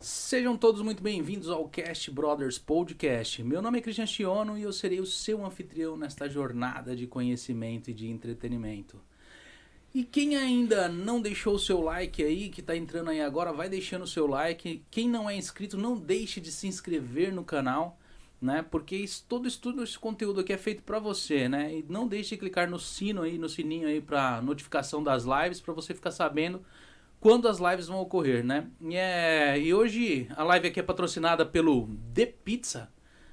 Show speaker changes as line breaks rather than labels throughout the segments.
Sejam todos muito bem-vindos ao Cast Brothers Podcast. Meu nome é Cristian Chiono e eu serei o seu anfitrião nesta jornada de conhecimento e de entretenimento. E quem ainda não deixou o seu like aí, que está entrando aí agora, vai deixando o seu like. Quem não é inscrito, não deixe de se inscrever no canal, né? Porque isso, todo isso, todo esse conteúdo aqui é feito para você, né? E não deixe de clicar no sino aí, no sininho aí para notificação das lives, para você ficar sabendo quando as lives vão ocorrer, né? E, é, e hoje a live aqui é patrocinada pelo The Pizza,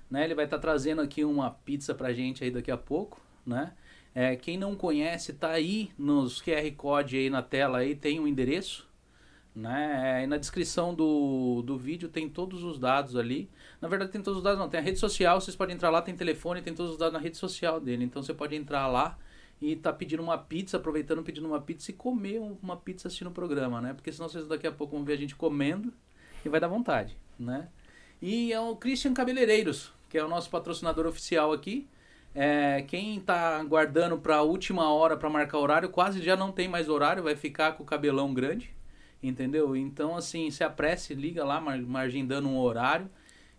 né? Ele vai estar tá trazendo aqui uma pizza pra gente aí daqui a pouco, né? É, quem não conhece, tá aí nos QR Code aí na tela aí, tem o um endereço, né? E na descrição do, do vídeo tem todos os dados ali. Na verdade tem todos os dados, não, tem a rede social, vocês podem entrar lá, tem telefone, tem todos os dados na rede social dele. Então você pode entrar lá e tá pedindo uma pizza, aproveitando pedindo uma pizza e comer uma pizza assistindo o programa, né? Porque senão vocês daqui a pouco vão ver a gente comendo e vai dar vontade, né? E é o Christian Cabeleireiros, que é o nosso patrocinador oficial aqui. É, quem tá guardando para a última hora para marcar horário, quase já não tem mais horário, vai ficar com o cabelão grande, entendeu? Então, assim, se apresse, liga lá, margendando um horário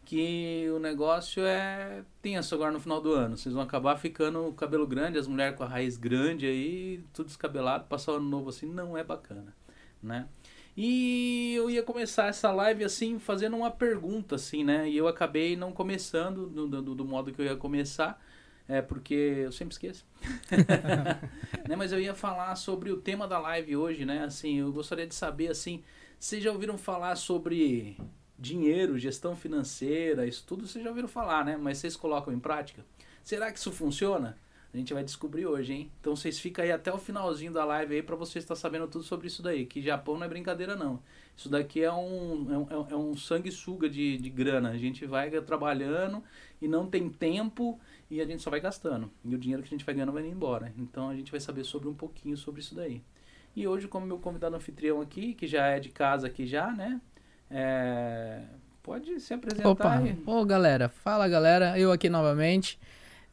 que o negócio é tenso agora no final do ano. Vocês vão acabar ficando o cabelo grande, as mulheres com a raiz grande aí, tudo descabelado, passar o ano novo assim não é bacana, né? E eu ia começar essa live assim, fazendo uma pergunta assim, né? E eu acabei não começando do, do, do modo que eu ia começar, é porque eu sempre esqueço. né? Mas eu ia falar sobre o tema da live hoje, né? Assim, eu gostaria de saber assim, vocês já ouviram falar sobre dinheiro, gestão financeira, isso tudo vocês já ouviram falar, né? Mas vocês colocam em prática? Será que isso funciona? A gente vai descobrir hoje, hein? Então vocês ficam aí até o finalzinho da live aí para vocês estar sabendo tudo sobre isso daí. Que Japão não é brincadeira, não. Isso daqui é um, é um, é um sanguessuga de, de grana. A gente vai trabalhando e não tem tempo e a gente só vai gastando. E o dinheiro que a gente vai ganhando vai indo embora. Então a gente vai saber sobre um pouquinho sobre isso daí. E hoje, como meu convidado anfitrião aqui, que já é de casa aqui já, né? É, pode se apresentar
Opa.
aí.
Ô, galera. Fala, galera. Eu aqui novamente.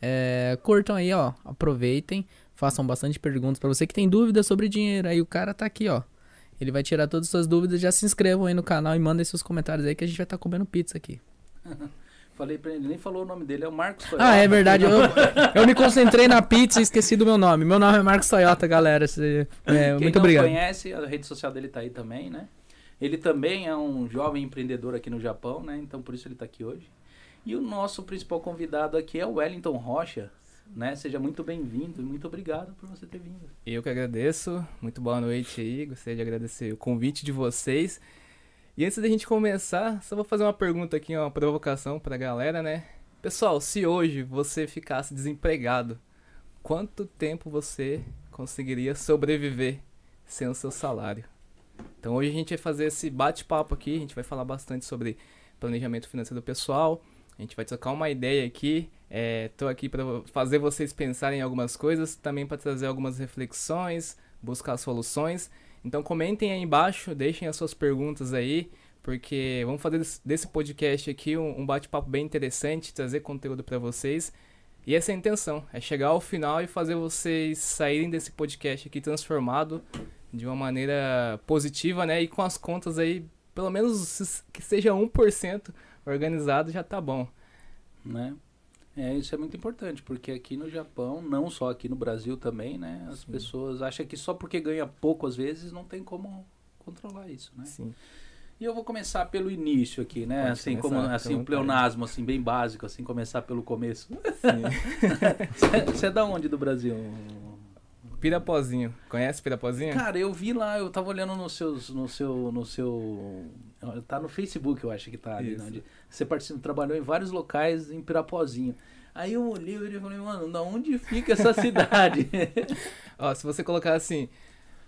É, curtam aí, ó. Aproveitem. Façam bastante perguntas para você que tem dúvidas sobre dinheiro. Aí o cara tá aqui, ó. Ele vai tirar todas as suas dúvidas. Já se inscrevam aí no canal e mandem seus comentários aí que a gente vai estar tá comendo pizza aqui.
Falei pra ele, nem falou o nome dele, é o Marcos Toyota.
Ah, é verdade. Eu, eu me concentrei na pizza e esqueci do meu nome. Meu nome é Marcos Toyota, galera. É, muito obrigado.
Quem não conhece, a rede social dele tá aí também, né? Ele também é um jovem empreendedor aqui no Japão, né? Então por isso ele está aqui hoje. E o nosso principal convidado aqui é o Wellington Rocha, né? Seja muito bem-vindo e muito obrigado por você ter vindo.
Eu que agradeço. Muito boa noite aí. Gostaria de agradecer o convite de vocês. E antes da gente começar, só vou fazer uma pergunta aqui, uma provocação para a galera, né? Pessoal, se hoje você ficasse desempregado, quanto tempo você conseguiria sobreviver sem o seu salário? Então hoje a gente vai fazer esse bate-papo aqui, a gente vai falar bastante sobre planejamento financeiro pessoal, a gente vai trocar uma ideia aqui. Estou é, aqui para fazer vocês pensarem em algumas coisas, também para trazer algumas reflexões, buscar soluções. Então comentem aí embaixo, deixem as suas perguntas aí, porque vamos fazer desse podcast aqui um, um bate-papo bem interessante, trazer conteúdo para vocês. E essa é a intenção, é chegar ao final e fazer vocês saírem desse podcast aqui transformado de uma maneira positiva, né? E com as contas aí, pelo menos que seja 1% organizado já tá bom.
Né? É, isso é muito importante, porque aqui no Japão, não só aqui no Brasil também, né? As Sim. pessoas acham que só porque ganha pouco às vezes não tem como controlar isso, né?
Sim.
E eu vou começar pelo início aqui, né? Pode assim como assim um pleonasmo assim bem básico, assim começar pelo começo. Você é da onde do Brasil?
Pirapozinho. Conhece Pirapozinho?
Cara, eu vi lá, eu tava olhando no, seus, no seu. No seu. Tá no Facebook, eu acho que tá ali. Né, onde você participou, trabalhou em vários locais em Pirapozinho. Aí eu olhei e falei, mano, da onde fica essa cidade?
Ó, se você colocar assim.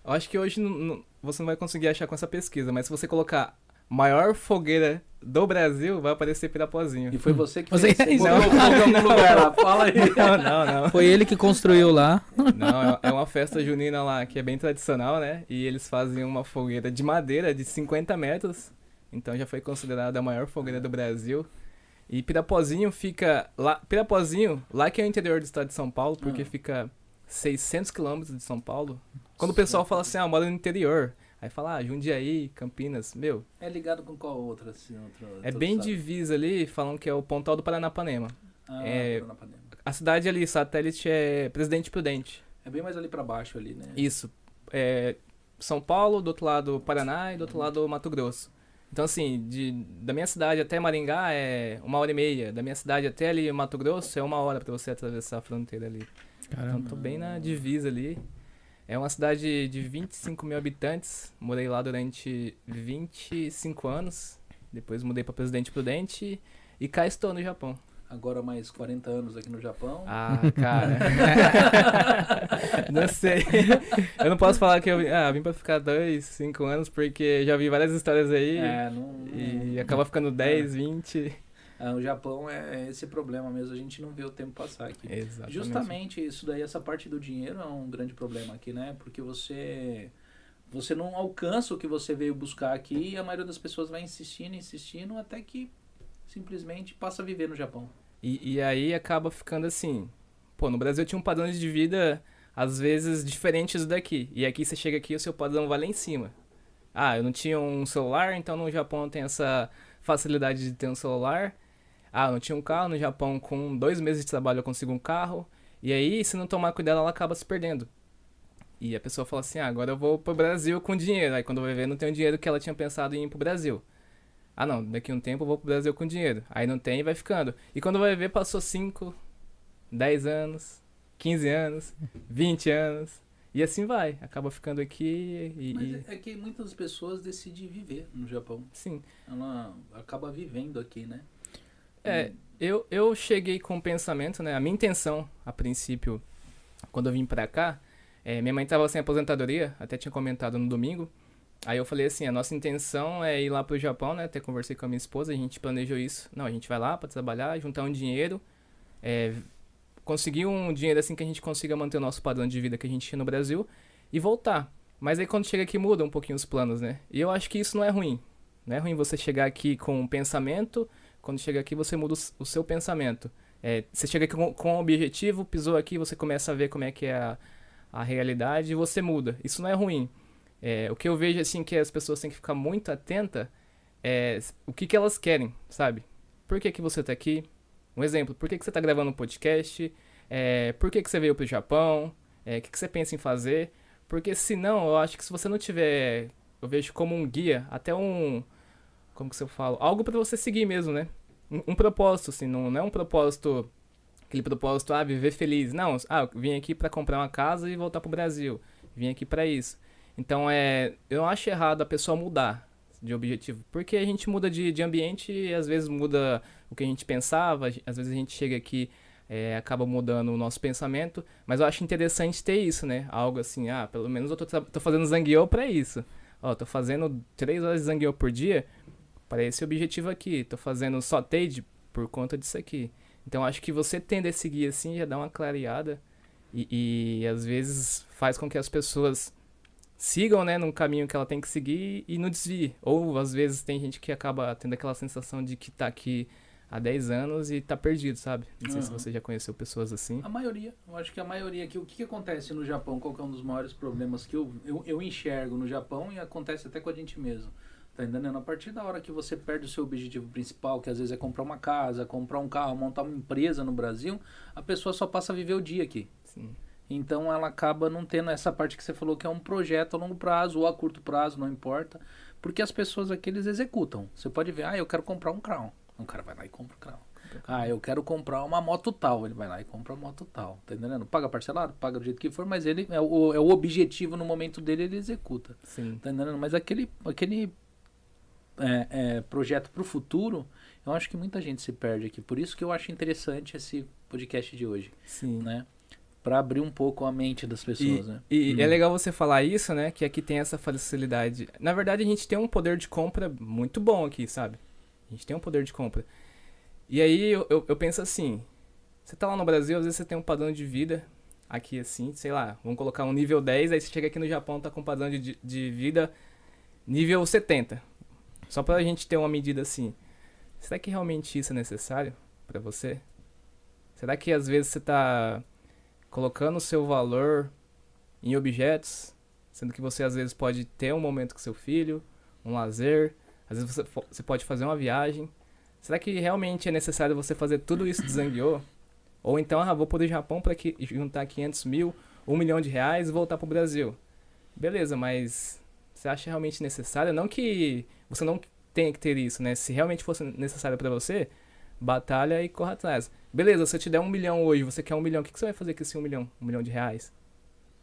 Eu acho que hoje não, não, você não vai conseguir achar com essa pesquisa, mas se você colocar maior fogueira do Brasil, vai aparecer Pirapozinho.
E foi você que
você
fez, não, não, não, lugar lá. Fala aí.
Não, não, não.
Foi ele que construiu lá.
Não, é, é uma festa junina lá que é bem tradicional, né? E eles fazem uma fogueira de madeira de 50 metros. Então já foi considerada a maior fogueira do Brasil. E Pirapozinho fica lá, Pirapozinho, lá que é o interior do estado de São Paulo, porque ah. fica 600 quilômetros de São Paulo. Quando o pessoal fala assim, ah, mora no interior, Aí fala, ah, Jundiaí, Campinas, meu,
É ligado com qual outra? Assim, outro,
é bem
sabe?
divisa ali, falam que é o Pontal do Paranapanema.
Ah,
é-
Paranapanema.
A cidade ali, satélite, é Presidente Prudente.
É bem mais ali pra baixo ali, né?
Isso. É São Paulo, do outro lado Paraná e do outro lado Mato Grosso. Então, assim, de, da minha cidade até Maringá é uma hora e meia. Da minha cidade até ali Mato Grosso é uma hora pra você atravessar a fronteira ali. Então,
Caramba.
tô bem na divisa ali. É uma cidade de 25 mil habitantes. Morei lá durante 25 anos. Depois mudei pra Presidente Prudente. E cá estou no Japão.
Agora mais 40 anos aqui no Japão.
Ah, cara. não sei. Eu não posso falar que eu vim, ah, vim pra ficar dois, cinco anos, porque já vi várias histórias aí.
É, não,
E
não-
acaba ficando 10, 20.
Ah, o Japão é esse problema mesmo, a gente não vê o tempo passar aqui.
Exatamente.
Justamente isso daí, essa parte do dinheiro é um grande problema aqui, né? Porque você você não alcança o que você veio buscar aqui e a maioria das pessoas vai insistindo, insistindo, até que simplesmente passa a viver no Japão.
E, e aí acaba ficando assim. Pô, no Brasil tinha um padrão de vida, às vezes, diferentes do daqui. E aqui você chega aqui e o seu padrão vai lá em cima. Ah, eu não tinha um celular, então no Japão tem essa facilidade de ter um celular. Ah, eu não tinha um carro, no Japão com dois meses de trabalho eu consigo um carro. E aí, se não tomar cuidado, ela acaba se perdendo. E a pessoa fala assim, ah, agora eu vou pro Brasil com dinheiro. Aí quando vai ver, não tem o dinheiro que ela tinha pensado em ir pro Brasil. Ah, não, daqui a um tempo eu vou pro Brasil com dinheiro. Aí não tem e vai ficando. E quando vai ver, passou 5, 10 anos, 15 anos, 20 anos. E assim vai. Acaba ficando aqui e.
Mas é que muitas pessoas decidem viver no Japão.
Sim.
Ela acaba vivendo aqui, né?
É, eu, eu cheguei com o pensamento, né? A minha intenção, a princípio, quando eu vim pra cá, é, minha mãe tava sem aposentadoria, até tinha comentado no domingo. Aí eu falei assim, a nossa intenção é ir lá pro Japão, né? Até conversei com a minha esposa, a gente planejou isso. Não, a gente vai lá pra trabalhar, juntar um dinheiro, é, conseguir um dinheiro assim que a gente consiga manter o nosso padrão de vida que a gente tinha no Brasil e voltar. Mas aí quando chega aqui muda um pouquinho os planos, né? E eu acho que isso não é ruim. Não é ruim você chegar aqui com um pensamento, quando chega aqui você muda o o seu pensamento. É, você chega aqui com, com um objetivo, pisou aqui, você começa a ver como é que é a, a realidade e você muda. Isso não é ruim. É, o que eu vejo assim que as pessoas têm que ficar muito atenta é o que, que elas querem, sabe? Por que, que você tá aqui? Um exemplo, por que, que você tá gravando um podcast? É, por que, que você veio Japão? É, o que, que você pensa em fazer? Porque senão, eu acho que se você não tiver, eu vejo como um guia, até um, como que eu falo? Algo pra você seguir mesmo, né? Um, um propósito, assim, não, não é um propósito, aquele propósito, ah, viver feliz. Não, ah, vim aqui pra comprar uma casa e voltar pro Brasil. Vim aqui pra isso. Então, é, eu não acho errado a pessoa mudar de objetivo, porque a gente muda de, de ambiente e às vezes muda o que a gente pensava, às vezes a gente chega aqui é, acaba mudando o nosso pensamento, mas eu acho interessante ter isso, né? Algo assim, ah, pelo menos eu tô, tô fazendo zangueô pra isso. Ó, tô fazendo três horas de zangueô por dia para esse objetivo aqui. Tô fazendo só TADE por conta disso aqui. Então acho que você tendo esse guia assim já dá uma clareada e, e às vezes faz com que as pessoas sigam, né, num caminho que ela tem que seguir e não desvie. Ou às vezes tem gente que acaba tendo aquela sensação de que tá aqui há 10 anos e tá perdido, sabe? Não sei se você já conheceu pessoas assim.
A maioria, eu acho que a maioria aqui, o que, que acontece no Japão, qual que é um dos maiores problemas que eu, eu, eu enxergo no Japão e acontece até com a gente mesmo. Tá entendendo? A partir da hora que você perde o seu objetivo principal, que às vezes é comprar uma casa, comprar um carro, montar uma empresa no Brasil, a pessoa só passa a viver o dia aqui.
Sim.
Então ela acaba não tendo essa parte que você falou que é um projeto a longo prazo ou a curto prazo, não importa. Porque as pessoas aqui eles executam. Você pode ver, ah, eu quero comprar um Crown. O cara vai lá e compra o Crown. Ah, eu quero comprar uma moto tal. Ele vai lá e compra a moto tal. Tá entendendo? Paga parcelado, paga do jeito que for, mas ele é o, é o objetivo no momento dele, ele executa.
Sim.
Tá entendendo? Mas aquele, aquele é, é, projeto pro futuro, eu acho que muita gente se perde aqui. Por isso que eu acho interessante esse podcast de hoje,
Sim.
né? Pra abrir um pouco a mente das pessoas, né?
E
Hum.
é legal você falar isso, né? Que aqui tem essa facilidade. Na verdade, a gente tem um poder de compra muito bom aqui, sabe? A gente tem um poder de compra. E aí eu, eu, eu penso assim: você tá lá no Brasil, às vezes você tem um padrão de vida aqui assim, sei lá, vamos colocar um nível 10, aí você chega aqui no Japão, tá com um padrão de, de vida nível 70. Só pra gente ter uma medida assim. Será que realmente isso é necessário pra você? Será que às vezes você tá colocando o seu valor em objetos, Sendo que você às vezes pode ter um momento com seu filho, um lazer, às vezes você, você pode fazer uma viagem. Será que realmente é necessário você fazer tudo isso de Zanguiô? Ou então, ah, vou pro Japão para juntar 500 mil, um milhão de reais e voltar pro Brasil. Beleza, mas você acha realmente necessário? Não que você não tenha que ter isso, né? Se realmente fosse necessário para você, batalha e corra atrás. Beleza, se eu te der um milhão hoje, você quer um milhão, o que que você vai fazer com esse um milhão? Um milhão de reais?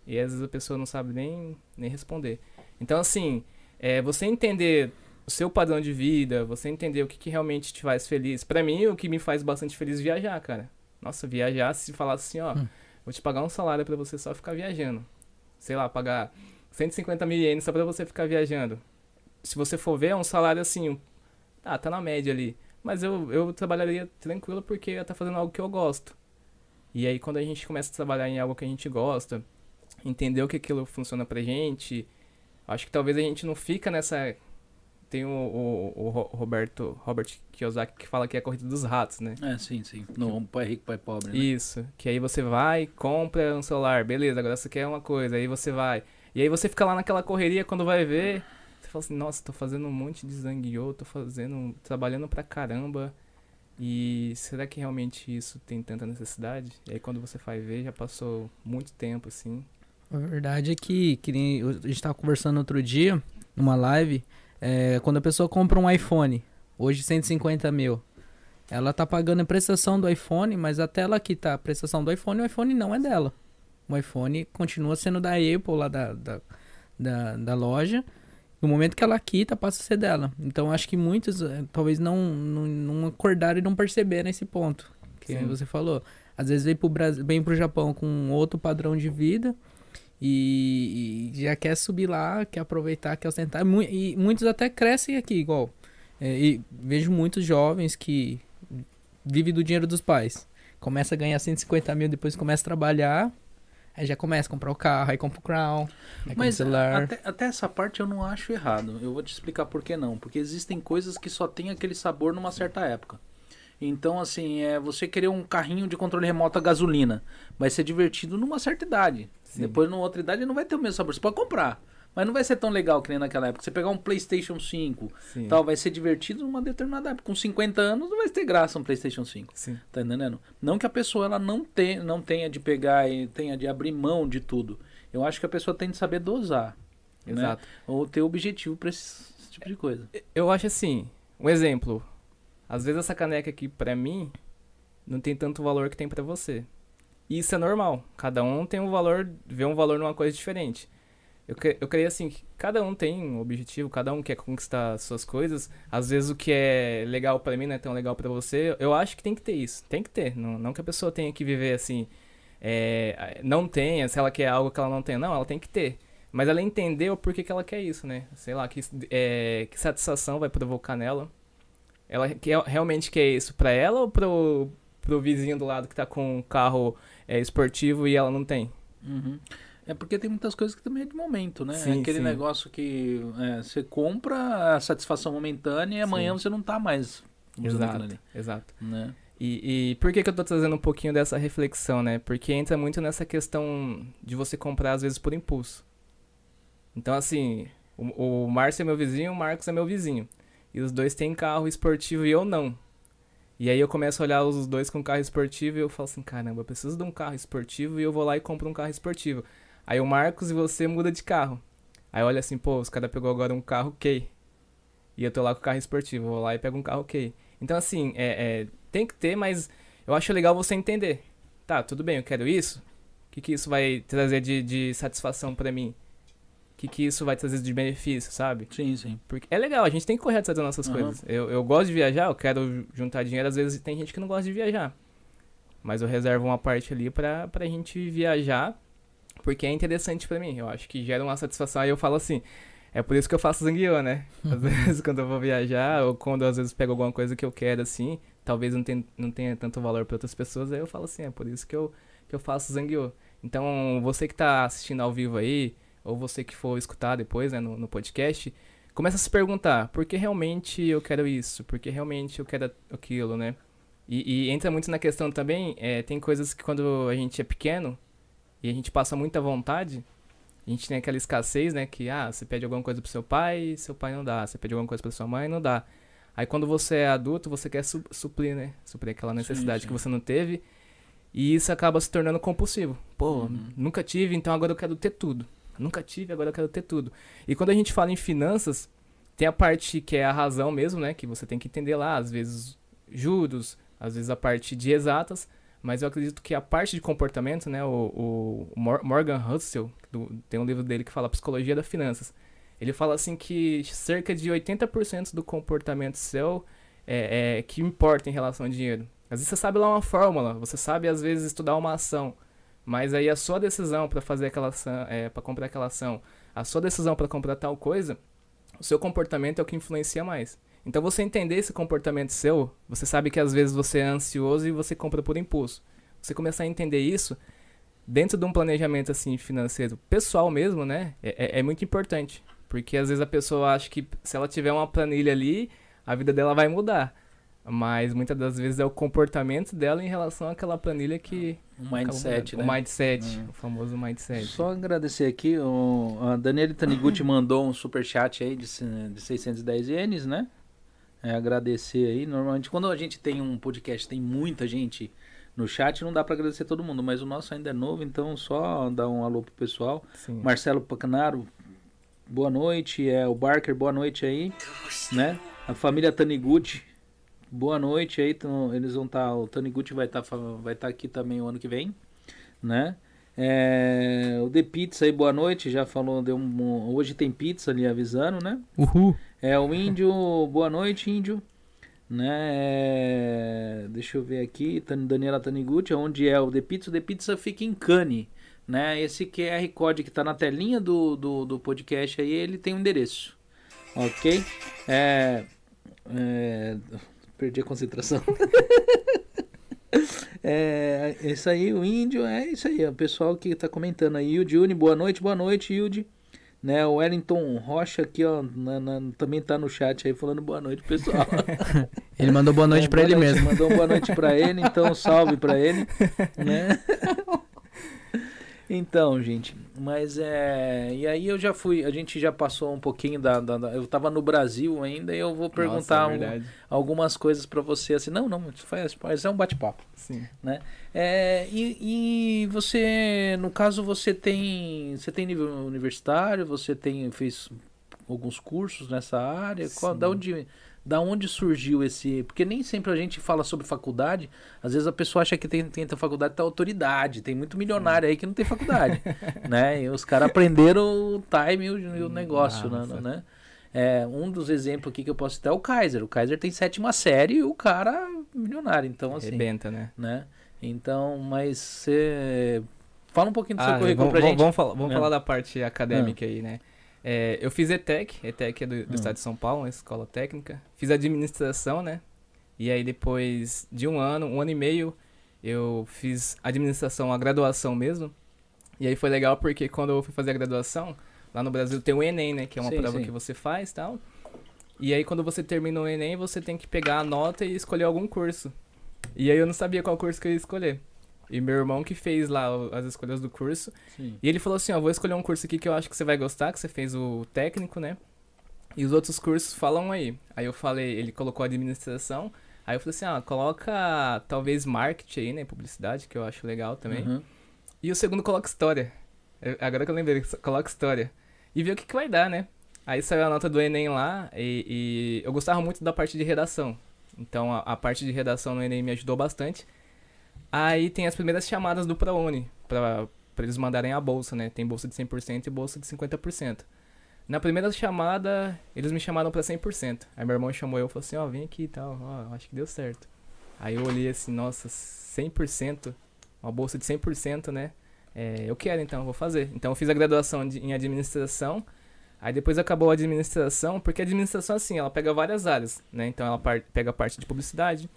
E às vezes a pessoa não sabe nem, nem responder. Então, assim, é, você entender o seu padrão de vida, você entender o que, que realmente te faz feliz. Pra mim, o que me faz bastante feliz é viajar, cara. Nossa, viajar, se falasse assim, ó,
Hum.
vou te pagar um salário pra você só ficar viajando. Sei lá, pagar 150 mil ienes só pra você ficar viajando. Se você for ver, é um salário assim, ah, tá na média ali. Mas eu, eu trabalharia tranquilo porque eu ia estar fazendo algo que eu gosto. E aí, quando a gente começa a trabalhar em algo que a gente gosta, entender o que aquilo funciona pra gente, acho que talvez a gente não fica nessa. Tem o, o, o Ro- Roberto Robert Kiyosaki que fala que é a corrida dos ratos, né?
É, sim, sim. No pai rico, pai pobre, né?
Isso. Que aí você vai, compra um celular, beleza, agora você quer uma coisa, aí você vai. E aí você fica lá naquela correria quando vai ver. Fala assim, nossa, tô fazendo um monte de zangueô, tô fazendo. trabalhando pra caramba. E será que realmente isso tem tanta necessidade? E aí quando você vai ver, já passou muito tempo, assim.
A verdade é que, que nem a gente tava conversando outro dia, numa live, é, quando a pessoa compra um iPhone, hoje 150 mil, ela tá pagando a prestação do iPhone, mas a tela que tá a prestação do iPhone, o iPhone não é dela. O iPhone continua sendo da Apple, lá da, da, da, da loja. No momento que ela quita, passa a ser dela. Então acho que muitos eh, talvez não, não, não acordaram e não perceberam esse ponto. Que
Sim.
você falou. Às vezes vem pro, Brasil, vem pro Japão com outro padrão de vida e, e já quer subir lá, quer aproveitar, quer ostentar. E muitos até crescem aqui, igual. É, e vejo muitos jovens que vivem do dinheiro dos pais. Começa a ganhar 150 mil, depois começa a trabalhar. Aí já começa a comprar o carro, aí compra o crown, aí compra o
Mas
celular.
até, até essa parte eu não acho errado. Eu vou te explicar por que não. Porque existem coisas que só tem aquele sabor numa certa época. Então, assim, é você querer um carrinho de controle remoto a gasolina. Vai ser divertido numa certa idade.
Sim.
Depois, numa outra idade, não vai ter o mesmo sabor. Você pode comprar. Mas não vai ser tão legal que nem naquela época. Você pegar um PlayStation 5,
Sim.
tal, vai ser divertido numa determinada época. Com 50 anos, não vai ter graça um PlayStation 5.
Sim.
Tá entendendo? Não que a pessoa ela não, não tenha de pegar e tenha de abrir mão de tudo. Eu acho que a pessoa tem de saber dosar. né?
Exato.
Ou ter objetivo pra esse, esse tipo de coisa.
Eu acho assim, um exemplo. Às vezes essa caneca aqui pra mim não tem tanto valor que tem pra você. E isso é normal. Cada um tem um valor, vê um valor numa coisa diferente. Eu, cre- eu creio assim, que cada um tem um objetivo, cada um quer conquistar suas coisas. Às vezes o que é legal pra mim não é tão legal pra você. Eu acho que tem que ter isso. Tem que ter. Não, não que a pessoa tenha que viver assim. é, não tenha, se ela quer algo que ela não tem. Não, ela tem que ter. Mas ela entendeu por que, que ela quer isso, né? Sei lá, que, é, que satisfação vai provocar nela. Ela quer, realmente quer isso pra ela ou pro, pro vizinho do lado que tá com um carro é, esportivo e ela não tem?
É porque tem muitas coisas que também é de momento, né?
Sim,
Aquele
sim.
negócio que é, você compra a satisfação momentânea e amanhã você não tá mais ali.
exato.
Né?
E, e por que, que eu tô trazendo um pouquinho dessa reflexão, né? Porque entra muito nessa questão de você comprar, às vezes, por impulso. Então, assim, o, o Márcio é meu vizinho, o Marcos é meu vizinho. E os dois têm carro esportivo e eu não. E aí eu começo a olhar os dois com carro esportivo e eu falo assim, caramba, eu preciso de um carro esportivo e eu vou lá e compro um carro esportivo. Aí o Marcos e você muda de carro. Aí olha assim, pô, os caras pegou agora um carro K. E eu tô lá com o carro esportivo, vou lá e pego um carro K. Então, assim, é, é, tem que ter, mas eu acho legal você entender. Tá, tudo bem, eu quero isso. O que, que isso vai trazer de, de satisfação pra mim? O que, que isso vai trazer de benefício, sabe?
Sim, sim.
Porque é legal, a gente tem que correr atrás das nossas
Aham.
coisas. Eu, eu gosto de viajar, eu quero juntar dinheiro. Às vezes tem gente que não gosta de viajar. Mas eu reservo uma parte ali pra, pra gente viajar, porque é interessante pra mim. Eu acho que gera uma satisfação. Aí eu falo assim, é por isso que eu faço zangueô, né? Às vezes quando eu vou viajar, ou quando às vezes pego alguma coisa que eu quero, assim, talvez não, tenha não tenha tanto valor pra outras pessoas, aí eu falo assim, é por isso que eu, que eu faço zangueô. Então, você que tá assistindo ao vivo aí, ou você que for escutar depois, né, no, no podcast, começa a se perguntar, por que realmente eu quero isso? Por que realmente eu quero aquilo, né? E, e entra muito na questão também, é, tem coisas que quando a gente é pequeno e a gente passa muita vontade, A gente tem aquela escassez, né? Que, ah, você pede alguma coisa pro seu pai, seu pai não dá. Você pede alguma coisa pra sua mãe, não dá. Aí quando você é adulto, você quer su suprir, né? Suprir aquela necessidade
sim.
que você não teve. E isso acaba se tornando compulsivo. Pô,
Uhum.
nunca tive, então agora eu quero ter tudo. Nunca tive, agora eu quero ter tudo. E quando a gente fala em finanças, tem a parte que é a razão mesmo, né? Que você tem que entender lá, às vezes juros, às vezes a parte de exatas. Mas eu acredito que a parte de comportamento, né? O, o Mor- Morgan Housel, do- tem um livro dele que fala Psicologia das Finanças. Ele fala assim que cerca de 80% do comportamento seu é, é que importa em relação ao dinheiro. Às vezes você sabe lá uma fórmula, você sabe às vezes estudar uma ação, mas aí a sua decisão para fazer aquela ação, é, para comprar aquela ação, a sua decisão para comprar tal coisa, o seu comportamento é o que influencia mais. Então você entender esse comportamento seu, você sabe que às vezes você é ansioso e você compra por impulso. Você começar a entender isso dentro de um planejamento assim financeiro pessoal mesmo, né? É, é- é muito importante, porque às vezes a pessoa acha que se ela tiver uma planilha ali, a vida dela vai mudar. Mas muitas das vezes é o comportamento dela em relação àquela planilha que.
Um
acaba
mindset, né?
O mindset,
Hum.
o famoso mindset.
Só agradecer aqui, o, a Daniele Taniguchi mandou um superchat aí de, de 610 ienes, né? É, agradecer aí. Normalmente, quando a gente tem um podcast, tem muita gente no chat, não dá pra agradecer todo mundo, mas o nosso ainda é novo, então só dar um alô pro pessoal.
Sim.
Marcelo Pacanaro, boa noite. É, o Barker, boa noite aí, né? A família Taniguchi, boa noite aí. Então, eles vão estar, o Taniguchi vai estar vai tá aqui também o ano que vem, né? É, o The Pizza aí, boa noite. Já falou, deu um, hoje tem pizza ali avisando, né?
Uhul.
É, o Índio, boa noite, Índio. Né? é, deixa eu ver aqui, Daniela Taniguchi, onde é o The Pizza? O The Pizza fica em Cane, né? Esse QR Code que tá na telinha do, do, do podcast aí, ele tem um endereço, ok? É, é, perdi a concentração. é, isso aí, o Índio, é isso aí, o pessoal que tá comentando aí, Yudi Uni, boa noite, boa noite, Yudi né? O Wellington Rocha aqui, ó, na- na- também tá no chat aí falando boa noite, pessoal.
Ele mandou boa noite
É,
pra
boa
ele
noite,
mesmo.
Mandou boa noite pra ele, então salve pra ele, né? Então, gente, mas é. E aí eu já fui, a gente já passou um pouquinho da. da- da- eu tava no Brasil ainda e eu vou perguntar
Nossa, é
um- algumas coisas pra você assim. Não, não, isso faz, faz é um bate-papo.
Sim.
É, e, e você, no caso, você tem, você tem nível universitário, você tem fez alguns cursos nessa área. Qual,
Sim.
da onde, da onde surgiu esse? Porque nem sempre a gente fala sobre faculdade. Às vezes a pessoa acha que tem, tem faculdade tá autoridade. Tem muito milionário aí que não tem faculdade, né? E os caras aprenderam o time e o, e o negócio, né?
Nossa.
né? É, um dos exemplos aqui que eu posso citar é o Kaiser. O Kaiser tem sétima série e o cara é milionário. Então, assim
Arrebenta, né?
né? Então, mas você fala um pouquinho do seu
Ah,
currículo
vamos,
pra gente.
Vamos, falar, vamos
É.
falar da parte acadêmica aí, né? É, eu fiz ETEC, ETEC é do, do
Hum.
estado de São Paulo, uma escola técnica. Fiz administração, né? E aí depois de um ano, um ano e meio, eu fiz administração, a graduação mesmo. E aí foi legal porque quando eu fui fazer a graduação, lá no Brasil tem o Enem, né? Que é uma
Sim,
prova
sim.
que você faz e tal. E aí quando você termina o Enem, você tem que pegar a nota e escolher algum curso. E aí eu não sabia qual curso que eu ia escolher. E meu irmão que fez lá as escolhas do curso.
Sim.
E ele falou assim, ó, vou escolher um curso aqui que eu acho que você vai gostar, que você fez o técnico, né? E os outros cursos falam aí. Aí eu falei, ele colocou administração. Aí eu falei assim, ah, coloca talvez marketing aí, né? Publicidade, que eu acho legal também.
Uhum.
E o segundo coloca história. Eu- agora que eu lembrei, coloca história. E ver o que, que vai dar, né? Aí saiu a nota do Enem lá e, e eu gostava muito da parte de redação. Então a, a parte de redação no Enem me ajudou bastante. Aí tem as primeiras chamadas do ProUni, pra eles mandarem a bolsa, né? Tem bolsa de 100% e bolsa de 50%. Na primeira chamada, eles me chamaram pra 100%. Aí meu irmão chamou eu e falou assim, ó, vem aqui e tal, ó, acho que deu certo. Aí eu olhei assim, nossa, 100%, uma bolsa de 100%, né? É, eu quero então, vou fazer. Então eu fiz a graduação de- em administração, aí depois acabou a administração, porque a administração assim, ela pega várias áreas, né? Então ela pega a parte de publicidade,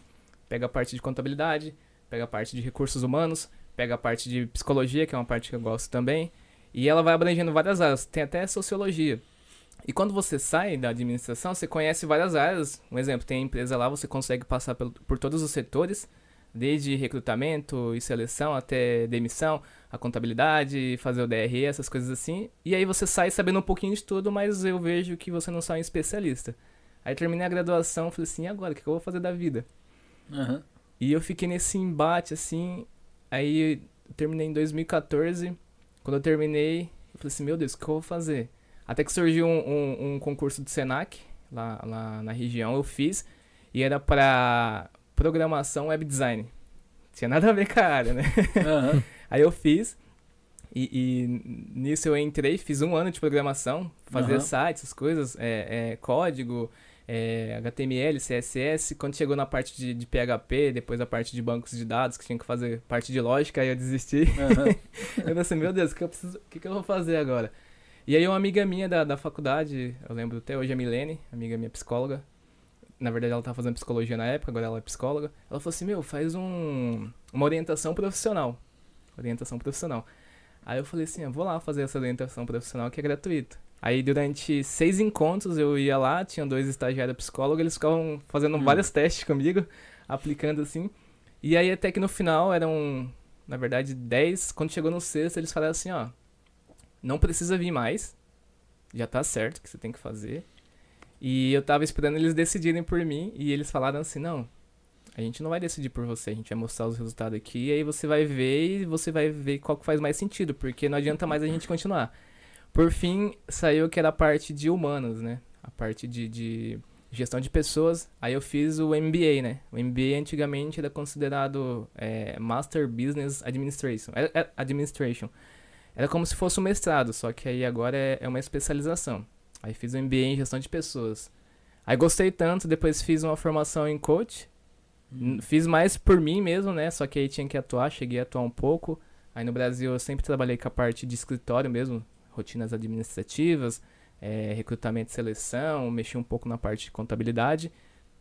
pega a parte de contabilidade, pega a parte de recursos humanos, pega a parte de psicologia, que é uma parte que eu gosto também, e ela vai abrangendo várias áreas, tem até sociologia. E quando você sai da administração, você conhece várias áreas. Um exemplo, tem empresa lá, você consegue passar por todos os setores, Desde recrutamento e seleção até demissão, a contabilidade, fazer o DRE, essas coisas assim. E aí você sai sabendo um pouquinho de tudo, mas eu vejo que você não sai um especialista. Aí terminei a graduação, falei assim, e agora, o que eu vou fazer da vida?
Aham.
E eu fiquei nesse embate, assim. Aí eu terminei em 2014. Quando eu terminei, eu falei assim, meu Deus, o que eu vou fazer? Até que surgiu um, um, um concurso do Senac, lá, lá na região, eu fiz. E era pra programação web design. Tinha nada a ver com a área, né?
Aham.
Aí eu fiz. E, e nisso eu entrei, fiz um ano de programação, fazia
Aham.
sites, essas coisas, é, é, código, é, HTML, CSS. Quando chegou na parte de, de PHP, depois a parte de bancos de dados, que tinha que fazer parte de lógica, aí eu desisti.
Aham.
eu pensei, meu Deus, o que eu preciso, que, que eu vou fazer agora? E aí uma amiga minha da, da faculdade, eu lembro até hoje, a Milene, amiga minha psicóloga, na verdade ela tava fazendo psicologia na época, agora ela é psicóloga, ela falou assim, meu, faz um, uma orientação profissional. Orientação profissional. Aí eu falei assim, eu vou lá fazer essa orientação profissional que é gratuito. Aí durante seis encontros eu ia lá, tinha dois estagiários psicólogos, eles ficavam fazendo
Hum.
vários testes comigo, aplicando assim. E aí até que no final eram, na verdade, dez. Quando chegou no sexto, eles falaram assim, ó, não precisa vir mais, já tá certo o que você tem que fazer. E eu tava esperando eles decidirem por mim, e eles falaram assim, não, a gente não vai decidir por você, a gente vai mostrar os resultados aqui, e aí você vai ver e você vai ver qual que faz mais sentido, porque não adianta mais a gente continuar. Por fim, saiu que era a parte de humanos, né? A parte de, de gestão de pessoas. Aí eu fiz o MBA, né? O MBA antigamente era considerado é, Master Business Administration. Era, era- administration. Era como se fosse um mestrado, só que aí agora é, é uma especialização. Aí fiz o MBA em gestão de pessoas. Aí gostei tanto, depois fiz uma formação em coach. N- Fiz mais por mim mesmo, né? Só que aí tinha que atuar, cheguei a atuar um pouco. Aí no Brasil eu sempre trabalhei com a parte de escritório mesmo, rotinas administrativas, eh, recrutamento e seleção, mexi um pouco na parte de contabilidade.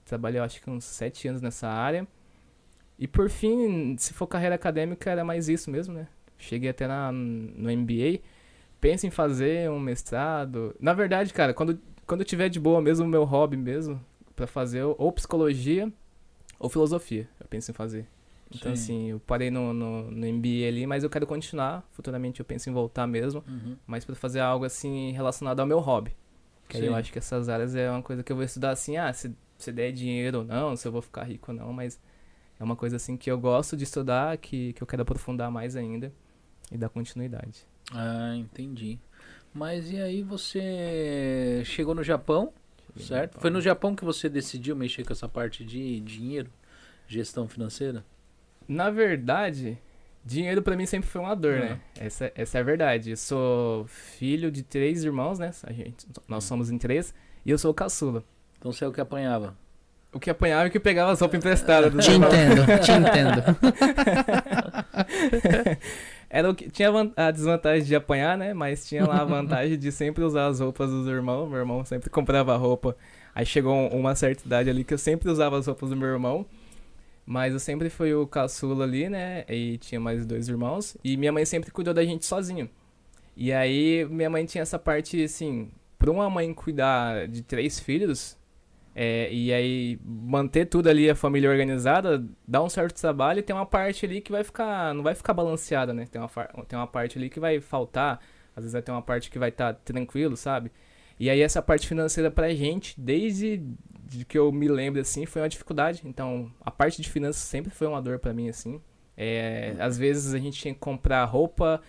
Trabalhei acho que uns sete anos nessa área. E por fim, se for carreira acadêmica, era mais isso mesmo, né? Cheguei até na, no MBA. Penso em fazer um mestrado. Na verdade, cara, quando, quando tiver de boa mesmo meu hobby mesmo, pra fazer ou psicologia ou filosofia, eu penso em fazer. Então,
Sim.
assim, eu parei no, no, no MBA ali, mas eu quero continuar. Futuramente eu penso em voltar mesmo,
Uhum.
mas pra fazer algo assim relacionado ao meu hobby. Que aí eu acho que essas áreas é uma coisa que eu vou estudar assim, ah, se, se der dinheiro ou não, se eu vou ficar rico ou não, mas é uma coisa assim que eu gosto de estudar, que, que eu quero aprofundar mais ainda e dar continuidade.
Ah, entendi. Mas e aí você chegou no Japão, certo? Foi no Japão que você decidiu mexer com essa parte de dinheiro, gestão financeira?
Na verdade, dinheiro pra mim sempre foi uma dor, né? Essa, essa é a verdade. Eu sou filho de três irmãos, né? A gente, nós somos em três, e eu sou o caçula.
Então você é o que apanhava.
O que apanhava e o que pegava as roupas emprestadas.
Te
irmãos.
entendo, te entendo.
Era o que, tinha a van- a desvantagem de apanhar, né? Mas tinha lá a vantagem de sempre usar as roupas dos irmãos. Meu irmão sempre comprava roupa. Aí chegou um- uma certa idade ali que eu sempre usava as roupas do meu irmão. Mas eu sempre fui o caçula ali, né? E tinha mais dois irmãos. E minha mãe sempre cuidou da gente sozinho. E aí minha mãe tinha essa parte, assim, pra uma mãe cuidar de três filhos, é, e aí manter tudo ali, a família organizada, dá um certo trabalho e tem uma parte ali que vai ficar, não vai ficar balanceada, né? Tem uma, tem uma parte ali que vai faltar, às vezes vai ter uma parte que vai estar tranquilo, sabe? E aí essa parte financeira pra gente, desde de que eu me lembro, assim, foi uma dificuldade. Então, a parte de finanças sempre foi uma dor pra mim, assim. É, às vezes a gente tinha que comprar roupa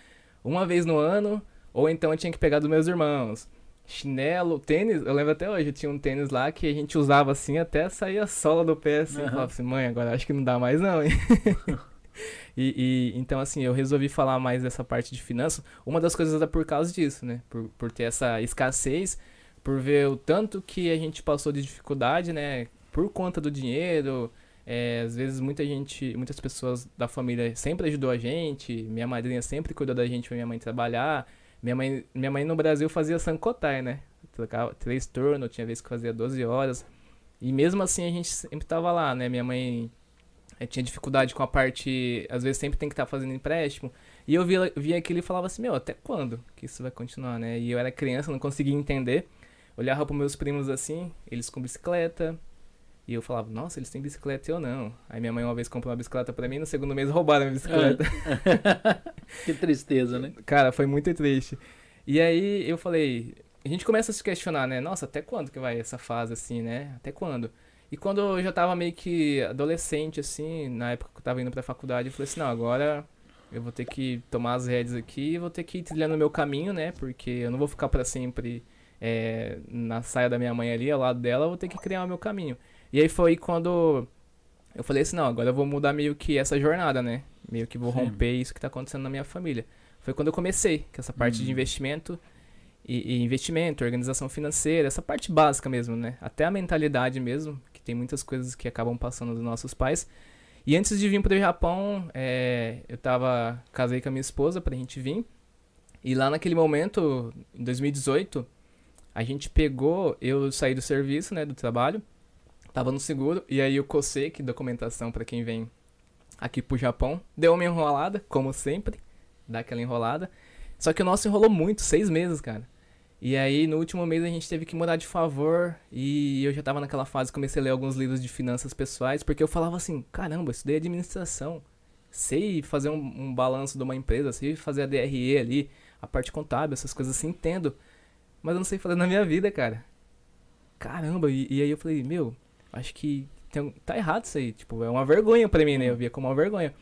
uma vez no ano, ou então eu tinha que pegar dos meus irmãos. Chinelo, tênis, eu lembro até hoje, eu tinha um tênis lá que a gente usava assim até sair a sola do pé, assim, eu
Aham.
falava assim, mãe, agora acho que não dá mais não, hein? e, e, então assim, eu resolvi falar mais dessa parte de finanças. Uma das coisas é por causa disso, né? Por, por ter essa escassez, por ver o tanto que a gente passou de dificuldade, né? Por conta do dinheiro, é, às vezes muita gente, muitas pessoas da família sempre ajudou a gente. Minha madrinha sempre cuidou da gente pra minha mãe trabalhar. Minha mãe, minha mãe no Brasil fazia sancotai, né? Trocava três turnos, tinha vez que fazia 12 horas. E mesmo assim a gente sempre tava lá, né? Minha mãe eh, tinha dificuldade com a parte, às vezes sempre tem que estar fazendo empréstimo. E eu via, via aquilo e falava assim, meu, até quando que isso vai continuar, né? E eu era criança, não conseguia entender. Olhava para meus primos assim, eles com bicicleta, E eu falava, nossa, eles têm bicicleta e eu não. Aí minha mãe uma vez comprou uma bicicleta pra mim, no segundo mês roubaram a minha bicicleta.
que tristeza, né?
Cara, foi muito triste. E aí eu falei, a gente começa a se questionar, né? Nossa, até quando que vai essa fase assim, né? Até quando? E quando eu já tava meio que adolescente, assim, na época que eu tava indo pra faculdade, eu falei assim, não, agora eu vou ter que tomar as rédeas aqui e vou ter que ir trilhando o meu caminho, né? Porque eu não vou ficar para sempre é, na saia da minha mãe ali, ao lado dela, eu vou ter que criar o meu caminho. E aí foi quando eu falei assim, não, agora eu vou mudar meio que essa jornada, né? Meio que vou Sim. romper isso que tá acontecendo na minha família. Foi quando eu comecei, que essa parte de uhum. investimento e, e, investimento, organização financeira, essa parte básica mesmo, né? Até a mentalidade mesmo, que tem muitas coisas que acabam passando dos nossos pais. E antes de vir para o Japão, é, eu tava casei com a minha esposa pra gente vir. E lá naquele momento, em 2018, a gente pegou, eu saí do serviço, né, do trabalho, tava no seguro, e aí o COSEC, documentação para quem vem aqui pro Japão, deu uma enrolada, como sempre, dá aquela enrolada. Só que o nosso enrolou muito, seis meses, cara. E aí, no último mês, a gente teve que mudar de favor. E eu já tava naquela fase, comecei a ler alguns livros de finanças pessoais, porque eu falava assim: caramba, estudei administração. Sei fazer um, um balanço de uma empresa, sei fazer a DRE ali, a parte contábil, essas coisas assim, entendo. Mas eu não sei fazer na minha vida, cara. Caramba, e, e aí eu falei: meu, acho que tem, tá errado isso aí. Tipo, é uma vergonha pra mim, né? Eu via como uma vergonha.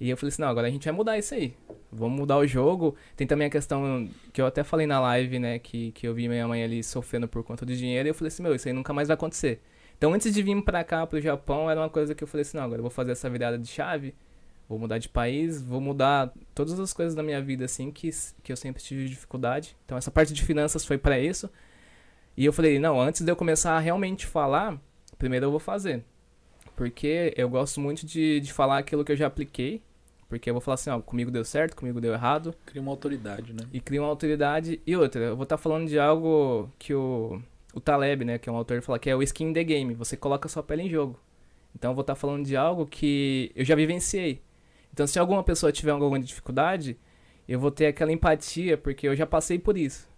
E eu falei assim, não, agora a gente vai mudar isso aí. Vamos mudar o jogo. Tem também a questão que eu até falei na live, né? Que, que eu vi minha mãe ali sofrendo por conta do dinheiro. E eu falei assim, meu, isso aí nunca mais vai acontecer. Então antes de vir pra cá, pro Japão, era uma coisa que eu falei assim, não, agora eu vou fazer essa virada de chave. Vou mudar de país, vou mudar todas as coisas da minha vida, assim, que, que eu sempre tive dificuldade. Então essa parte de finanças foi para isso. E eu falei, não, antes de eu começar a realmente falar, primeiro eu vou fazer. Porque eu gosto muito de, de falar aquilo que eu já apliquei porque eu vou falar assim, ó, comigo deu certo, comigo deu errado.
Cria uma autoridade, né?
E cria uma autoridade. E outra, eu vou estar tá falando de algo que o, o Taleb, né, que é um autor, fala que é o skin the game. Você coloca a sua pele em jogo. Então eu vou estar tá falando de algo que eu já vivenciei. Então se alguma pessoa tiver alguma dificuldade, eu vou ter aquela empatia, porque eu já passei por isso.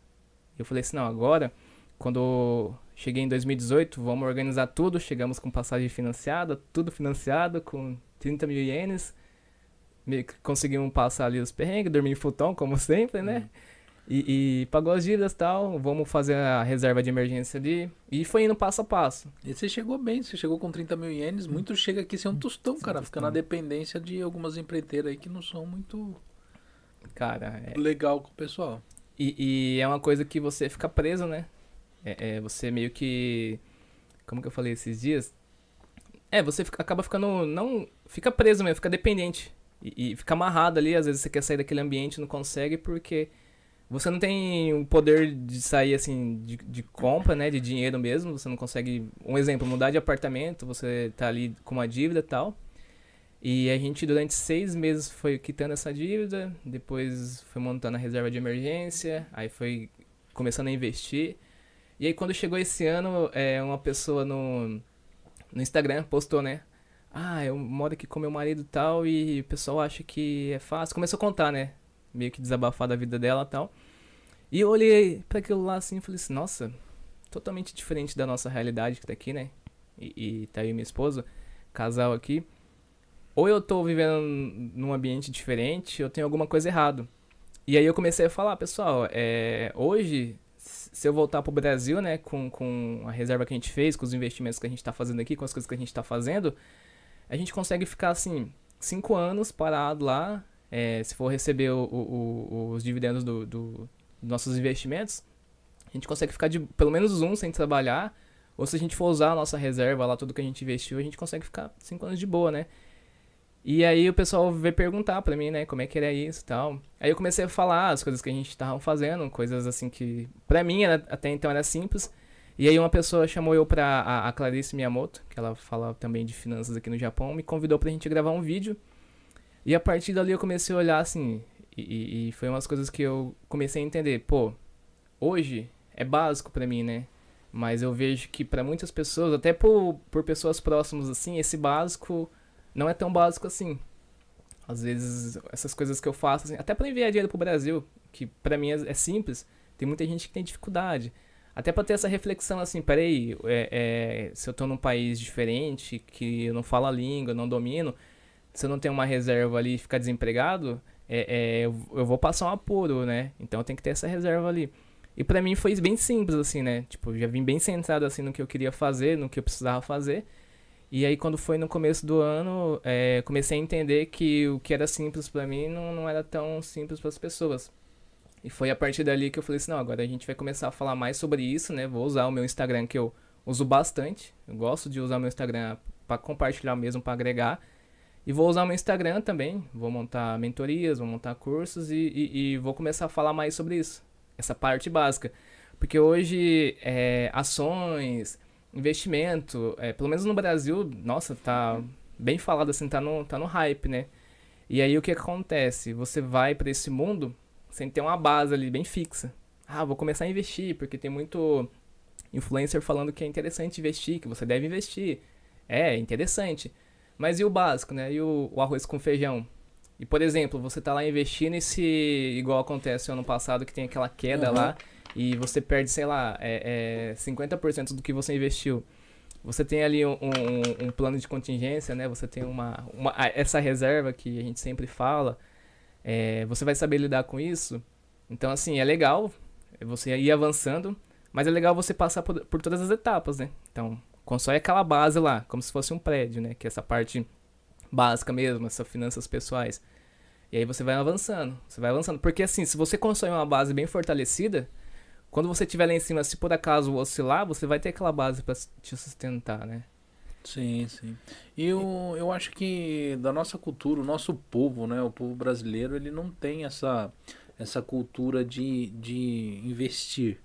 Eu falei assim, não, agora, quando cheguei em 2018, vamos organizar tudo. Chegamos com passagem financiada, tudo financiado, com 30 mil ienes conseguimos passar ali os perrengues, dormir em futão, como sempre, né? Uhum. E, e, pagou as dívidas e tal, vamos fazer a reserva de emergência ali. E foi indo passo a passo.
E você chegou bem, você chegou com 30 mil ienes, hum. muito chega aqui ser um tostão, Sim, cara. Tostão. Fica na dependência de algumas empreiteiras aí que não são muito.
Cara, é...
legal com o pessoal.
E, e, é uma coisa que você fica preso, né? É, é, você meio que. Como que eu falei esses dias? É, você fica, acaba ficando. Não. Fica preso mesmo, fica dependente e, e fica amarrado ali, às vezes você quer sair daquele ambiente e não consegue porque você não tem o poder de sair assim de, de compra, né, de dinheiro mesmo, você não consegue, um exemplo, mudar de apartamento, você tá ali com uma dívida e tal. E a gente durante seis meses foi quitando essa dívida, depois foi montando a reserva de emergência, aí foi começando a investir. E aí quando chegou esse ano, é, uma pessoa no, no Instagram postou, né? ah, eu moro aqui com meu marido e tal, e o pessoal acha que é fácil. Começou a contar, né? Meio que desabafar da vida dela e tal. E eu olhei para aquilo lá assim e falei assim, nossa, totalmente diferente da nossa realidade que tá aqui, né? E, e tá aí minha esposa, casal aqui. Ou eu tô vivendo num ambiente diferente, ou tem alguma coisa errado. E aí eu comecei a falar, pessoal, é, hoje, se eu voltar pro Brasil, né, com, com a reserva que a gente fez, com os investimentos que a gente tá fazendo aqui, com as coisas que a gente tá fazendo, a gente consegue ficar assim, cinco anos parado lá, é, se for receber o, o, os dividendos do, do, dos nossos investimentos, a gente consegue ficar de pelo menos um sem trabalhar, ou se a gente for usar a nossa reserva lá, tudo que a gente investiu, a gente consegue ficar cinco anos de boa, né? E aí o pessoal veio perguntar pra mim, né, como é que era isso e tal. Aí eu comecei a falar as coisas que a gente tava fazendo, coisas assim que pra mim era, até então era simples. E aí uma pessoa chamou eu pra a, a Clarice Miyamoto, que ela fala também de finanças aqui no Japão, me convidou pra gente gravar um vídeo. E a partir dali eu comecei a olhar assim, e, e foi umas coisas que eu comecei a entender, pô, hoje é básico para mim, né? Mas eu vejo que para muitas pessoas, até por, por pessoas próximas assim, esse básico não é tão básico assim. Às vezes essas coisas que eu faço, assim, até para enviar dinheiro pro Brasil, que para mim é, é simples, tem muita gente que tem dificuldade Até pra ter essa reflexão assim, peraí, é, é, se eu tô num país diferente, que eu não falo a língua, não domino, se eu não tenho uma reserva ali e ficar desempregado, é, é, eu, vou passar um apuro, né? Então tenho que ter essa reserva ali. E pra mim foi bem simples, assim, né? Tipo, já vim bem centrado, assim, no que eu queria fazer, no que eu precisava fazer. E aí, quando foi no começo do ano, é, comecei a entender que o que era simples pra mim não, não era tão simples para as pessoas. E foi a partir dali que eu falei assim, não, agora a gente vai começar a falar mais sobre isso, né? Vou usar o meu Instagram, que eu uso bastante. Eu gosto de usar o meu Instagram para compartilhar mesmo, para agregar. E vou usar o meu Instagram também. Vou montar mentorias, vou montar cursos e, e, e vou começar a falar mais sobre isso. Essa parte básica. Porque hoje, é, ações, investimento, é, pelo menos no Brasil, nossa, tá bem falado assim, tá no, tá no hype, né? E aí o que acontece? Você vai para esse mundo sem ter uma base ali bem fixa. Ah, vou começar a investir, porque tem muito influencer falando que é interessante investir, que você deve investir. É, interessante. Mas e o básico, né? E o, o arroz com feijão? E, por exemplo, você tá lá investindo e se, igual acontece ano passado, que tem aquela queda uhum. lá, e você perde, sei lá, é, é 50% do que você investiu. Você tem ali um, um, um, plano de contingência, né? Você tem uma, uma essa reserva que a gente sempre fala. É, você vai saber lidar com isso. Então, assim, é legal você ir avançando, mas é legal você passar por, por todas as etapas, né? Então, constrói aquela base lá, como se fosse um prédio, né? Que é essa parte básica mesmo, essas finanças pessoais. E aí você vai avançando, você vai avançando. Porque assim, se você constrói uma base bem fortalecida, quando você estiver lá em cima, se por acaso oscilar, você vai ter aquela base para te sustentar, né?
Sim, sim. E eu, eu acho que da nossa cultura, o nosso povo, né, o povo brasileiro, ele não tem essa, essa cultura de, de investir.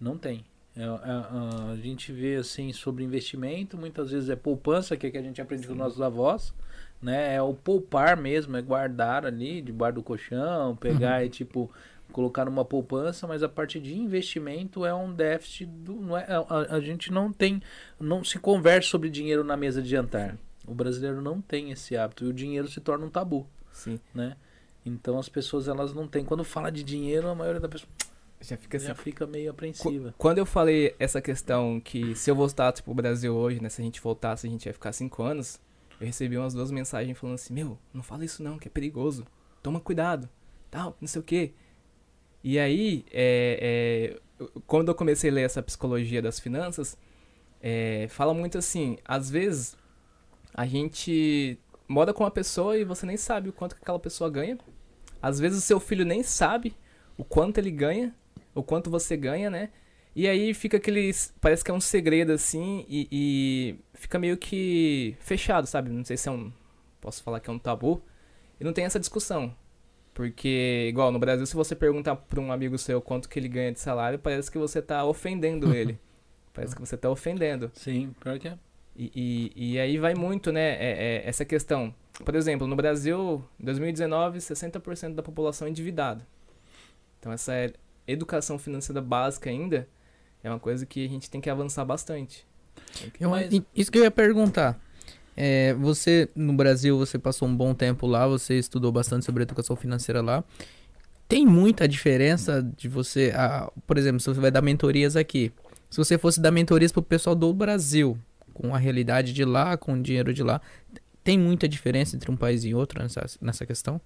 Não tem. É, é, a gente vê assim sobre investimento, muitas vezes é poupança, que é que a gente aprende sim. com nossos avós, né? É o poupar mesmo, é guardar ali debaixo do colchão, pegar uhum. e tipo colocar numa poupança, mas a parte de investimento é um déficit do, não é, a, a, gente não tem, não se conversa sobre dinheiro na mesa de jantar. O brasileiro não tem esse hábito e o dinheiro se torna um tabu.
Sim.
Né? Então as pessoas elas não têm. Quando fala de dinheiro, a maioria da pessoa
já fica,
já
assim,
fica meio apreensiva.
Quando eu falei essa questão que se eu voltasse pro Brasil hoje, né, se a gente voltasse, a gente ia ficar cinco anos, eu recebi umas duas mensagens falando assim: "Meu, não fala isso não, que é perigoso. Toma cuidado." Tal, não sei o quê. E aí, é, é, quando eu comecei a ler essa psicologia das finanças, é, fala muito assim, às vezes a gente mora com uma pessoa e você nem sabe o quanto que aquela pessoa ganha. Às vezes o seu filho nem sabe o quanto ele ganha, o quanto você ganha, né? E aí fica aquele. Parece que é um segredo assim e, e, fica meio que fechado, sabe? Não sei se é um. Posso falar que é um tabu. E não tem essa discussão. Porque, igual no Brasil, se você perguntar pra um amigo seu quanto que ele ganha de salário, parece que você tá ofendendo ele. Parece que você tá ofendendo.
Sim, pior que é.
E, e, e aí vai muito, né, é, é, essa questão. Por exemplo, no Brasil, em 2019, 60% da população é endividada. Então essa é educação financeira básica ainda é uma coisa que a gente tem que avançar bastante.
Eu, isso que eu ia perguntar. É, você, no Brasil, você passou um bom tempo lá, você estudou bastante sobre educação financeira lá. Tem muita diferença de você, ah, por exemplo, se você vai dar mentorias aqui. Se você fosse dar mentorias pro pessoal do Brasil, com a realidade de lá, com o dinheiro de lá, tem muita diferença entre um país e outro nessa, nessa questão?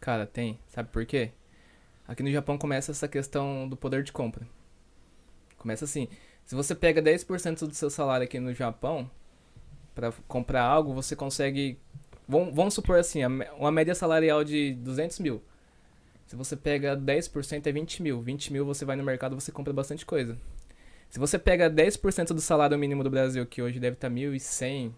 Cara, tem. Sabe por quê? Aqui no Japão começa essa questão do poder de compra. Começa assim. Se você pega 10% do seu salário aqui no Japão, para comprar algo, você consegue. Vamos, vamos supor assim, uma média salarial de 200 mil. Se você pega 10% é 20 mil. 20 mil você vai no mercado você compra bastante coisa. Se você pega 10% do salário mínimo do Brasil, que hoje deve estar tá 1.100,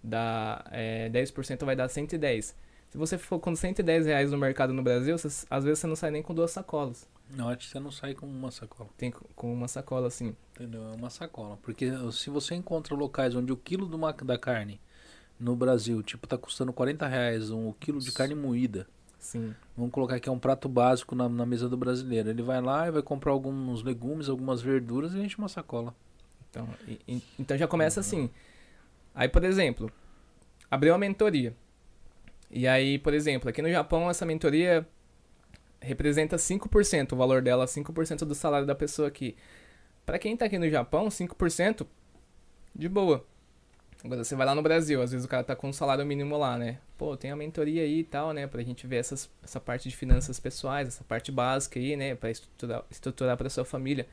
dá, é, 10% vai dar 110. Se você for com 110 reais no mercado no Brasil, você, às vezes você não sai nem com duas sacolas.
Não, acho que você não sai com uma sacola.
Tem com uma sacola, sim.
Entendeu? É uma sacola. Porque se você encontra locais onde o quilo uma, da carne no Brasil, tipo, tá custando 40 reais um quilo de carne moída.
Sim.
Vamos colocar que é um prato básico na, na mesa do brasileiro. Ele vai lá e vai comprar alguns legumes, algumas verduras e enche uma sacola.
Então, e, então já começa uhum. assim. Aí, por exemplo, abriu uma mentoria. E aí, por exemplo, aqui no Japão essa mentoria representa 5%, o valor dela 5% do salário da pessoa aqui. Pra quem tá aqui no Japão, 5%, de boa. Agora você vai lá no Brasil, às vezes o cara tá com um salário mínimo lá, né? Pô, tem a mentoria aí e tal, né? Pra gente ver essas, essa parte de finanças pessoais, essa parte básica aí, né? Pra estruturar, estruturar pra sua família.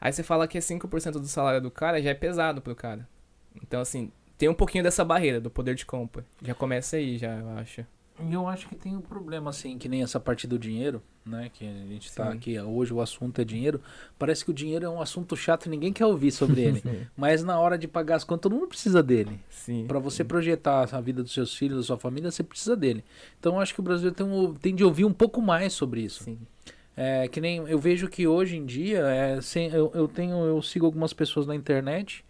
Aí você fala que é 5% do salário do cara, já é pesado pro cara. Então, assim, tem um pouquinho dessa barreira do poder de compra. Já começa aí, já, eu acho.
E eu acho que tem um problema, assim, que nem essa parte do dinheiro, né? Que a gente tá
Sim.
aqui, hoje o assunto é dinheiro. Parece que o dinheiro é um assunto chato e ninguém quer ouvir sobre ele. Mas na hora de pagar as contas, todo mundo precisa dele.
Sim.
Para você projetar a vida dos seus filhos, da sua família, você precisa dele. Então eu acho que o Brasil tem, um, tem de ouvir um pouco mais sobre isso.
Sim.
É, que nem eu vejo que hoje em dia é, sem, eu, eu tenho eu sigo algumas pessoas na internet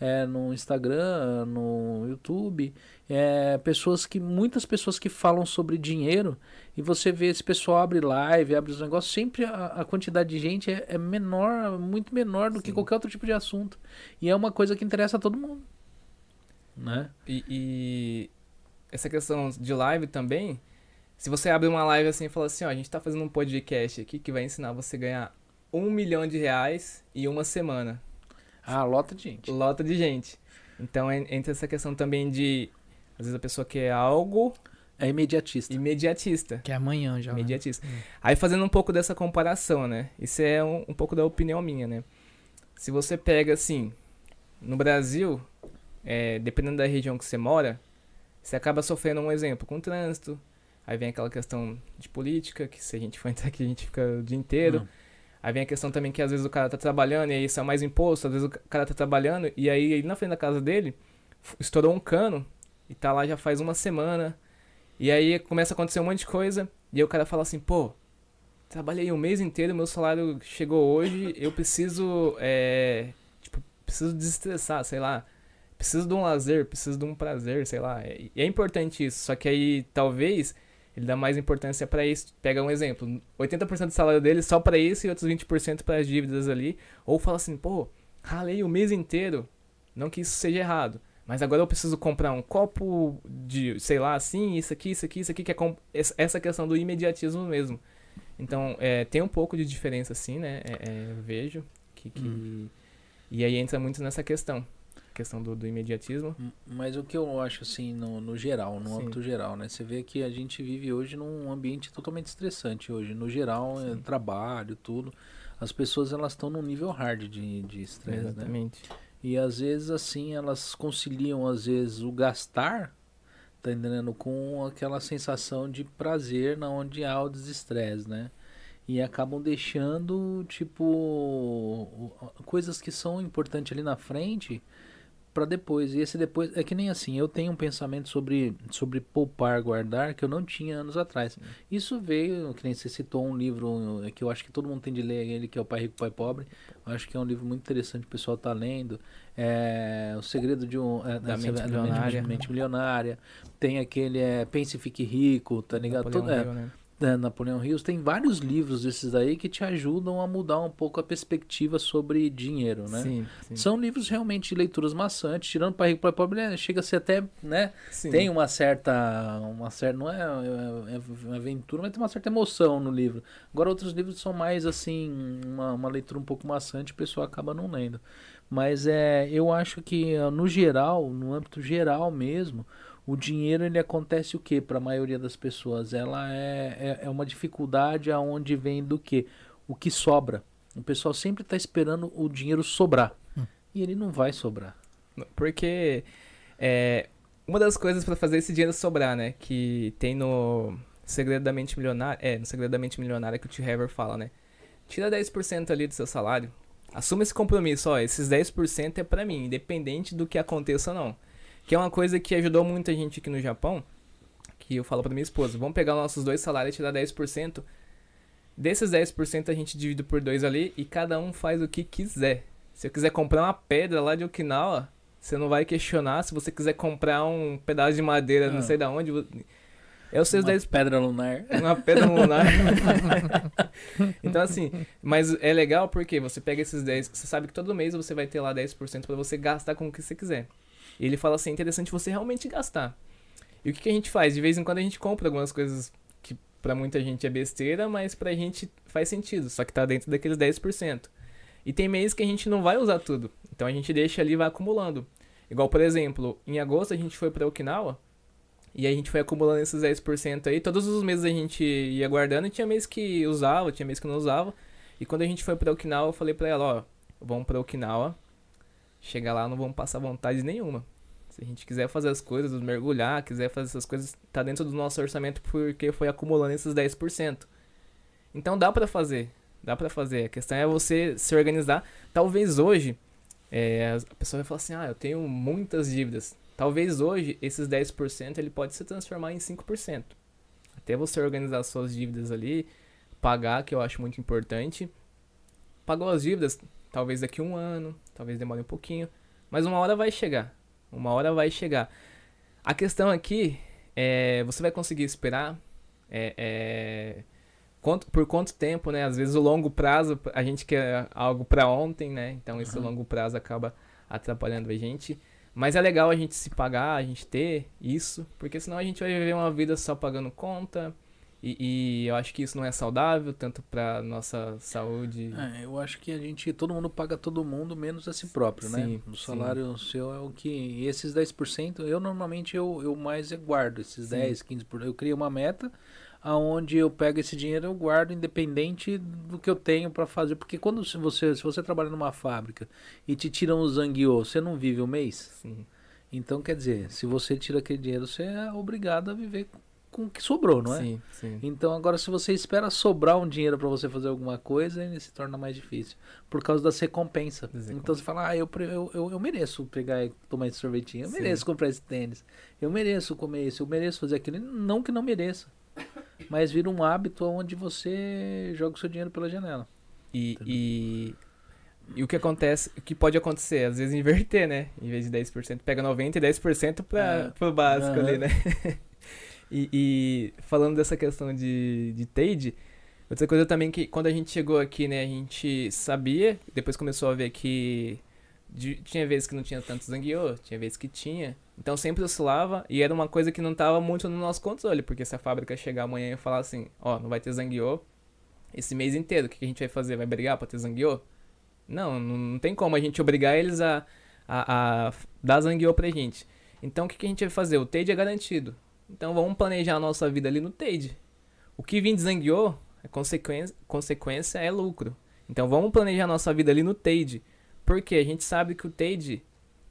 é, no Instagram no YouTube é, pessoas que muitas pessoas que falam sobre dinheiro e você vê esse pessoal abre live abre os negócios sempre a, a quantidade de gente é, é menor muito menor do que
Sim.
qualquer outro tipo de assunto e é uma coisa que interessa a todo mundo né
E, e essa questão de live também, se você abre uma live assim e fala assim, ó, a gente tá fazendo um podcast aqui que vai ensinar você a ganhar um milhão de reais em uma semana.
Ah lota de gente
Lota de gente. Então en- entra essa questão também de, às vezes a pessoa quer algo
é imediatista
imediatista.
Que é amanhã já. né?
Imediatista. Aí fazendo um pouco dessa comparação, né? Isso é um, um pouco da opinião minha, né? Se você pega assim, no Brasil, é, dependendo da região que você mora, você acaba sofrendo um exemplo com o trânsito. Aí vem aquela questão de política, que se a gente for entrar aqui, a gente fica o dia inteiro.
Hum.
Aí vem a questão também que às vezes o cara tá trabalhando e aí isso é mais imposto, às vezes o cara tá trabalhando e aí na frente da casa dele estourou um cano e tá lá já faz uma semana. E aí começa a acontecer um monte de coisa e aí o cara fala assim, pô, trabalhei o mês inteiro, meu salário chegou hoje, eu preciso, é, tipo, preciso desestressar, sei lá. Preciso de um lazer, preciso de um prazer, sei lá. E é importante isso, só que aí talvez ele dá mais importância pra isso. Pega um exemplo, 80% do salário dele só pra isso e outros 20% para as dívidas ali. Ou fala assim, pô, ralei o mês inteiro. Não que isso seja errado. Mas agora eu preciso comprar um copo de, sei lá, assim, isso aqui, isso aqui, isso aqui, que é essa questão do imediatismo mesmo. Então, é, tem um pouco de diferença, assim, né? É, é, vejo que... que-
Hum.
E aí entra muito nessa questão. Questão do, do imediatismo.
Mas o que eu acho assim, no, no geral, no
Sim.
âmbito geral, né? Você vê que a gente vive hoje num ambiente totalmente estressante hoje. No geral, é trabalho, tudo. As pessoas elas estão num nível hard de de estresse, né?
Exatamente.
E às vezes assim, elas conciliam às vezes o gastar, tá entendendo, com aquela sensação de prazer na onde há o desestresse, né? E acabam deixando, tipo, coisas que são importantes ali na frente para depois. E esse depois é que nem assim, eu tenho um pensamento sobre sobre poupar, guardar que eu não tinha anos atrás. Isso veio, que nem você citou um livro eh, que eu acho que todo mundo tem de ler ele, que é o Pai Rico, Pai Pobre. Eu acho que é um livro muito interessante, o pessoal tá lendo. É, o segredo de um é,
Da
é,
Mente
é,
Milionária.
Mente milionária. Tem aquele é, Pense e Fique Rico, tá ligado? Todo- é,
né?
É, Napoleão Rios tem vários livros desses daí que te ajudam a mudar um pouco a perspectiva sobre dinheiro, né?
Sim, sim.
São livros realmente de leituras maçantes, tirando para rico para pobre, né, chega a ser até, né,
Sim.
tem uma certa uma certa não é, é, é uma aventura, mas tem uma certa emoção no livro. Agora outros livros são mais assim, uma, uma leitura um pouco maçante, o pessoal acaba não lendo. Mas é, eu acho que no geral, no âmbito geral mesmo, o dinheiro ele acontece o que para a maioria das pessoas? Ela é, é, é uma dificuldade aonde vem do que? O que sobra. O pessoal sempre está esperando o dinheiro sobrar. E ele não vai sobrar.
Porque é, uma das coisas pra fazer esse dinheiro sobrar, né? Que tem no Segredo da Mente Milionária. É, no Segredo da Mente Milionária que o T. Haver fala, né? Tira 10% ali do seu salário. Assuma esse compromisso, ó. Esses 10% é pra mim, independente do que aconteça ou não. Que é uma coisa que ajudou muita gente aqui no Japão. Que eu falo pra minha esposa: vamos pegar nossos dois salários e tirar 10%. Desses 10% a gente divide por dois ali e cada um faz o que quiser. Se eu quiser comprar uma pedra lá de Okinawa, você não vai questionar. Se você quiser comprar um pedaço de madeira,
Ah.
não sei da onde, é os seus
Uma
10
pedra lunar.
uma pedra lunar. então, assim, mas é legal porque você pega esses 10, você sabe que todo mês você vai ter lá 10% pra você gastar com o que você quiser. Ele fala assim, é interessante você realmente gastar. E o que, que a gente faz? De vez em quando a gente compra algumas coisas que pra muita gente é besteira, mas pra gente faz sentido, só que tá dentro daqueles 10%. E tem mês que a gente não vai usar tudo. Então a gente deixa ali e vai acumulando. Igual, por exemplo, em agosto a gente foi pra Okinawa. E a gente foi acumulando esses 10% aí. Todos os meses a gente ia guardando. E tinha mês que usava, tinha mês que não usava. E quando a gente foi pra Okinawa, eu falei pra ela, ó, vamos pra Okinawa. Chegar lá, não vamos passar vontade nenhuma. Se a gente quiser fazer as coisas, mergulhar, quiser fazer essas coisas, tá dentro do nosso orçamento porque foi acumulando esses 10%. Então dá pra fazer. Dá pra fazer. A questão é você se organizar. Talvez hoje, é, a pessoa vai falar assim, ah, eu tenho muitas dívidas. Talvez hoje, esses 10% ele pode se transformar em 5%. Até você organizar suas dívidas ali, pagar, que eu acho muito importante. Pagou as dívidas, talvez daqui um ano, talvez demore um pouquinho. Mas uma hora vai chegar. Uma hora vai chegar. A questão aqui é, você vai conseguir esperar é, é, quanto, por quanto tempo, né? Às vezes o longo prazo, a gente quer algo para ontem, né? Então esse
Uhum.
longo prazo acaba atrapalhando a gente. Mas é legal a gente se pagar, a gente ter isso, porque senão a gente vai viver uma vida só pagando conta. E, e eu acho que isso não é saudável, tanto pra nossa saúde.
É, eu acho que a gente, todo mundo paga todo mundo, menos a si próprio, né?
Sim,
O
sim.
salário seu é o que. e esses 10%, eu normalmente eu, eu mais guardo esses
Sim.
10, 15%. Eu crio uma meta aonde eu pego esse dinheiro eu guardo independente do que eu tenho para fazer. Porque quando se você, se você trabalha numa fábrica e te tiram o zangueô, você não vive o mês?
Sim,
Então, quer dizer, se você tira aquele dinheiro, você é obrigado a viver com o que sobrou, não é?
sim, sim.
Então agora se você espera sobrar um dinheiro pra você fazer alguma coisa, ele se torna mais difícil. Por causa das recompensas. Então você fala, ah, eu, eu, eu, eu mereço pegar e tomar esse sorvetinho, eu
Sim.
mereço comprar esse tênis, eu mereço comer isso, eu mereço fazer aquilo. Não que não mereça. Mas vira um hábito onde você joga o seu dinheiro pela janela.
E, e, e o que acontece, o que pode acontecer, às vezes inverter, né? Em vez de 10%, pega 90% e 10% pra,
É.
pro básico
Aham.
ali, né? e, e falando dessa questão de, de trade, outra coisa também que quando a gente chegou aqui, né, a gente sabia, depois começou a ver que de- tinha vezes que não tinha tanto zangueô, tinha vezes que tinha. Então sempre oscilava e era uma coisa que não estava muito no nosso controle, porque se a fábrica chegar amanhã e falar assim, ó, não vai ter zangueô esse mês inteiro, o que a gente vai fazer? Vai brigar pra ter zangueô? Não, não, não tem como a gente obrigar eles a, a, a dar zangueô pra gente. Então o que, que a gente vai fazer? O TADE é garantido. Então vamos planejar a nossa vida ali no TADE. O que vir de zangueô, a consequência, consequência é lucro. Então vamos planejar a nossa vida ali no TADE. Porque a gente sabe que o TADE,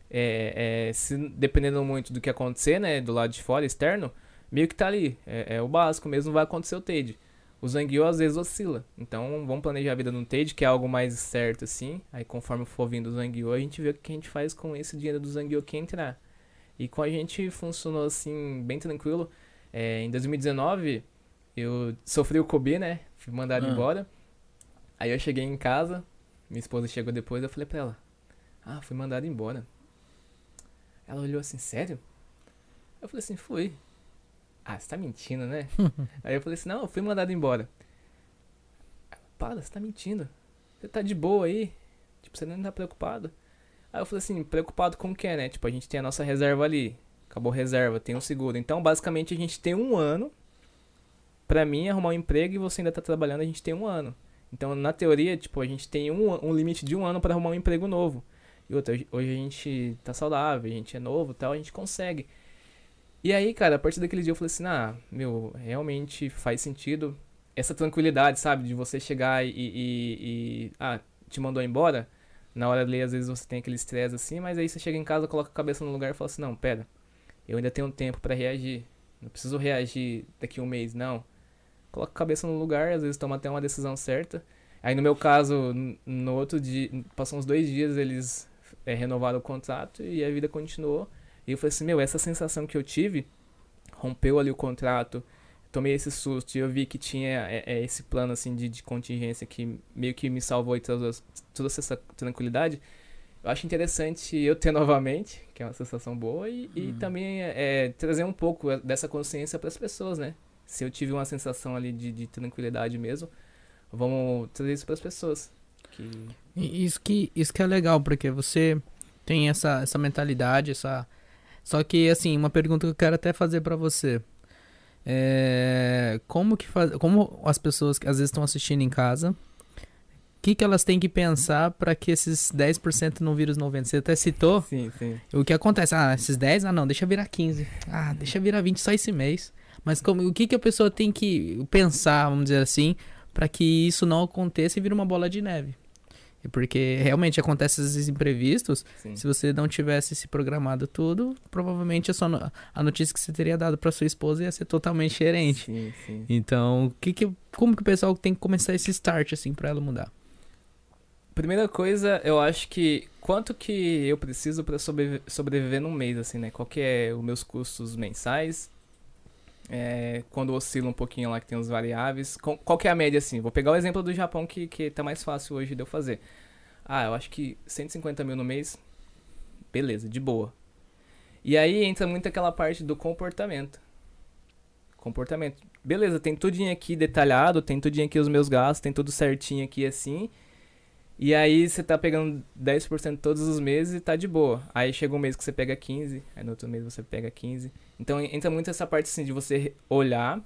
é, é, se, dependendo muito do que acontecer, né, do lado de fora, externo, meio que tá ali. É, é o básico mesmo, vai acontecer o TADE. O Zangueô às vezes oscila. Então vamos planejar a vida no trade, que é algo mais certo assim. Aí conforme for vindo o Zangueô, a gente vê o que a gente faz com esse dinheiro do Zangueô que entrar. E com a gente funcionou assim, bem tranquilo. É, em 2019, eu sofri o Kobe, né? Fui mandado
Ah.
embora. Aí eu cheguei em casa, minha esposa chegou depois, eu falei pra ela: Ah, fui mandado embora. Ela olhou assim, sério? Eu falei assim, fui. Ah, você tá mentindo, né? Aí eu falei assim, não, eu fui mandado embora. Para, você tá mentindo. Você tá de boa aí? Tipo, você não tá preocupado? Aí eu falei assim, preocupado com o que, né? Tipo, a gente tem a nossa reserva ali. Acabou reserva, tem um seguro. Então, basicamente, a gente tem um ano pra mim arrumar um emprego e você ainda tá trabalhando, a gente tem um ano. Então, na teoria, tipo, a gente tem um, um limite de um ano pra arrumar um emprego novo. E outra, hoje- a gente tá saudável, a gente é novo tal, a gente consegue. E aí, cara, a partir daquele dia eu falei assim, ah, meu, realmente faz sentido essa tranquilidade, sabe? De você chegar e, e, e- ah, te mandou embora. Na hora de ler, às vezes você tem aquele estresse assim, mas aí você chega em casa, coloca a cabeça no lugar e fala assim, não, pera, eu ainda tenho tempo pra reagir. Não preciso reagir daqui a um mês, não. Coloca a cabeça no lugar, às vezes toma até uma decisão certa. Aí no meu caso, no outro dia, passou uns dois dias, eles é, renovaram o contrato e a vida continuou. E eu falei assim, meu, essa sensação que eu tive, rompeu ali o contrato, tomei esse susto e eu vi que tinha é, é, esse plano assim de, de contingência que meio que me salvou e trouxe, trouxe essa tranquilidade. Eu acho interessante eu ter novamente, que é uma sensação boa, e, e
Hum.
também é, trazer um pouco dessa consciência para as pessoas, né? Se eu tive uma sensação ali de, de tranquilidade mesmo, vamos trazer isso para as pessoas. Que...
Isso que, isso que é legal, porque você tem essa, essa mentalidade, essa. Só que, assim, uma pergunta que eu quero até fazer pra você. É. Como que faz. Como as pessoas que às vezes estão assistindo em casa. que, que elas têm que pensar para que esses 10% não virem os 90%? Você até citou
Sim, sim.
o que acontece. Ah, esses 10, ah não, deixa virar 15. Ah, deixa virar 20 só esse mês. Mas como, o que, que a pessoa tem que pensar, vamos dizer assim, para que isso não aconteça e vire uma bola de neve? E Porque realmente acontece esses imprevistos.
sim.
Se você não tivesse se programado tudo, provavelmente a, no- a notícia que você teria dado para sua esposa ia ser totalmente diferente.
Sim, sim.
Então, que que, como que o pessoal tem que começar esse start assim para ela mudar?
Primeira coisa, eu acho que quanto que eu preciso para sobreviver num mês, assim, né? Qual que é os meus custos mensais? É, quando oscila um pouquinho lá que tem os variáveis. Qual que é a média, assim? Vou pegar o exemplo do Japão que, que tá mais fácil hoje de eu fazer. Ah, eu acho que 150 mil no mês, beleza, de boa. E aí entra muito aquela parte do comportamento. Comportamento. Beleza, tem tudinho aqui detalhado, tem tudinho aqui os meus gastos, tem tudo certinho aqui assim. E aí você tá pegando 10% todos os meses e tá de boa. Aí chega um mês que você pega 15, aí no outro mês você pega 15. Então entra muito essa parte assim de você olhar,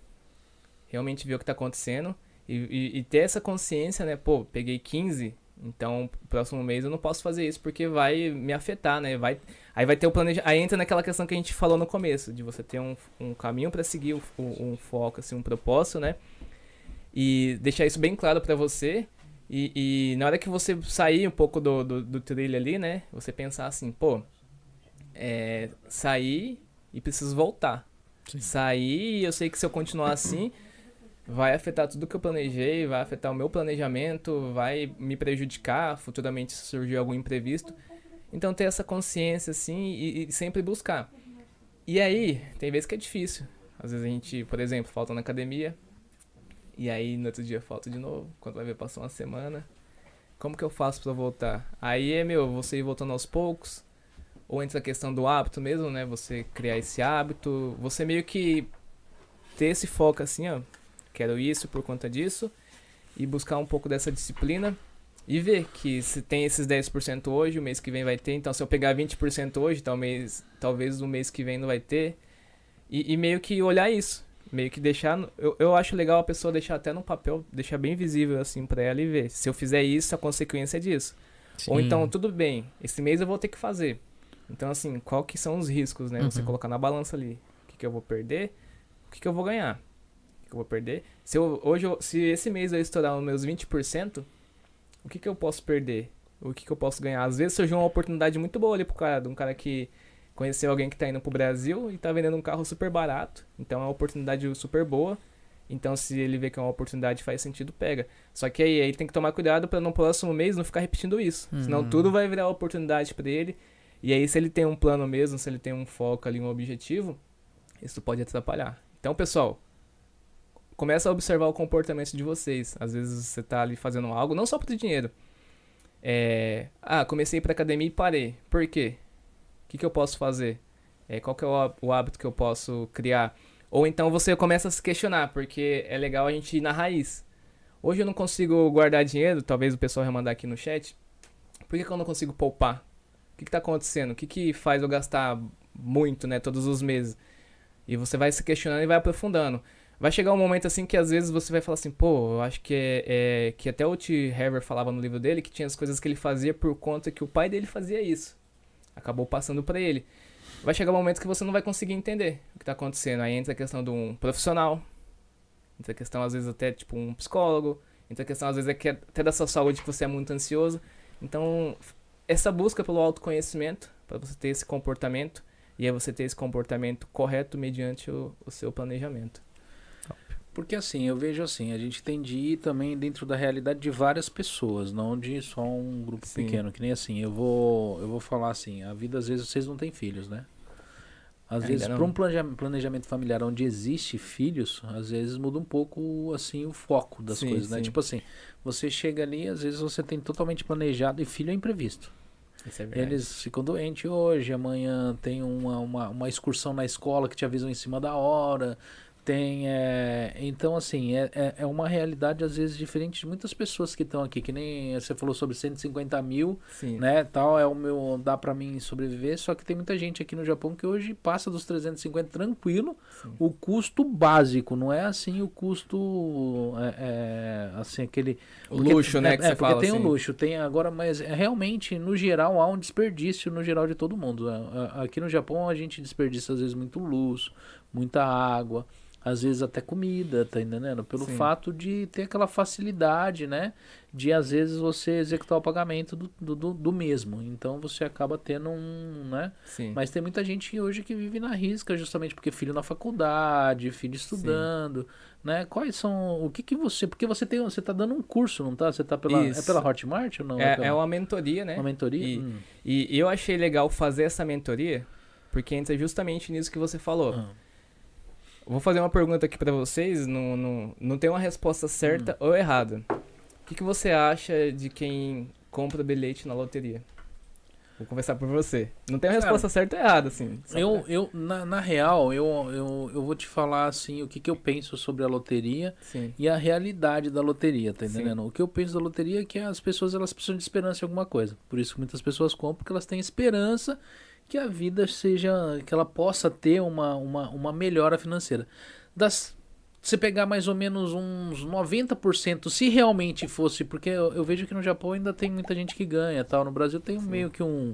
realmente ver o que tá acontecendo e, e- e ter essa consciência, né? Pô, peguei 15, então próximo mês eu não posso fazer isso porque vai me afetar, né? Vai, aí vai ter o planejamento. Aí entra naquela questão que a gente falou no começo, de você ter um, um caminho para seguir, um, um foco, assim, um propósito, né? E deixar isso bem claro para você. E, e na hora que você sair um pouco do, do, do trilho ali, né? Você pensar assim, pô, é, sair e preciso voltar.
Sim.
Sair e eu sei que se eu continuar assim, vai afetar tudo que eu planejei, vai afetar o meu planejamento, vai me prejudicar futuramente se surgir algum imprevisto. Então ter essa consciência assim e, e sempre buscar. E aí, tem vezes que é difícil. Às vezes a gente, por exemplo, falta na academia, e aí no outro dia falta de novo. Quando vai ver, passou uma semana. Como que eu faço pra voltar? Aí é, meu, você ir voltando aos poucos. Ou entra a questão do hábito mesmo, né? Você criar esse hábito. Você meio que ter esse foco assim, ó. Quero isso por conta disso. E buscar um pouco dessa disciplina. E ver que se tem esses 10% hoje, o mês que vem vai ter. Então se eu pegar 20% hoje, talvez, talvez no mês que vem não vai ter. E, e meio que olhar isso. Meio que deixar. Eu, eu acho legal a pessoa deixar até no papel, deixar bem visível assim pra ela e ver. Se eu fizer isso, a consequência é disso. Ou então, tudo bem, esse mês eu vou ter que fazer. Então, assim, qual que são os riscos, né? Você
Uhum.
colocar na balança ali. O que, que eu vou perder? O que, que eu vou ganhar? O que, que eu vou perder? Se eu, hoje, eu- se esse mês eu estourar os meus 20%, o que, que eu posso perder? O que, que eu posso ganhar? Às vezes surgiu uma oportunidade muito boa ali pro cara, de um cara que conheceu alguém que tá indo pro Brasil e tá vendendo um carro super barato. Então é uma oportunidade super boa. Então, se ele vê que é uma oportunidade faz sentido, pega. Só que aí, aí tem que tomar cuidado para no próximo mês não ficar repetindo isso. Senão
Uhum.
tudo vai virar oportunidade para ele. E aí, se ele tem um plano mesmo, se ele tem um foco ali, um objetivo, isso pode atrapalhar. Então, pessoal, começa a observar o comportamento de vocês. Às vezes você tá ali fazendo algo, não só por dinheiro. É, ah, comecei para academia e parei. Por quê? O que, que eu posso fazer? É, qual que é o, há- o hábito que eu posso criar? Ou então você começa a se questionar, porque é legal a gente ir na raiz. Hoje eu não consigo guardar dinheiro, talvez o pessoal vai mandar aqui no chat. Por que, que eu não consigo poupar? O que, que tá acontecendo? O que, que faz eu gastar muito, né, todos os meses? E você vai se questionando e vai aprofundando. Vai chegar um momento assim que às vezes você vai falar assim, pô, eu acho que é, é- que até o T. Harvey falava no livro dele que tinha as coisas que ele fazia por conta que o pai dele fazia isso. Acabou passando pra ele. Vai chegar um momento que você não vai conseguir entender o que tá acontecendo. Aí entra a questão de um profissional, entra a questão às vezes até tipo um psicólogo, entra a questão às vezes até da sua saúde que você é muito ansioso. Então, essa busca pelo autoconhecimento, para você ter esse comportamento, e aí você ter esse comportamento correto mediante o, o seu planejamento.
Porque assim, eu vejo assim, a gente tem de ir também dentro da realidade de várias pessoas, não de só um grupo
Sim.
pequeno, que nem assim, eu vou, eu vou falar assim, a vida às vezes vocês não têm filhos, né? Às
Ainda
vezes,
não.
para um planeja- planejamento familiar onde existe filhos, às vezes muda um pouco assim o foco das
Sim,
coisas, né?
sim.
Tipo assim, você chega ali, às vezes você tem totalmente planejado e filho é imprevisto.
Isso é verdade.
Eles ficam doentes hoje, amanhã tem uma, uma, uma excursão na escola que te avisam em cima da hora.
Tem, é, então assim, é, é, é uma realidade às vezes diferente de muitas pessoas que estão aqui, que nem você falou sobre 150 mil,
Sim.
né, tal, é o meu, dá pra mim sobreviver, só que tem muita gente aqui no Japão que hoje passa dos 350 tranquilo,
Sim.
o custo básico, não é assim o custo, é, é, assim, aquele...
O
porque-
luxo, né,
é,
que
é,
você
porque
fala
tem
assim.
o luxo, tem agora, mas é, realmente, no geral, há um desperdício no geral de todo mundo. É, é, Aqui no Japão a gente desperdiça às vezes muito luz, muita água, às vezes até comida, tá entendendo? Pelo
Sim.
fato de ter aquela facilidade, né? De às vezes você executar o pagamento do, do, do- mesmo. Então você acaba tendo um, né?
Sim.
Mas tem muita gente hoje que vive na risca, justamente porque filho na faculdade, filho estudando, né? Quais são, o que que você, porque você tem, você tá dando um curso, não tá? Você tá pela, é
Isso.
pela Hotmart ou não?
É,
pela-
é uma mentoria, né?
uma mentoria?
E,
Hum.
e eu achei legal fazer essa mentoria, porque entra justamente nisso que você falou.
Ah.
Vou fazer uma pergunta aqui pra vocês, não, não, não tem uma resposta certa
Hum.
ou errada. O que, que você acha de quem compra bilhete na loteria? Vou conversar por você. Não tem uma
Cara,
resposta certa ou errada, assim.
Eu,
pra-
eu na, na real, eu, eu, eu vou te falar assim o que, que eu penso sobre a loteria
Sim,
e a realidade da loteria, tá
Sim.
entendendo? O que eu penso da loteria é que as pessoas elas precisam de esperança em alguma coisa. Por isso que muitas pessoas compram, porque elas têm esperança que a vida seja, que ela possa ter uma, uma, uma melhora financeira. Das você pegar mais ou menos uns 90%, se realmente fosse, porque eu, eu vejo que no Japão ainda tem muita gente que ganha, tal, no Brasil tem
Sim.
meio que um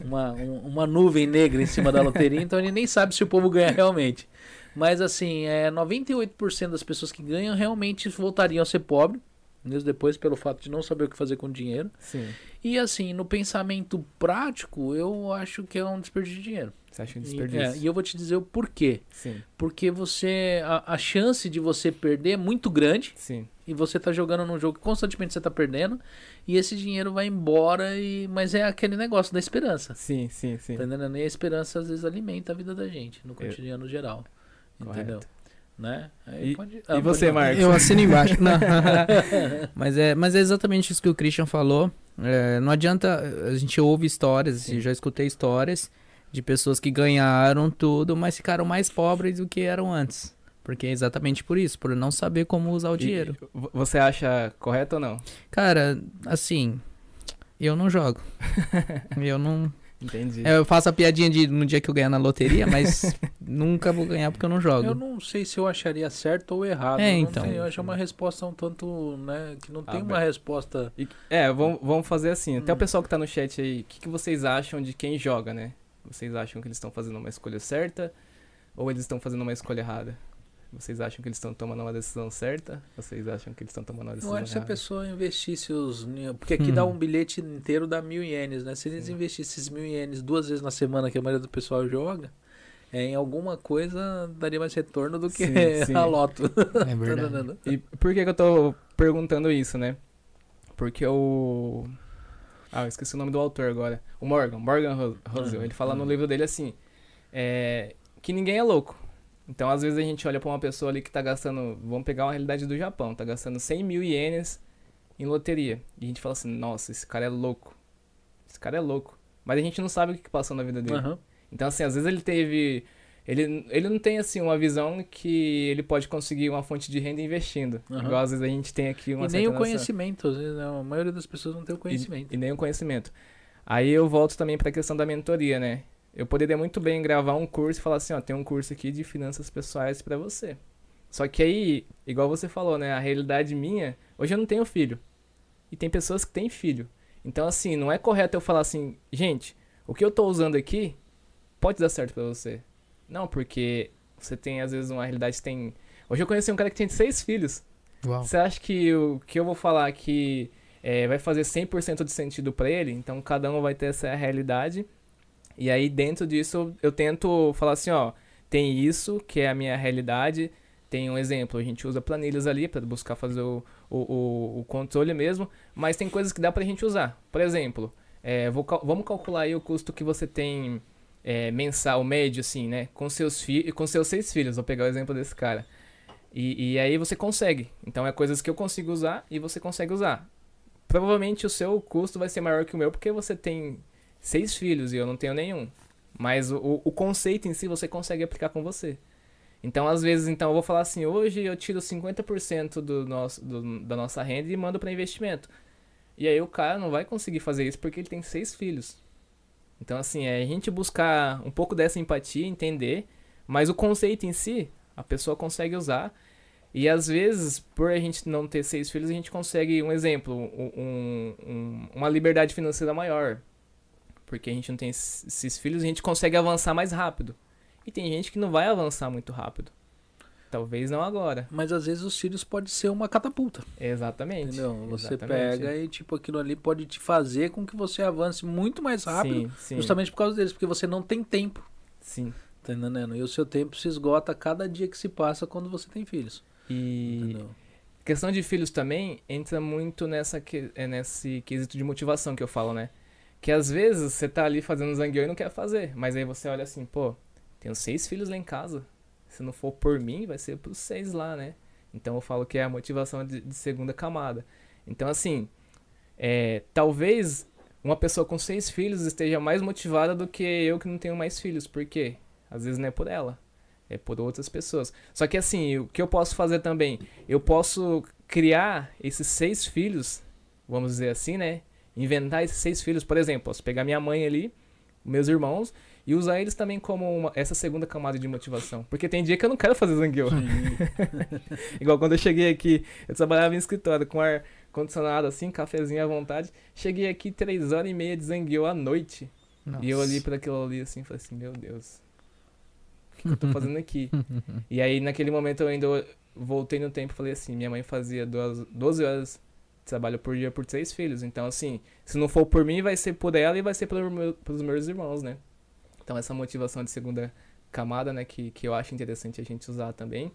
uma, um- uma nuvem negra em cima da loteria, então gente nem sabe se o povo ganha realmente. Mas assim, é 98% das pessoas que ganham realmente voltariam a ser pobre, mesmo depois pelo fato de não saber o que fazer com o dinheiro.
sim.
E assim, no pensamento prático, eu acho que é um desperdício de dinheiro.
Você acha um
E,
desperdício?
é, e eu vou te dizer o porquê.
Sim,
Porque você. A, a chance de você perder é muito grande.
sim,
E você tá jogando num jogo que constantemente você tá perdendo. E esse dinheiro vai embora. E, mas é aquele negócio da esperança.
sim, sim, sim.
Tá entendendo? E a esperança às vezes alimenta a vida da gente, no cotidiano geral. Entendeu? Né? Aí
E-
pode-
e
ah, pode
você,
falar.
Marcos?
Eu assino embaixo. Não. mas, é, mas é exatamente isso que o Christian falou. É, não adianta. A gente ouve histórias, assim,
Sim.
já escutei histórias de pessoas que ganharam tudo, mas ficaram mais pobres do que eram antes. Porque é exatamente por isso, por não saber como usar o
E-
dinheiro.
vo- você acha correto ou não?
Cara, assim, eu não jogo. eu não.
Entendi.
Eu faço a piadinha de no dia que eu ganhar na loteria, mas nunca vou ganhar porque eu não jogo.
Eu não sei se eu acharia certo ou errado.
É,
Eu não
então.
sei, eu acho uma resposta um tanto, né? Que não tem
Ah,
uma resposta.
E- é, vamos, vamos fazer assim. Até
Hum.
o pessoal que tá no chat aí, o que, que vocês acham de quem joga, né? Vocês acham que eles estão fazendo uma escolha certa ou eles estão fazendo uma escolha errada? Vocês acham que eles estão tomando uma decisão certa? Vocês acham que eles estão tomando uma
Eu
decisão
acho que se a
errada?
pessoa investisse os. Porque aqui
Hum.
dá um bilhete inteiro dá mil ienes, né? Se eles
Sim.
investissem esses mil ienes duas vezes na semana que a maioria do pessoal joga, é, em alguma coisa daria mais retorno do que
Sim, sim.
a loto.
É
Tá
verdade.
E por que, que eu tô perguntando isso, né? Porque o. Ah, eu esqueci o nome do autor agora. O Morgan, Morgan Ro- Housel.
Uhum,
Ele fala no
uhum.
livro dele assim: é, que ninguém é louco. Então, às vezes, a gente olha pra uma pessoa ali que tá gastando. Vamos pegar uma realidade do Japão, tá gastando 100 mil ienes em loteria. E a gente fala assim: nossa, esse cara é louco. Esse cara é louco. Mas a gente não sabe o que passou na vida dele.
Aham.
Então, assim, às vezes ele teve. Ele, ele não tem, assim, uma visão que ele pode conseguir uma fonte de renda investindo.
Aham.
Igual às vezes a gente tem aqui uma
E nem o conhecimento, às vezes, né? a maioria das pessoas não tem o conhecimento.
E, e nem o conhecimento. Aí eu volto também pra questão da mentoria, né? Eu poderia muito bem gravar um curso e falar assim, ó, tem um curso aqui de finanças pessoais pra você. Só que aí, igual você falou, né? A realidade minha, hoje eu não tenho filho. E tem pessoas que têm filho. Então, assim, não é correto eu falar assim, gente, o que eu tô usando aqui pode dar certo pra você. Não, porque você tem, às vezes, uma realidade que tem. Hoje eu conheci um cara que tem seis filhos.
Uau.
Você acha que o que eu vou falar aqui é, vai fazer 100% de sentido pra ele? Então cada um vai ter essa realidade. E aí dentro disso eu tento falar assim, ó, tem isso que é a minha realidade. Tem um exemplo, a gente usa planilhas ali para buscar fazer o, o, o, controle mesmo, mas tem coisas que dá pra gente usar. Por exemplo, é, vou vamos calcular aí o custo que você tem é, mensal, médio, assim, né? Com seus, com seus seis filhos, vou pegar o exemplo desse cara. E, e aí você consegue. Então é coisas que eu consigo usar e você consegue usar. Provavelmente o seu custo vai ser maior que o meu porque você tem seis filhos e eu não tenho nenhum. Mas o, o- conceito em si você consegue aplicar com você. Então, às vezes, então, eu vou falar assim, hoje eu tiro 50% do nosso, do, da nossa renda e mando para investimento. E aí o cara não vai conseguir fazer isso porque ele tem seis filhos. Então, assim, é a gente buscar um pouco dessa empatia, entender, mas o conceito em si, a pessoa consegue usar. E às vezes, por a gente não ter seis filhos, a gente consegue, um exemplo, um, um, uma liberdade financeira maior. Porque a gente não tem esses filhos, a gente consegue avançar mais rápido. E tem gente que não vai avançar muito rápido. Talvez não agora.
Mas às vezes os filhos pode ser uma catapulta.
Exatamente.
Entendeu? Você
Exatamente.
pega e tipo aquilo ali pode te fazer com que você avance muito mais rápido,
Sim, sim.
justamente por causa deles, porque você não tem tempo.
Sim.
Tá entendendo? E o seu tempo se esgota a cada dia que se passa quando você tem filhos.
E
Entendeu?
questão de filhos também entra muito nessa que, é nesse quesito de motivação que eu falo, né? Que às vezes você tá ali fazendo zangueio e não quer fazer, mas aí você olha assim, pô, tenho seis filhos lá em casa. Se não for por mim, vai ser pros seis lá, né? Então eu falo que é a motivação de, de segunda camada. Então, assim, é, talvez uma pessoa com seis filhos esteja mais motivada do que eu que não tenho mais filhos. Por quê? Às vezes não é por ela, é por outras pessoas. Só que assim, o que eu posso fazer também? Eu posso criar esses seis filhos, vamos dizer assim, né? Inventar esses seis filhos, por exemplo, posso pegar minha mãe ali, meus irmãos, e usar eles também como uma- essa segunda camada de motivação. Porque tem dia que eu não quero fazer zangueu. Igual quando eu cheguei aqui, eu trabalhava em escritório com ar condicionado assim, cafezinho à vontade. Cheguei aqui três horas e meia de zangueu à noite. E eu olhei para aquilo ali assim e falei assim, meu Deus, o que, que eu tô fazendo aqui? e aí naquele momento eu ainda voltei no tempo e falei assim, minha mãe fazia duas, 12 horas trabalho por dia por três filhos. Então assim, se não for por mim, vai ser por ela e vai ser pelo meu, pelos meus irmãos, né? Então essa motivação de segunda camada, né, que, que eu acho interessante a gente usar também.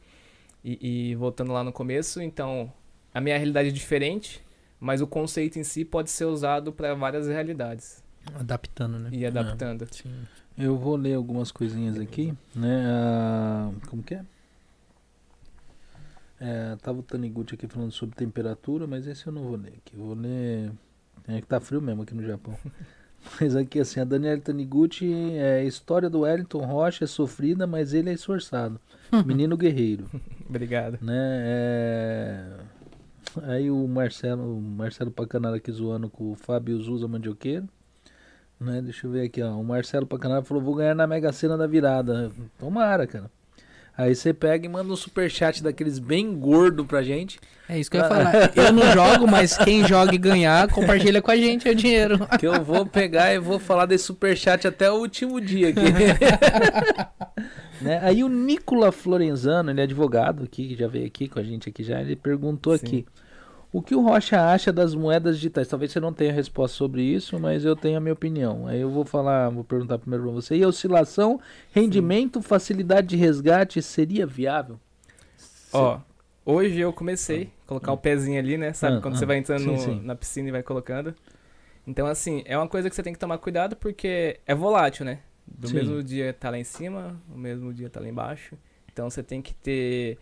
E, e voltando lá no começo, então a minha realidade é diferente, mas o conceito em si pode ser usado para várias realidades
Adaptando, né?
e adaptando.
Sim.
Eu vou ler algumas coisinhas aqui, né? Ah, como que é? É, tava o Taniguchi aqui falando sobre temperatura, mas esse eu não vou ler aqui. Eu vou ler. É que tá frio mesmo aqui no Japão. Mas aqui assim, a Daniela Taniguchi é história do Wellington Rocha é sofrida, mas ele é esforçado. Menino guerreiro,
Obrigado.
né? É... Aí o Marcelo, o Marcelo Pacanara aqui zoando com o Fábio Zuza Mandioqueiro. Né? Deixa eu ver aqui, ó. O Marcelo Pacanara falou: vou ganhar na Mega Sena da virada. Tomara, cara. Aí você pega e manda um superchat daqueles bem gordo pra gente.
É isso que eu ia falar. Eu não jogo, mas quem joga e ganhar, compartilha com a gente o dinheiro.
Que eu vou pegar e vou falar desse superchat até o último dia aqui. né? Aí o Nicola Florenzano, ele é advogado aqui, que já veio aqui com a gente aqui já, ele perguntou
Sim.
aqui. O que o Rocha acha das moedas digitais? Talvez você não tenha resposta sobre isso, mas eu tenho a minha opinião. Aí eu vou falar, vou perguntar primeiro pra você. E a oscilação, rendimento, facilidade de resgate seria viável?
Ó, hoje eu comecei a colocar o pezinho ali, né? Sabe
Ah,
quando
ah,
você vai entrando
sim,
no-
sim.
na piscina e vai colocando? Então, assim, é uma coisa que você tem que tomar cuidado porque é volátil, né? Do
Sim.
mesmo dia tá lá em cima, o mesmo dia tá lá embaixo. Então você tem que ter,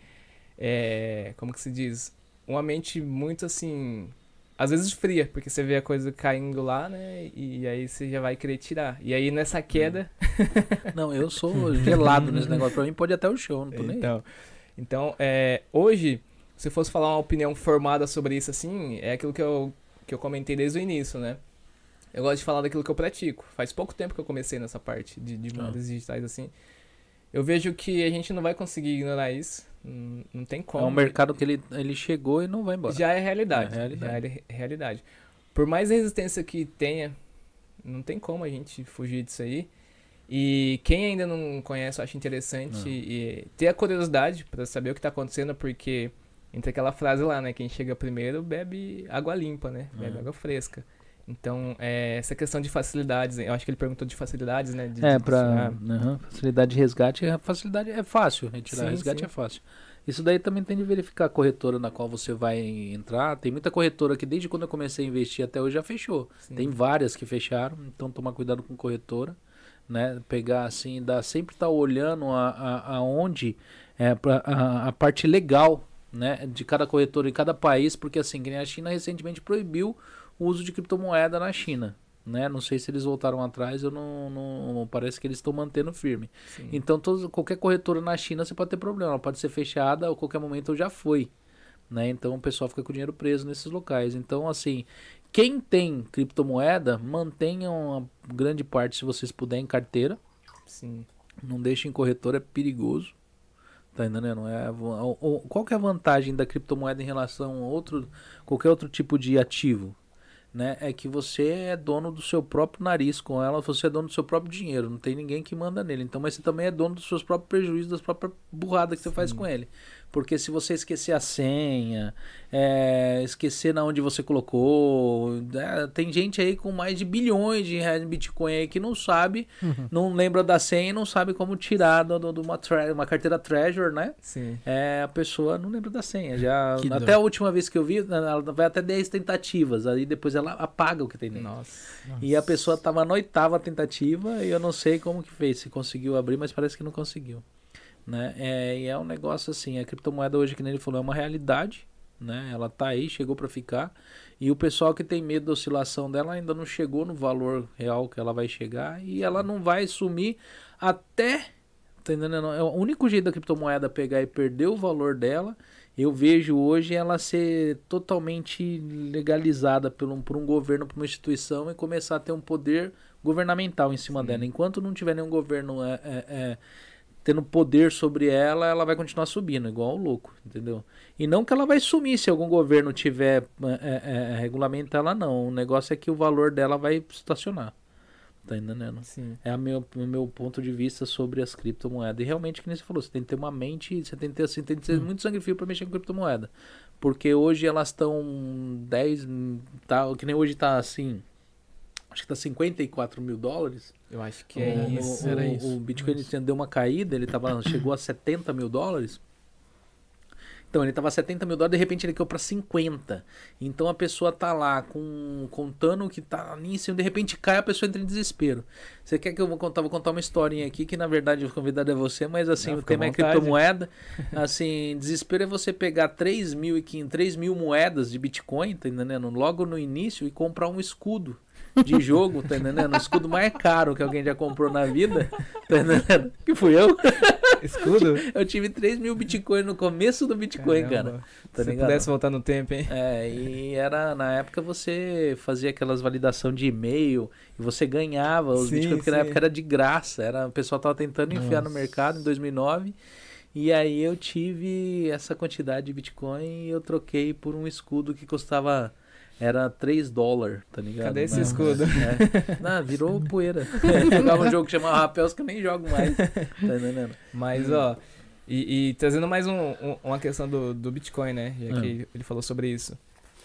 é, como que se diz? Uma mente muito assim, às vezes fria, porque você vê a coisa caindo lá, né? E aí você já vai querer tirar. E aí nessa queda,
Não, eu sou gelado nesse negócio. Pra mim pode até o show, não tô nem.
Então, então é, hoje, se eu fosse falar uma opinião formada sobre isso assim, é aquilo que eu, que eu comentei desde o início, né? Eu gosto de falar daquilo que eu pratico. Faz pouco tempo que eu comecei nessa parte de, de
Ah.
digitais assim. Eu vejo que a gente não vai conseguir ignorar isso. Não, tem
É
como.
um mercado que ele, ele chegou e não vai embora.
Já é realidade.
É realidade.
Já é re- realidade. Por mais resistência que tenha, não tem como a gente fugir disso aí. E quem ainda não conhece, eu acho interessante e ter a curiosidade para saber o que tá acontecendo, porque entre aquela frase lá, né? Quem chega primeiro bebe água limpa, né? Bebe
É.
água fresca. Então, é, essa questão de facilidades, eu acho que ele perguntou de facilidades, né? De,
É,
ah,
aham, facilidade de resgate, a facilidade é fácil, retirar
Sim,
resgate
sim.
é fácil. Isso daí também tem de verificar a corretora na qual você vai entrar. Tem muita corretora que desde quando eu comecei a investir até hoje já fechou.
sim.
Tem várias que fecharam, então tomar cuidado com corretora, né? Pegar assim, dá sempre estar olhando a, a, aonde é pra, a, a parte legal, né, de cada corretora em cada país, porque assim, a China recentemente proibiu o uso de criptomoeda na China. né? Não sei se eles voltaram atrás, eu não, não parece que eles estão mantendo firme.
Sim.
Então, todos, qualquer corretora na China você pode ter problema, ela pode ser fechada a qualquer momento ou já foi. Né? Então o pessoal fica com o dinheiro preso nesses locais. Então, assim, quem tem criptomoeda, mantenha uma grande parte, se vocês puderem, em carteira.
Sim.
Não deixem em corretora, é perigoso. Tá entendendo? É, qual que é a vantagem da criptomoeda em relação a outro, qualquer outro tipo de ativo? Né? É que você é dono do seu próprio nariz com ela, você é dono do seu próprio dinheiro, não tem ninguém que manda nele. Então, mas você também é dono dos seus próprios prejuízos, das próprias burradas que você faz com ele. Porque se você esquecer a senha, é, esquecer na onde você colocou, né, tem gente aí com mais de bilhões de reais em Bitcoin aí que não sabe, não lembra da senha e não sabe como tirar de uma, uma carteira Treasure, né?
Sim.
É, a pessoa não lembra da senha. Já,
Que
até
dó.
a última vez que eu vi, ela vai até 10 tentativas, aí depois ela apaga o que tem dentro.
Nossa.
E a pessoa tava na oitava tentativa e eu não sei como que fez, se conseguiu abrir, mas parece que não conseguiu. Né? É, e é um negócio assim, a criptomoeda hoje, que nem ele falou, é uma realidade, né? Ela tá aí, chegou para ficar. E o pessoal que tem medo da oscilação dela ainda não chegou no valor real que ela vai chegar e ela não vai sumir até tá entendendo? É o único jeito da criptomoeda pegar e perder o valor dela. Eu vejo hoje ela ser totalmente legalizada por um, por um governo, por uma instituição e começar a ter um poder governamental em cima
Sim.
dela. Enquanto não tiver nenhum governo é, é, é, tendo poder sobre ela, ela vai continuar subindo, igual o louco, entendeu? E não que ela vai sumir se algum governo tiver é, é, é, regulamentar ela, não. O negócio é que o valor dela vai estacionar. Tá entendendo?
Sim.
É o meu, meu ponto de vista sobre as criptomoedas. E realmente, que nem você falou, você tem que ter uma mente, você tem que ter, assim, tem que ter muito sangue frio para mexer com criptomoeda. Porque hoje elas estão 10, tá, que nem hoje tá assim, acho que tá 54 mil dólares.
Eu acho que é
o,
isso.
o,
era isso.
o Bitcoin ele deu uma caída, ele tava, chegou a 70 mil dólares. Então ele tava 70 mil dólares, de repente ele caiu para 50. Então a pessoa tá lá com, contando que tá nisso, e de repente cai, a pessoa entra em desespero. Você quer que eu vou contar? Vou contar uma historinha aqui que na verdade o convidado é você, mas assim,
Não,
o tema é criptomoeda. Assim, desespero é você pegar 3 mil, e 500, 3 mil moedas de Bitcoin, tá entendendo? Logo no início e comprar um escudo de jogo, tá entendendo? O escudo mais caro que alguém já comprou na vida, tá entendendo? Que fui eu.
Escudo?
Eu tive 3 mil Bitcoin no começo do Bitcoin, cara.
Caramba.
Tá
Se
ligado?
pudesse voltar no tempo, hein?
É, e era na época você fazia aquelas validação de e-mail e você ganhava os
Sim,
Bitcoin, porque na
sim.
época era de graça. Era, o pessoal tava tentando enfiar no
Nossa.
mercado em 2009. E aí eu tive essa quantidade de Bitcoin e eu troquei por um escudo que custava era 3 dólares, tá ligado?
Cadê esse
Não,
escudo?
é. Não, virou poeira. Jogava um jogo que chamava Rapels que eu nem jogo mais. Tá entendendo?
Mas, ó, e, e trazendo mais um- um- uma questão do, do Bitcoin, né? Já
Hum.
que ele falou sobre isso.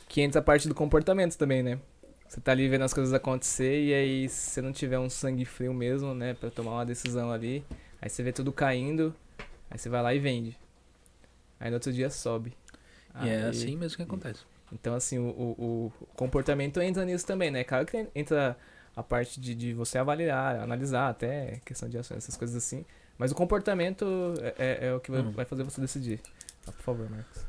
Que entra a parte do comportamento também, né? Você tá ali vendo as coisas acontecer e aí se você não tiver um sangue frio mesmo, né? Pra tomar uma decisão ali, aí você vê tudo caindo, aí você vai lá e vende. Aí no outro dia sobe.
E é
Aí-
assim mesmo que acontece.
Então, assim, o, o, o comportamento entra nisso também, né? Claro que entra a parte de, de você avaliar, analisar até questão de ações, essas coisas assim. Mas o comportamento é, é- é o que vai,
Hum.
vai fazer você decidir. Ah, por favor, Marcos.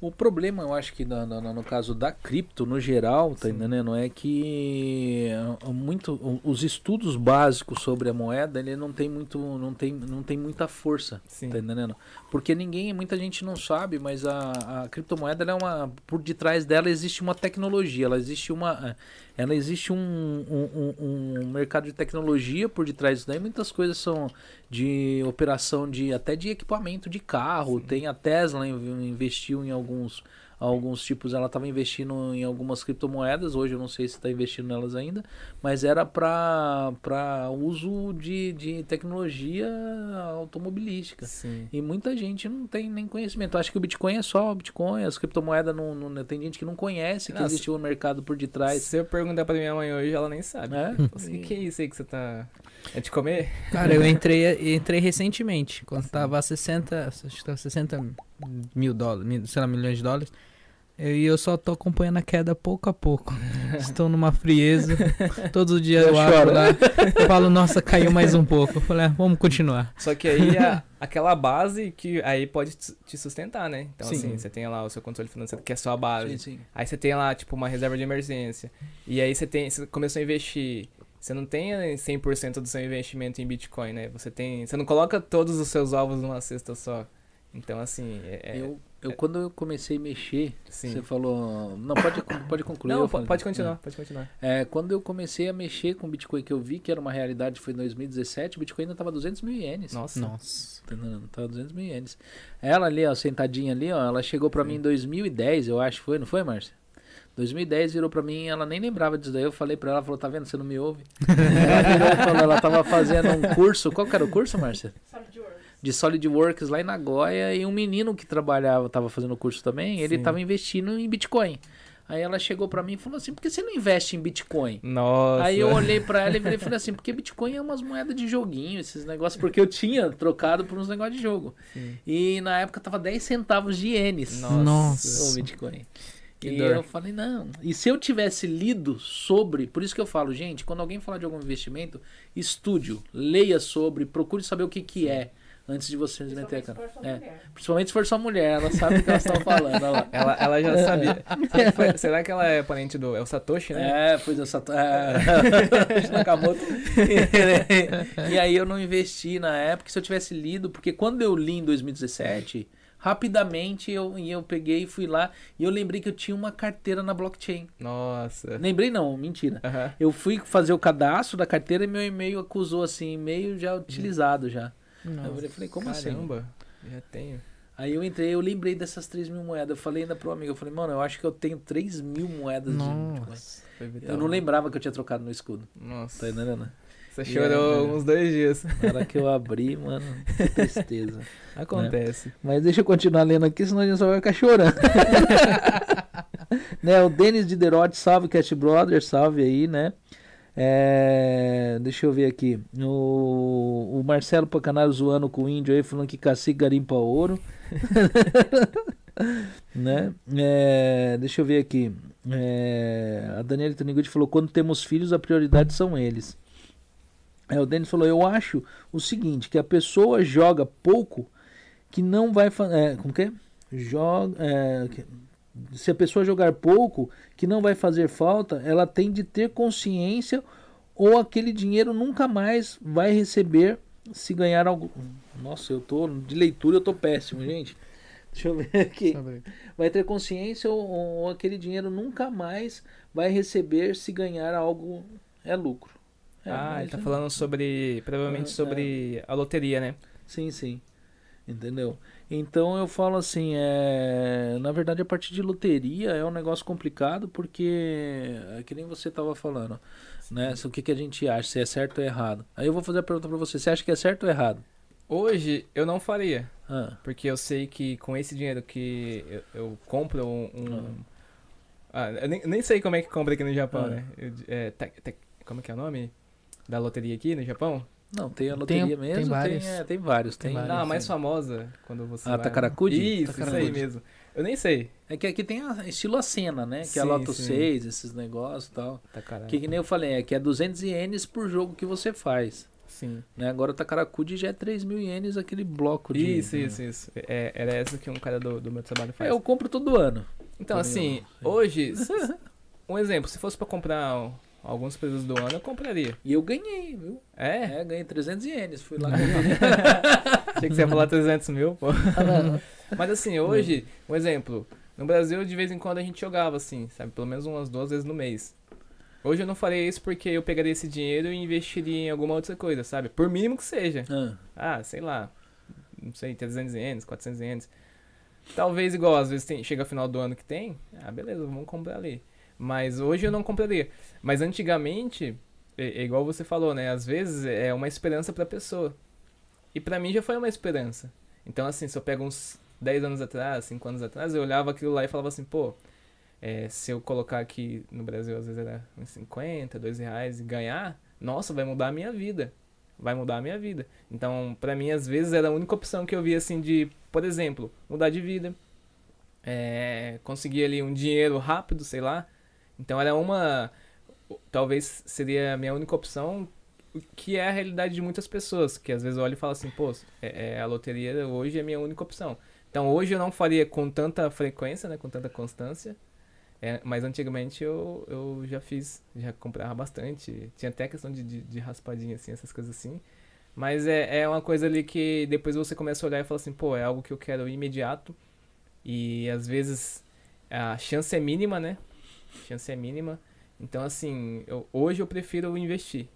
O problema, eu acho que no, no, no caso da cripto, no geral, tá entendendo? É que ah, muito, o- os estudos básicos sobre a moeda, ele não tem muito, não tem, não tem muita força,
Sim.
tá entendendo? Porque ninguém, muita gente não sabe, mas a, a criptomoeda, é uma, por detrás dela existe uma tecnologia, ela existe uma, ela existe um, um, um- um mercado de tecnologia por detrás disso daí, muitas coisas são de operação de até de equipamento de carro.
Sim.
Tem a Tesla in- investiu em alguns alguns tipos, ela estava investindo em algumas criptomoedas. Hoje eu não sei se está investindo nelas ainda, mas era para para uso de, de tecnologia automobilística.
Sim.
E muita gente não tem nem conhecimento. Acho que o Bitcoin é só o Bitcoin, as criptomoedas não, não tem gente que não conhece que
Nossa.
existe um mercado por detrás.
Se eu perguntar pra minha mãe hoje, ela nem sabe.
É?
O que, que é isso aí que você tá. É de comer?
Cara, eu entrei, entrei recentemente, quando tava a 60, acho que tava 60 mil dólares, mil- sei lá, milhões de dólares. E eu só tô acompanhando a queda pouco a pouco. Estou numa frieza. Todo dia eu,
Eu
abro
choro.
lá. Eu falo, nossa, caiu mais um pouco. Eu falei, ah, vamos continuar.
Só que aí a- aquela base que aí pode te- te sustentar, né? Então,
Sim.
assim, você tem lá o seu controle financeiro, que é a sua base.
Sim, sim.
Aí você tem lá, tipo, uma reserva de emergência. E aí você tem. Você começou a investir. Você não tem eh, 100% do seu investimento em Bitcoin, né? Você tem. Você não coloca todos os seus ovos numa cesta só. Então, assim. É, é-
Eu, eu, quando eu comecei a mexer,
sim.
você falou. Não, pode, pode concluir.
Não,
falo.
pode continuar, pode continuar.
É, quando eu comecei a mexer com Bitcoin, que eu vi que era uma realidade, foi em 2017, o Bitcoin ainda tava 200 mil ienes.
Nossa.
Nossa.
Tá? Tava 200 mil ienes. Ela ali, ó, sentadinha ali, ó, ela chegou pra
Sim.
mim em 2010, eu acho, foi, não foi, Márcia? 2010 virou pra mim, ela nem lembrava disso daí. Eu falei pra ela, ela falou, tá vendo, você não me ouve? ela virou falou, ela tava fazendo um curso, qual que era o curso, Márcia? De SolidWorks lá em Nagoya e um menino que trabalhava, tava fazendo o curso também, ele
Sim.
tava investindo em Bitcoin. Aí ela chegou pra mim e falou assim, por que você não investe em Bitcoin?
Nossa.
Aí eu olhei pra ela e e falei assim, porque Bitcoin é umas moedas de joguinho, esses negócios, porque eu tinha trocado por uns negócios de jogo.
Sim.
E na época tava 10 centavos de ienes
Nossa.
Nossa.
o Bitcoin.
Que
e
dor.
eu falei, não. E se eu tivesse lido sobre, por isso que eu falo, gente, quando alguém falar de algum investimento, estude, leia sobre, procure saber o que que é antes de você se meter, cara. É, principalmente se for sua mulher, ela sabe o que elas estão falando. lá.
Ela, ela já sabia. Será que, foi- será que ela é parente do. É o Satoshi, né?
É, pois eu só tô. É, Nakamoto. e aí eu não investi na época. Se eu tivesse lido, porque quando eu li em 2017, rapidamente eu, e eu peguei e fui lá e eu lembrei que eu tinha uma carteira na blockchain.
Nossa.
Lembrei não, mentira.
Aham.
Eu fui fazer o cadastro da carteira e meu e-mail acusou assim, e-mail já utilizado já. Eu falei, como assim?
Caramba, já tenho.
Aí eu entrei, eu lembrei dessas 3 mil moedas. Eu falei ainda pro amigo, eu falei, mano, eu acho que eu tenho 3 mil moedas de Bitcoin.
Nossa.
Vital.
Eu não lembrava que eu tinha trocado no escudo. Tá
Nossa.
entendendo?
Você
E
chorou
é,
uns dois dias.
Na hora que eu abri, mano, que tristeza.
Acontece.
Mas deixa eu continuar lendo aqui, senão a gente só vai ficar chorando. né, o Denis Diderot, salve Cat Brother, salve aí, né? É, deixa eu ver aqui. O, o Marcelo Pacanaro zoando com o índio aí, falando que cacique garimpa ouro. né? É, deixa eu ver aqui. É, a Daniela Toniguchi falou: quando temos filhos, a prioridade são eles. É, o Denis falou: eu acho o seguinte, que a pessoa joga pouco que não vai. É, como que é? Joga. é, se a pessoa jogar pouco que não vai fazer falta, ela tem de ter consciência ou aquele dinheiro nunca mais vai receber se ganhar algo. Nossa, eu tô de leitura, eu tô péssimo, gente. Deixa eu ver aqui. Vai ter consciência ou, ou aquele dinheiro nunca mais vai receber se ganhar algo é lucro. É,
ah, ele tá
é-
falando sobre. Provavelmente
É,
sobre a loteria, né?
Sim, sim. Entendeu? Então eu falo assim, é... na verdade a partir de loteria é um negócio complicado porque é que nem você tava falando, né? Se- O que, que a gente acha, se é certo ou errado. Aí eu vou fazer a pergunta pra você, você acha que é certo ou errado?
Hoje eu não faria.
Ah,
Porque eu sei que com esse dinheiro que eu, eu compro um. um- Ah, eu nem, nem sei como é que compra aqui no Japão,
Ah.
né? Eu- é, tec- tec- como é que é o nome? Da loteria aqui no Japão?
Não, tem a
Tem-
loteria
tem
mesmo, tem,
vários.
é, tem vários. Tem,
Tem vários.
Não, a
sim.
mais famosa quando você.
Ah,
vai-
Takarakuji?
Isso, isso
Takarakuji.
aí mesmo. Eu nem sei.
É que aqui tem a, estilo a cena, né? Que é a
Sim,
Loto
sim.
6, esses negócios e tal.
Takara...
Que, que nem eu falei, é que é 200 ienes por jogo que você faz.
Sim.
Né? Agora o Takarakuji já é 3 mil ienes aquele bloco de...
Isso, isso, isso. É, era essa que um cara do, do meu trabalho faz.
É, eu compro todo ano.
Então,
Entendeu?
assim,
Sim.
hoje, um exemplo, se fosse pra comprar um- alguns períodos do ano, eu compraria.
E eu ganhei, viu?
É?
É, ganhei 300 ienes. Fui lá.
Achei que você ia falar 300 mil, pô. Mas assim, hoje, um exemplo, no Brasil, de vez em quando a gente jogava assim, sabe? Pelo menos umas duas vezes no mês. Hoje eu não faria isso porque eu pegaria esse dinheiro e investiria em alguma outra coisa, sabe? Por mínimo que seja.
Ah,
Ah, sei lá, não sei, 300 ienes, 400 ienes. Talvez igual, às vezes tem, chega final do ano que tem, ah, beleza, vamos comprar ali. Mas hoje eu não compraria. Mas antigamente, é, é igual você falou, né? Às vezes é uma esperança pra pessoa. E pra mim já foi uma esperança. Então, assim, se eu pego uns 10 anos atrás, 5 anos atrás, eu olhava aquilo lá e falava assim, pô, é, se eu colocar aqui no Brasil, às vezes era uns 50, 2 reais e ganhar, nossa, vai mudar a minha vida. Vai mudar a minha vida. Então, pra mim, às vezes era a única opção que eu via, assim, de, por exemplo, mudar de vida. é, conseguir ali um dinheiro rápido, sei lá. Então era uma. Talvez seria a minha única opção, que é a realidade de muitas pessoas, que às vezes olham e falam assim, pô, é, é, a loteria hoje é a minha única opção. Então hoje eu não faria com tanta frequência, né, com tanta constância, é, mas antigamente eu, eu já fiz, já comprava bastante, tinha até questão de, de, de raspadinha, assim, essas coisas assim. Mas é, é uma coisa ali que depois você começa a olhar e fala assim, pô, é algo que eu quero imediato, e às vezes a chance é mínima, né? Chance é mínima. Então, assim, eu, hoje eu prefiro investir.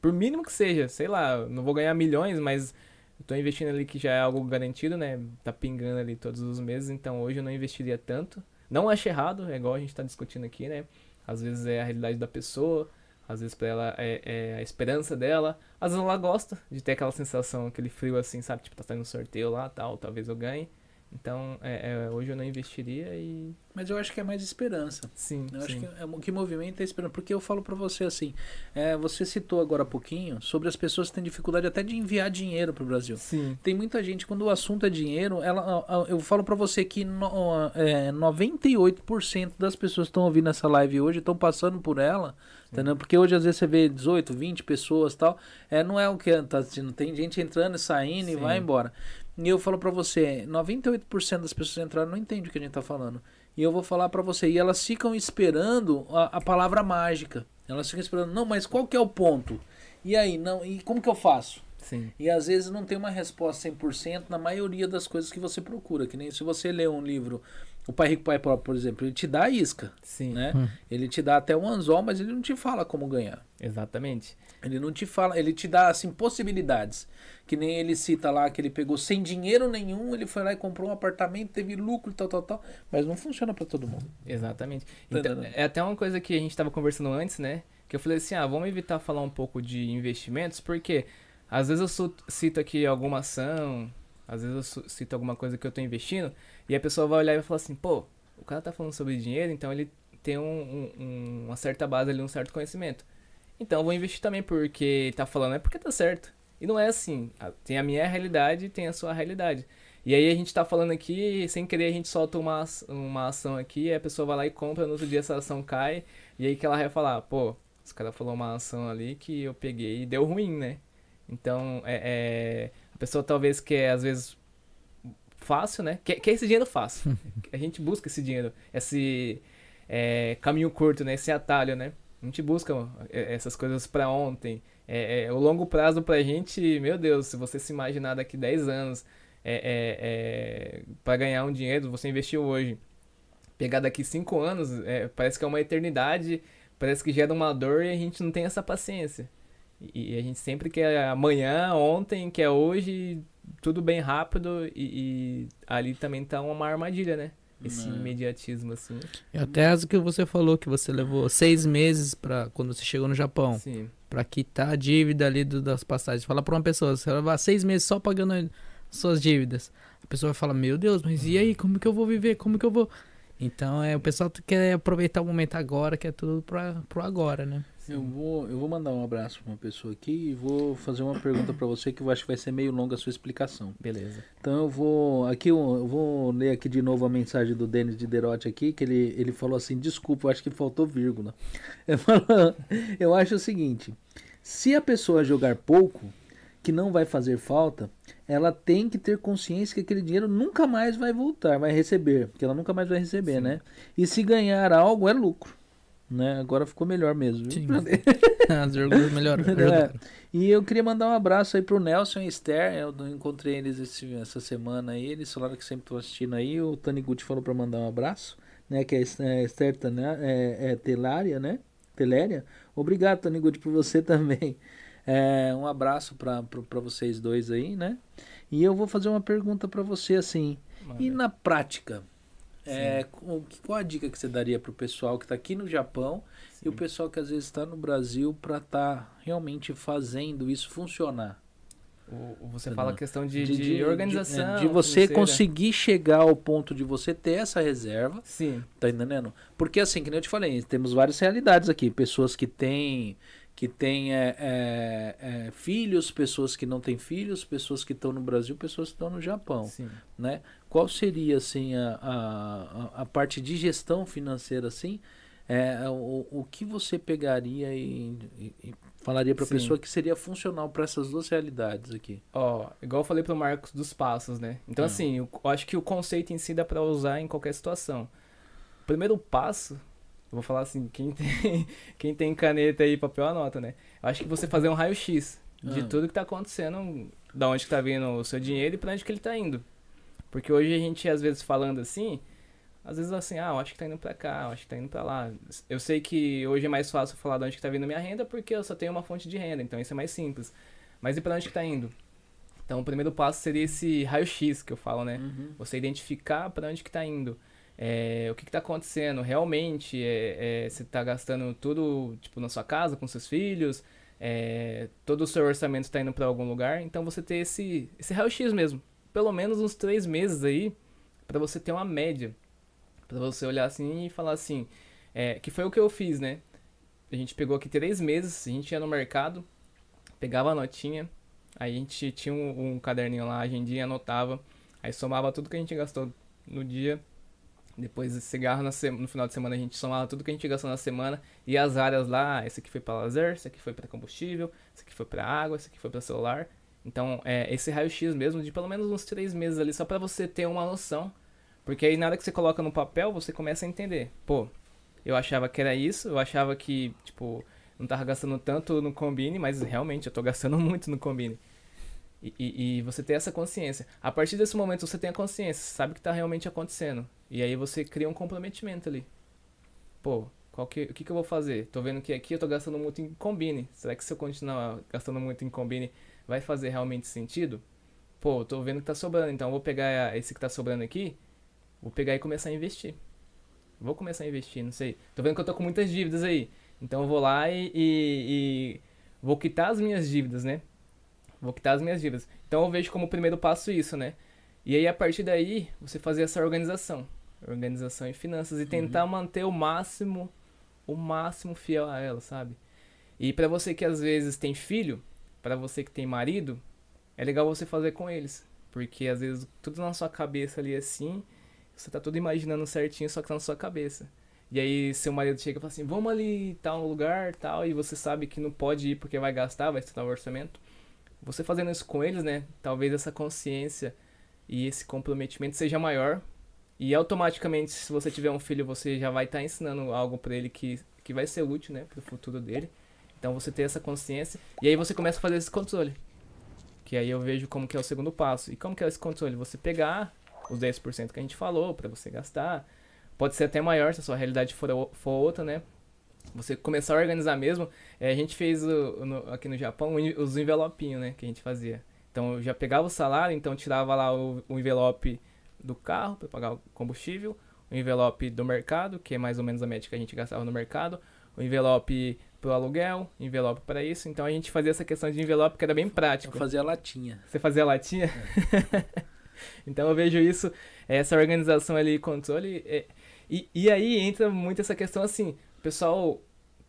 Por mínimo que seja, sei lá, não vou ganhar milhões, mas eu tô investindo ali que já é algo garantido, né? Tá pingando ali todos os meses, então hoje eu não investiria tanto. Não acho errado, é igual a gente tá discutindo aqui, né? Às vezes é a realidade da pessoa, às vezes pra ela é, é a esperança dela, às vezes ela gosta de ter aquela sensação, aquele frio assim, sabe? Tipo, tá saindo um sorteio lá tal, talvez eu ganhe. Então, é, é, hoje eu não investiria e.
Mas eu acho que é mais esperança.
Sim.
Eu
sim.
acho que é, o que movimenta é esperança. Porque eu falo para você assim: é, você citou agora há pouquinho sobre as pessoas que têm dificuldade até de enviar dinheiro para o Brasil.
Sim.
Tem muita gente, quando o assunto é dinheiro, ela, eu falo para você que no, é, 98% das pessoas que estão ouvindo essa live hoje estão passando por ela. Entendeu? Porque hoje às vezes você vê 18, 20 pessoas tal. É, não é o que tá assistindo. Tem gente entrando e saindo Sim. e vai embora. E eu falo para você, 98% das pessoas entraram não entende o que a gente tá falando. E eu vou falar para você, e elas ficam esperando a, a, palavra mágica. Elas ficam esperando, não, mas qual que é o ponto? E aí, não, e como que eu faço?
Sim.
E às vezes não tem uma resposta 100% na maioria das coisas que você procura, que nem se você lê um livro o Pai Rico Pai Pobre, por exemplo, ele te dá a isca.
Sim.
Né? Hum. Ele te dá até um anzol, mas ele não te fala como ganhar.
Exatamente.
Ele não te fala, ele te dá assim possibilidades. Que nem ele cita lá que ele pegou sem dinheiro nenhum, ele foi lá e comprou um apartamento, teve lucro, tal, tal, tal. Mas não funciona para todo mundo.
Exatamente. Tá então, é até uma coisa que a gente estava conversando antes, né? Que eu falei assim, ah, vamos evitar falar um pouco de investimentos, porque às vezes eu cito aqui alguma ação, às vezes eu cito alguma coisa que eu estou investindo, e a pessoa vai olhar e vai falar assim, pô, o cara tá falando sobre dinheiro, então ele tem um, um, uma certa base ali, um certo conhecimento. Então eu vou investir também porque tá falando, é porque tá certo. E não é assim. Tem a minha realidade e tem a sua realidade. E aí a gente tá falando aqui, sem querer a gente solta uma, uma ação aqui, a pessoa vai lá e compra, no outro dia essa ação cai, e aí que ela vai falar, pô, esse cara falou uma ação ali que eu peguei e deu ruim, né? Então, é, é pessoa talvez quer, às vezes, fácil, né? Quer, quer esse dinheiro fácil. a gente busca esse dinheiro, esse é, caminho curto, né? Esse atalho, né? A gente busca é, essas coisas para ontem. É, é, o longo prazo pra gente, meu Deus, se você se imaginar daqui 10 anos é, é, é para ganhar um dinheiro, você investiu hoje. Pegar daqui 5 anos, é, parece que é uma eternidade, parece que gera uma dor e a gente não tem essa paciência. E, e a gente sempre quer amanhã, ontem, quer hoje, tudo bem rápido e, e ali também tá uma armadilha, né? Esse é. imediatismo, assim.
E até as que você falou que você levou seis meses para quando você chegou no Japão.
Sim.
Pra quitar a dívida ali do, das passagens. Fala pra uma pessoa, você vai levar seis meses só pagando suas dívidas. A pessoa vai falar, meu Deus, mas e aí? Como que eu vou viver? Como que eu vou. Então é, o pessoal quer aproveitar o momento agora, que é tudo pra, pro agora, né?
Eu vou, eu vou mandar um abraço para uma pessoa aqui e vou fazer uma pergunta para você que eu acho que vai ser meio longa a sua explicação.
Beleza.
Então eu vou aqui eu vou ler aqui de novo a mensagem do Denis de Derote aqui que ele, ele falou assim, desculpa, eu acho que faltou vírgula. eu acho o seguinte, se a pessoa jogar pouco, que não vai fazer falta, ela tem que ter consciência que aquele dinheiro nunca mais vai voltar, vai receber, porque ela nunca mais vai receber, Sim. né? E se ganhar algo é lucro né? Agora ficou melhor mesmo. Sim.
As orgulhos melhoraram.
É. E eu queria mandar um abraço aí pro Nelson e Esther. Eu encontrei eles esse, essa semana aí. Eles falaram que sempre estão assistindo aí. O Tani Gucci falou para mandar um abraço, né? Que é, é Esther né? é, é Telária, né? Teléria. Obrigado, Tani Gucci, por você também. É, um abraço para vocês dois aí, né? E eu vou fazer uma pergunta para você assim. E na prática? É, qual a dica que você daria para o pessoal que está aqui no Japão Sim. e o pessoal que às vezes está no Brasil para estar tá realmente fazendo isso funcionar?
você fala a questão de, de, de organização.
De, de você financeira. conseguir chegar ao ponto de você ter essa reserva.
Sim.
Tá entendendo? Porque assim, que nem eu te falei, temos várias realidades aqui. Pessoas que têm
que tem é, é, é, filhos, pessoas que não têm filhos, pessoas que estão no Brasil, pessoas que estão no Japão,
Sim.
né? Qual seria assim a, a, a parte de gestão financeira assim? É, o, o que você pegaria e, e- e falaria para a pessoa que seria funcional para essas duas realidades aqui?
Ó, igual eu falei pro Marcos dos passos, né? Então,
Ah.
assim, eu eu acho que o conceito em si dá pra usar em qualquer situação. O primeiro passo, eu vou falar assim, quem tem, quem tem caneta e papel anota, né? Eu acho que você fazer um raio-x de
Ah.
tudo que tá acontecendo, da onde que tá vindo o seu dinheiro e pra onde que ele tá indo. Porque hoje a gente, às vezes, falando assim, às vezes assim, ah, eu acho que tá indo pra cá, eu acho que tá indo pra lá. Eu sei que hoje é mais fácil falar de onde que tá vindo minha renda porque eu só tenho uma fonte de renda, então isso é mais simples. Mas e pra onde que tá indo? Então o primeiro passo seria esse raio-x que eu falo, né?
Uhum.
Você identificar para onde que tá indo. É, o que que tá acontecendo realmente, é, é, você tá gastando tudo, tipo, na sua casa, com seus filhos, é, todo o seu orçamento tá indo para algum lugar, então você ter esse, esse raio-x mesmo, pelo menos uns três meses aí, para você ter uma média, para você olhar assim e falar assim, é, que foi o que eu fiz, né? A gente pegou aqui três meses, a gente ia no mercado, pegava a notinha, aí a gente tinha um, um caderninho lá, agendinha, anotava, aí somava tudo que a gente gastou no dia, depois de cigarro no final de semana a gente somava tudo que a gente gastou na semana e as áreas lá, esse aqui foi para lazer, esse aqui foi para combustível, esse aqui foi para água, esse aqui foi para celular. Então, é esse raio-x mesmo de pelo menos uns três meses ali só para você ter uma noção, porque aí nada que você coloca no papel, você começa a entender. Pô, eu achava que era isso, eu achava que, tipo, não tava gastando tanto no Combine, mas realmente eu tô gastando muito no Combine. E, e, e você ter essa consciência. A partir desse momento você tem a consciência, sabe o que tá realmente acontecendo. E aí você cria um comprometimento ali. Pô, que, o que, que eu vou fazer? Tô vendo que aqui eu tô gastando muito em Combine. Será que se eu continuar gastando muito em Combine vai fazer realmente sentido? Pô, eu tô vendo que tá sobrando, então eu vou pegar esse que tá sobrando aqui, vou pegar e começar a investir. Vou começar a investir, não sei. Tô vendo que eu tô com muitas dívidas aí. Então eu vou lá e, e- e vou quitar as minhas dívidas, né? Vou quitar as minhas dívidas. Então eu vejo como primeiro passo isso, né? E aí a partir daí, você fazer essa organização. Organização em finanças e tentar manter o máximo, o máximo fiel a ela, sabe? E pra você que às vezes tem filho, pra você que tem marido, é legal você fazer com eles. Porque às vezes tudo na sua cabeça ali assim, você tá tudo imaginando certinho, só que tá na sua cabeça. E aí seu marido chega e fala assim, vamos ali tal lugar, tal, e você sabe que não pode ir porque vai gastar, vai estourar o orçamento. Você fazendo isso com eles, né? Talvez essa consciência e esse comprometimento seja maior. E automaticamente, se você tiver um filho, você já vai estar ensinando algo pra ele que, que vai ser útil, né? Pro futuro dele. Então você ter essa consciência. E aí você começa a fazer esse controle. Que aí eu vejo como que é o segundo passo. E como que é esse controle? Você pegar os 10% que a gente falou pra você gastar. Pode ser até maior se a sua realidade for, for outra, né? Você começar a organizar mesmo. É, a gente fez o- no- aqui no Japão os envelopinhos, né? Que a gente fazia. Então eu já pegava o salário, então tirava lá o, o envelope do carro para pagar o combustível, o envelope do mercado, que é mais ou menos a média que a gente gastava no mercado, o envelope pro aluguel, envelope para isso. Então a gente fazia essa questão de envelope que era bem
Eu
prático.
fazia a latinha.
Você fazia latinha? então eu vejo isso, essa organização ali, controle. é- e, e aí entra muito essa questão assim, o pessoal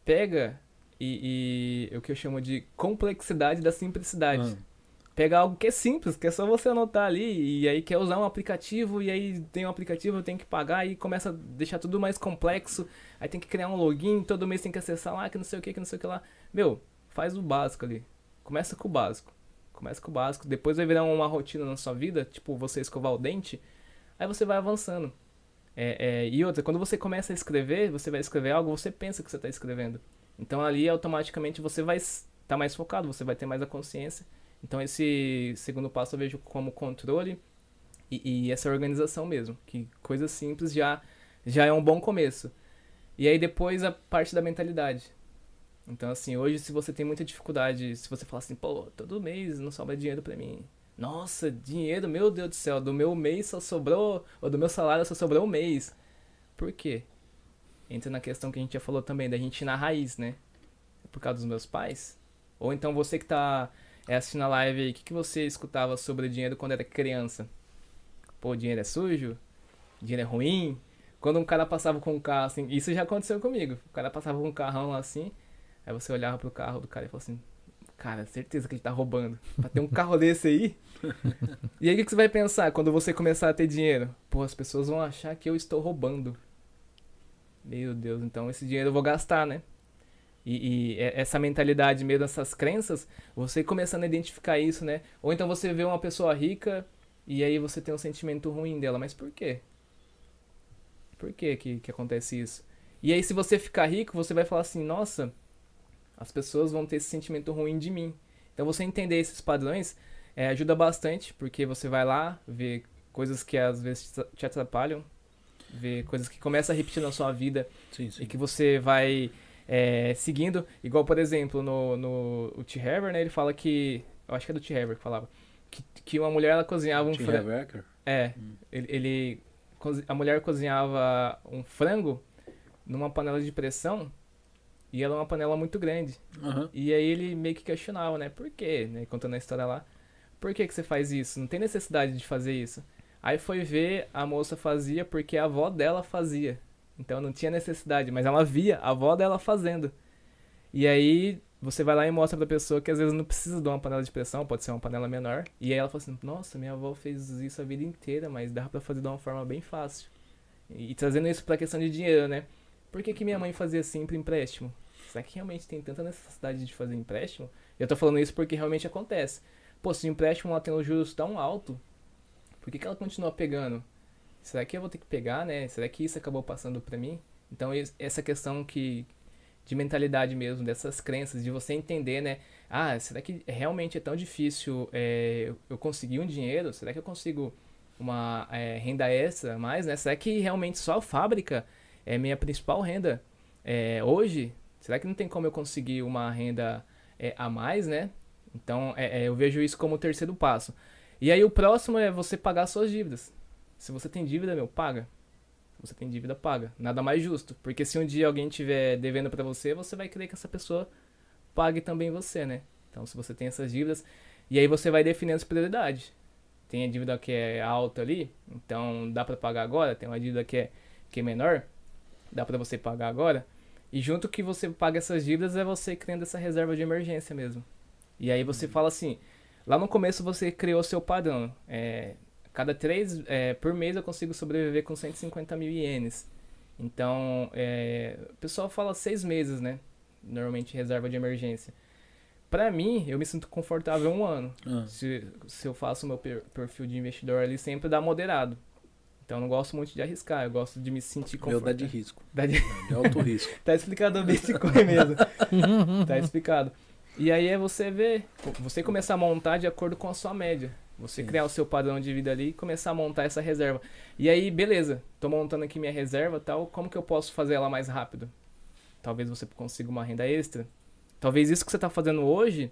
pega e, e o que eu chamo de complexidade da simplicidade.
Ah.
Pega algo que é simples, que é só você anotar ali, e aí quer usar um aplicativo, e aí tem um aplicativo, tem que pagar, e começa a deixar tudo mais complexo, aí tem que criar um login, todo mês tem que acessar lá, que não sei o que, que não sei o que lá. Meu, faz o básico ali. Começa com o básico. Começa com o básico, depois vai virar uma rotina na sua vida, tipo você escovar o dente, aí você vai avançando. É, é, e outra, quando você começa a escrever, você vai escrever algo, você pensa que você está escrevendo. Então ali automaticamente você vai estar mais focado, você vai ter mais a consciência. Então esse segundo passo eu vejo como controle e, e essa organização mesmo, que coisa simples já já é um bom começo. E aí depois a parte da mentalidade. Então assim, hoje se você tem muita dificuldade, se você falar assim, pô, todo mês não sobra dinheiro pra mim. Nossa, dinheiro, meu Deus do céu, do meu mês só sobrou, ou do meu salário só sobrou um mês. Por quê? Entra na questão que a gente já falou também, da gente ir na raiz, né? Por causa dos meus pais? Ou então você que tá é, assistindo a live aí, o que, que você escutava sobre dinheiro quando era criança? Pô, dinheiro é sujo? Dinheiro é ruim? Quando um cara passava com um carro assim, isso já aconteceu comigo. O cara passava com um carrão lá assim, Aí você olhava pro carro do cara e falava assim, cara, certeza que ele tá roubando. Pra ter um carro desse aí. e aí o que, que você vai pensar quando você começar a ter dinheiro? Pô, as pessoas vão achar que eu estou roubando. Meu Deus, então esse dinheiro eu vou gastar, né? E, e essa mentalidade mesmo, essas crenças, você começando a identificar isso, né? Ou então você vê uma pessoa rica e aí você tem um sentimento ruim dela. Mas por quê? Por que, que, que acontece isso? E aí, se você ficar rico, você vai falar assim: nossa, as pessoas vão ter esse sentimento ruim de mim. Então, você entender esses padrões é, ajuda bastante, porque você vai lá ver coisas que às vezes te atrapalham, ver coisas que começam a repetir na sua vida
sim, sim.
e que você vai é, seguindo. Igual, por exemplo, no, no o T. Hever, né? Ele fala que. Eu acho que é do T. Hever que falava. Que, que uma mulher ela cozinhava um frango. É. Hum. Ele, ele a mulher cozinhava um frango numa panela de pressão e ela é uma panela muito grande.
Uhum.
E aí ele meio que questionava, né? Por quê? Né? Contando a história lá. Por que, que você faz isso? Não tem necessidade de fazer isso. Aí foi ver, a moça fazia porque a avó dela fazia. Então não tinha necessidade, mas ela via a avó dela fazendo. E aí você vai lá e mostra pra pessoa que às vezes não precisa de uma panela de pressão, pode ser uma panela menor. E aí ela fala assim, nossa, minha avó fez isso a vida inteira, mas dá pra fazer de uma forma bem fácil. E, e trazendo isso pra questão de dinheiro, né? Por que, que minha mãe fazia sempre empréstimo? Será que realmente tem tanta necessidade de fazer empréstimo? Eu tô falando isso porque realmente acontece. Pô, se o empréstimo ela tem os juros tão alto, por que, que ela continua pegando? Será que eu vou ter que pegar, né? Será que isso acabou passando pra mim? Então, essa questão que, de mentalidade mesmo, dessas crenças, de você entender, né? Ah, será que realmente é tão difícil é, eu conseguir um dinheiro? Será que eu consigo uma é, renda extra mais, né? Será que realmente só a fábrica é minha principal renda é, hoje? Será que não tem como eu conseguir uma renda é, a mais, né? Então, é, é, eu vejo isso como o terceiro passo. E aí o próximo é você pagar suas dívidas. Se você tem dívida, meu, paga você tem dívida paga. Nada mais justo. Porque se um dia alguém estiver devendo para você, você vai querer que essa pessoa pague também você, né? Então, se você tem essas dívidas, e aí você vai definindo as prioridades. Tem a dívida que é alta ali, então dá para pagar agora. Tem uma dívida que é, que é menor, dá para você pagar agora. E junto que você paga essas dívidas é você criando essa reserva de emergência mesmo. E aí você uhum. fala assim, lá no começo você criou seu padrão. É, Cada três, é, por mês eu consigo sobreviver com 150 mil ienes. Então, é, o pessoal fala seis meses, né? Normalmente reserva de emergência. Para mim, eu me sinto confortável um ano. Ah. Se, se eu faço o meu perfil de investidor ali, sempre dá moderado. Então, eu não gosto muito de arriscar, eu gosto de me sentir confortável.
Meu dá de risco.
Dá de,
de alto risco.
tá explicado o Bitcoin mesmo. tá explicado. E aí é você ver, você começar a montar de acordo com a sua média. Você Sim. criar o seu padrão de vida ali e começar a montar essa reserva. E aí, beleza, tô montando aqui minha reserva tal, como que eu posso fazer ela mais rápido? Talvez você consiga uma renda extra. Talvez isso que você está fazendo hoje,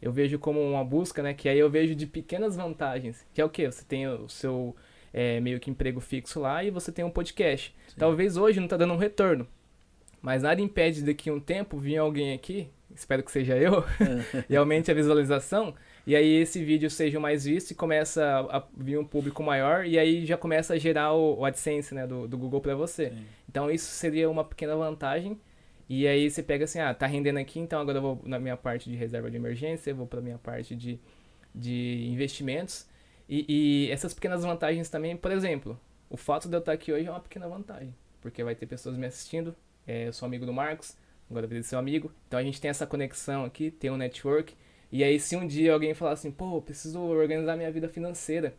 eu vejo como uma busca, né? Que aí eu vejo de pequenas vantagens. Que é o quê? Você tem o seu é, meio que emprego fixo lá e você tem um podcast. Sim. Talvez hoje não está dando um retorno. Mas nada impede daqui a um tempo vir alguém aqui, espero que seja eu, e aumente a visualização e aí esse vídeo seja mais visto e começa a vir um público maior e aí já começa a gerar o, o AdSense né, do, do Google para você. Sim. Então isso seria uma pequena vantagem. E aí você pega assim, ah, tá rendendo aqui, então agora eu vou na minha parte de reserva de emergência, vou para minha parte de, de investimentos. E, e, essas pequenas vantagens também, por exemplo, o fato de eu estar aqui hoje é uma pequena vantagem, porque vai ter pessoas me assistindo. É, eu sou amigo do Marcos, agora ser seu amigo. Então a gente tem essa conexão aqui, tem um network. E aí, se um dia alguém falar assim, pô, preciso organizar minha vida financeira,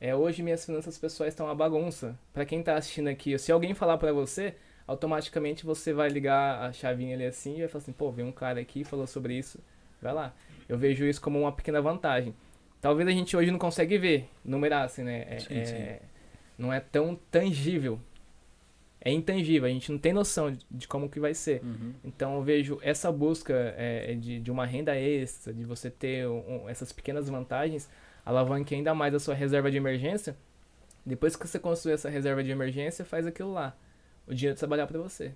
é, hoje minhas finanças pessoais estão uma bagunça. Para quem tá assistindo aqui, se alguém falar para você, automaticamente você vai ligar a chavinha ali assim e vai falar assim, pô, veio um cara aqui falou sobre isso, vai lá. Eu vejo isso como uma pequena vantagem. Talvez a gente hoje não consegue ver, numerar assim, né? É, sim, é, sim. Não é tão tangível, é intangível, a gente não tem noção de, de como que vai ser. Uhum. Então eu vejo essa busca é, é, de, de uma renda extra, de você ter um, essas pequenas vantagens, alavanque ainda mais a sua reserva de emergência. Depois que você construir essa reserva de emergência, faz aquilo lá. O dinheiro trabalhar para você.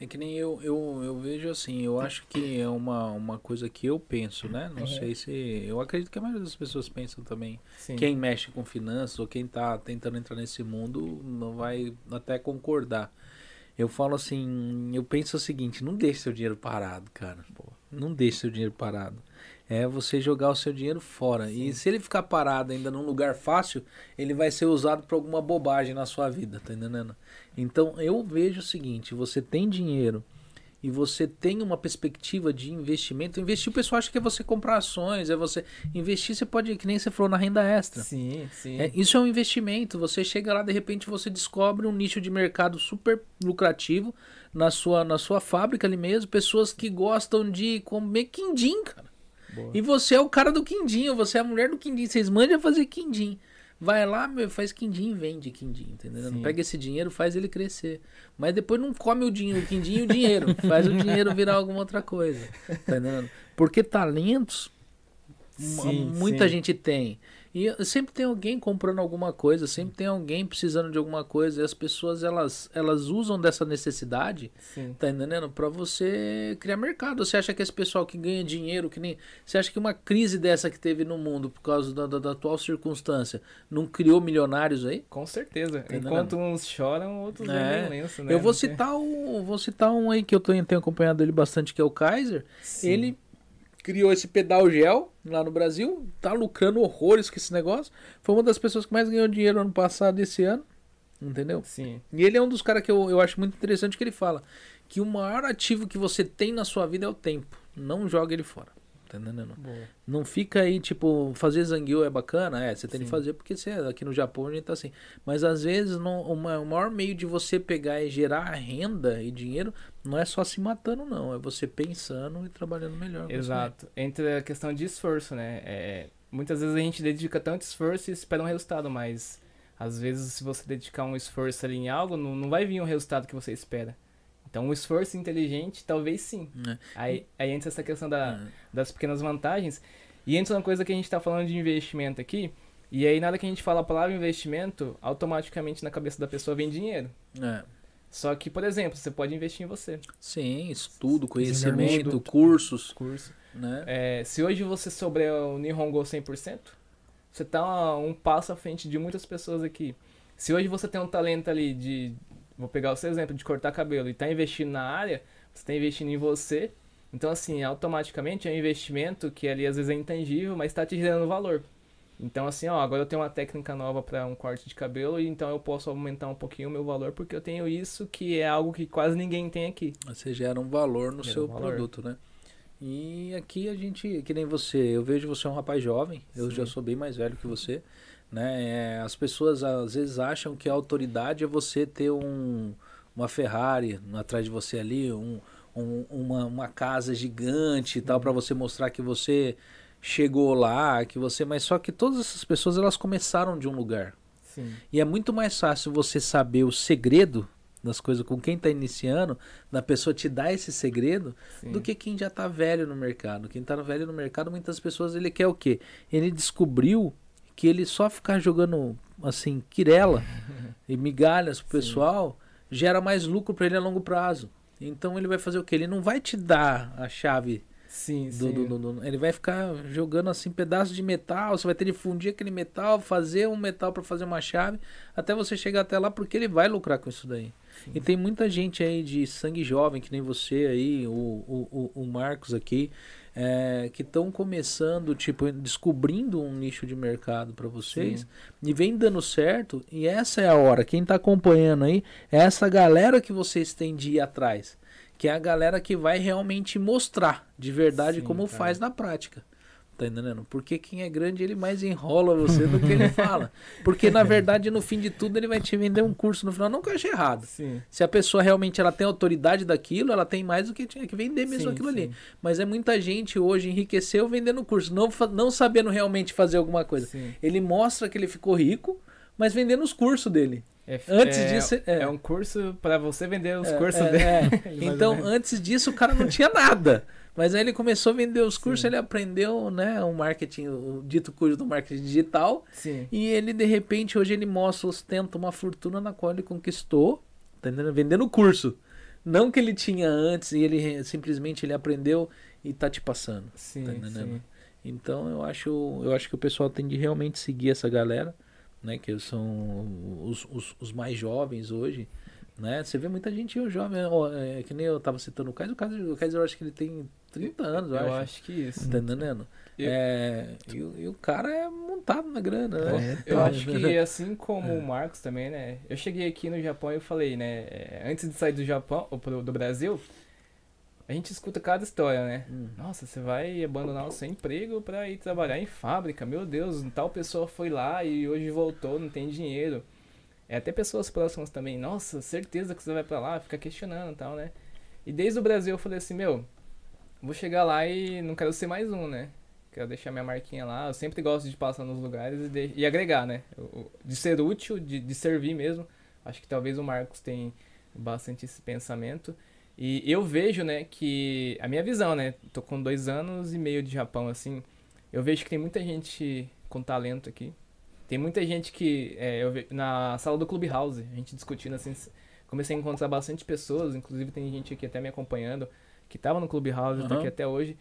É que nem eu, eu, eu vejo assim, eu acho que é uma, uma coisa que eu penso, né? Não uhum. sei se. Eu acredito que a maioria das pessoas pensam também. Sim. Quem mexe com finanças ou quem está tentando entrar nesse mundo não vai até concordar.
Eu falo assim, eu penso o seguinte, não deixe seu dinheiro parado, cara. Não deixe seu dinheiro parado. É você jogar o seu dinheiro fora. E se ele ficar parado ainda num lugar fácil, ele vai ser usado para alguma bobagem na sua vida, tá entendendo? Então eu vejo o seguinte, você tem dinheiro e você tem uma perspectiva de investimento, investir o pessoal acha que é você comprar ações, é você investir, você pode, que nem você falou na renda extra.
Sim, sim.
É, isso é um investimento. Você chega lá, de repente, você descobre um nicho de mercado super lucrativo na sua, na sua fábrica ali mesmo. Pessoas que gostam de comer quindim, cara.
Boa.
E você é o cara do quindim, ou você é a mulher do quindim. Vocês mandam fazer quindim. Vai lá, meu, faz quindim e vende quindim, entendeu?
Sim.
Pega esse dinheiro, faz ele crescer. Mas depois não come o dinheiro, o quindim e o dinheiro. faz o dinheiro virar alguma outra coisa. Tá entendendo? Porque talentos
Sim,
muita
sim.
gente tem. E sempre tem alguém comprando alguma coisa, sempre tem alguém precisando de alguma coisa. E as pessoas, elas, elas usam dessa necessidade
Sim.
Tá entendendo? Pra você criar mercado. Você acha que esse pessoal que ganha dinheiro, que nem. Você acha que uma crise dessa que teve no mundo por causa da, da- da atual circunstância não criou milionários aí?
Com certeza.
Entendeu?
Enquanto uns choram, outros
É.
vendem lenço, né?
Eu vou citar um, vou citar um aí que eu tenho, tenho acompanhado ele bastante, que é o Kaiser.
Sim.
Ele criou esse pedal gel lá no Brasil, tá lucrando horrores com esse negócio. Foi uma das pessoas que mais ganhou dinheiro ano passado esse ano. Entendeu?
Sim.
E ele é um dos caras que eu, eu acho muito interessante que ele fala que o maior ativo que você tem na sua vida é o tempo. Não joga ele fora. Tá entendendo?
Boa.
Não fica aí, tipo, fazer zangueu é bacana, é, você tem que
Sim.
fazer porque você, aqui no Japão a gente tá assim. Mas às vezes não, uma- o maior meio de você pegar e gerar renda e dinheiro não é só se matando, não. É você pensando e trabalhando melhor.
Exato. Entre a questão de esforço, né? É, muitas vezes a gente dedica tanto esforço e espera um resultado, mas às vezes se você dedicar um esforço ali em algo, não, não vai vir o resultado que você espera. Então, um esforço inteligente, talvez sim.
É.
Aí, aí entra essa questão da,
É.
das pequenas vantagens. E entra uma coisa que a gente está falando de investimento aqui. E aí, nada que a gente fala a palavra investimento, automaticamente na cabeça da pessoa vem dinheiro.
É.
Só que, por exemplo, você pode investir em você.
Sim, estudo, conhecimento, cursos,
Curso.
né?
É, se hoje você souber o Nihongo 100%, você tá um passo à frente de muitas pessoas aqui. Se hoje você tem um talento ali de, vou pegar o seu exemplo, de cortar cabelo e tá investindo na área, você tá investindo em você. Então, assim, automaticamente é um investimento que ali às vezes é intangível, mas está te gerando valor. Então, assim, ó, agora eu tenho uma técnica nova para um corte de cabelo e então eu posso aumentar um pouquinho o meu valor porque eu tenho isso que é algo que quase ninguém tem aqui.
Você gera um valor no
Gera
seu
um valor.
produto, né? E aqui a gente, que nem você, eu vejo você é um rapaz jovem, eu
Sim.
já sou bem mais velho que você, né? É, as pessoas às vezes acham que a autoridade é você ter um, uma Ferrari atrás de você ali, um, um- uma, uma casa gigante e tal, para você mostrar que você chegou lá, que você, mas só que todas essas pessoas elas começaram de um lugar.
Sim.
E é muito mais fácil você saber o segredo das coisas com quem está iniciando, da pessoa te dar esse segredo,
sim.
do que quem já está velho no mercado. Quem está velho no mercado, muitas pessoas ele quer o quê? Ele descobriu que ele só ficar jogando assim quirela e migalhas pro
Sim.
pessoal gera mais lucro para ele a longo prazo. Então ele vai fazer o quê? Ele não vai te dar a chave
Sim,
do-
sim.
do- do- ele vai ficar jogando assim pedaços de metal. Você vai ter de fundir aquele metal, fazer um metal para fazer uma chave, até você chegar até lá, porque ele vai lucrar com isso daí. E tem muita gente aí de sangue jovem, que nem você aí, o, o, o Marcos aqui, é, que estão começando, tipo, descobrindo um nicho de mercado para vocês
Sim.
e vem dando certo. E essa é a hora. Quem tá acompanhando aí é essa galera que vocês têm de ir atrás. Que é a galera que vai realmente mostrar de verdade
Sim,
como
cara.
faz na prática. Tá entendendo? Porque quem é grande, ele mais enrola você do que ele fala. Porque, na verdade, no fim de tudo, ele vai te vender um curso no final. Não que eu ache errado.
Sim.
Se a pessoa realmente ela tem autoridade daquilo, ela tem mais do que tinha que vender mesmo
Sim,
aquilo ali.
sim.
Mas é muita gente hoje enriqueceu vendendo curso, não, não sabendo realmente fazer alguma coisa. Ele mostra que ele ficou rico, mas vendendo os cursos dele.
É,
Antes
é-
disso, é.
é. um curso para você vender os
É,
cursos
é,
dele.
Então, antes disso, o cara não tinha nada. Mas aí ele começou a vender os cursos,
Sim.
ele aprendeu, né, o marketing, o dito curso do marketing digital.
Sim.
E ele, de repente, hoje ele mostra, ostenta uma fortuna na qual ele conquistou, tá entendendo? Vendendo o curso. Não que ele tinha antes e ele simplesmente ele aprendeu e tá te passando.
Sim,
Tá entendendo?
sim.
Então eu acho, eu acho que o pessoal tem de realmente seguir essa galera, né? Que são os, os, os mais jovens hoje, Né? Você vê muita gente jovem, ó, é, que nem eu tava citando o Kaiser, o Kaiser, o Kaiser eu acho que ele tem 30 anos, eu,
Eu
acho.
acho que isso.
Tá entendendo?
Eu-
É, e, o- e o cara é montado na grana, né?
É,
Eu
Tá.
acho que assim como o Marcos também, né? Eu cheguei aqui no Japão e eu falei, né? é, Antes de sair do Japão, ou pro- do Brasil, a gente escuta cada história, né?
Hum.
Nossa, você vai abandonar o seu emprego pra ir trabalhar em fábrica. Meu Deus, tal pessoa foi lá e hoje voltou, não tem dinheiro. É até pessoas próximas também. Nossa, certeza que você vai pra lá, fica questionando e tal, né? E desde o Brasil eu falei assim, meu, vou chegar lá e não quero ser mais um, né? Quero deixar minha marquinha lá. Eu sempre gosto de passar nos lugares e, de- e agregar, né? De ser útil, de, de servir mesmo. Acho que talvez o Marcos tenha bastante esse pensamento. E eu vejo, né, que a minha visão, né, tô com dois anos e meio de Japão, assim, eu vejo que tem muita gente com talento aqui. Tem muita gente que, é, eu ve- na sala do Clubhouse, a gente discutindo, assim, comecei a encontrar bastante pessoas, inclusive tem gente aqui até me acompanhando, que tava no Clubhouse, tá
Aham.
aqui até hoje,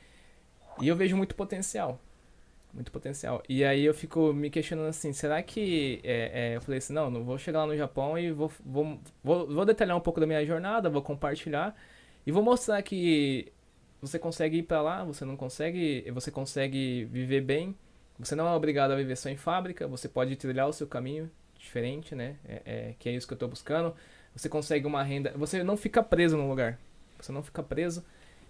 e eu vejo muito potencial. Muito potencial. E aí eu fico me questionando assim, será que. é, é, eu falei assim, não, não vou chegar lá no Japão e vou, vou, vou, vou detalhar um pouco da minha jornada, vou compartilhar e vou mostrar que você consegue ir pra lá, você não consegue, você consegue viver bem, você não é obrigado a viver só em fábrica, você pode trilhar o seu caminho diferente, né? É, é, que é isso que eu tô buscando. Você consegue uma renda, você não fica preso num lugar, você não fica preso.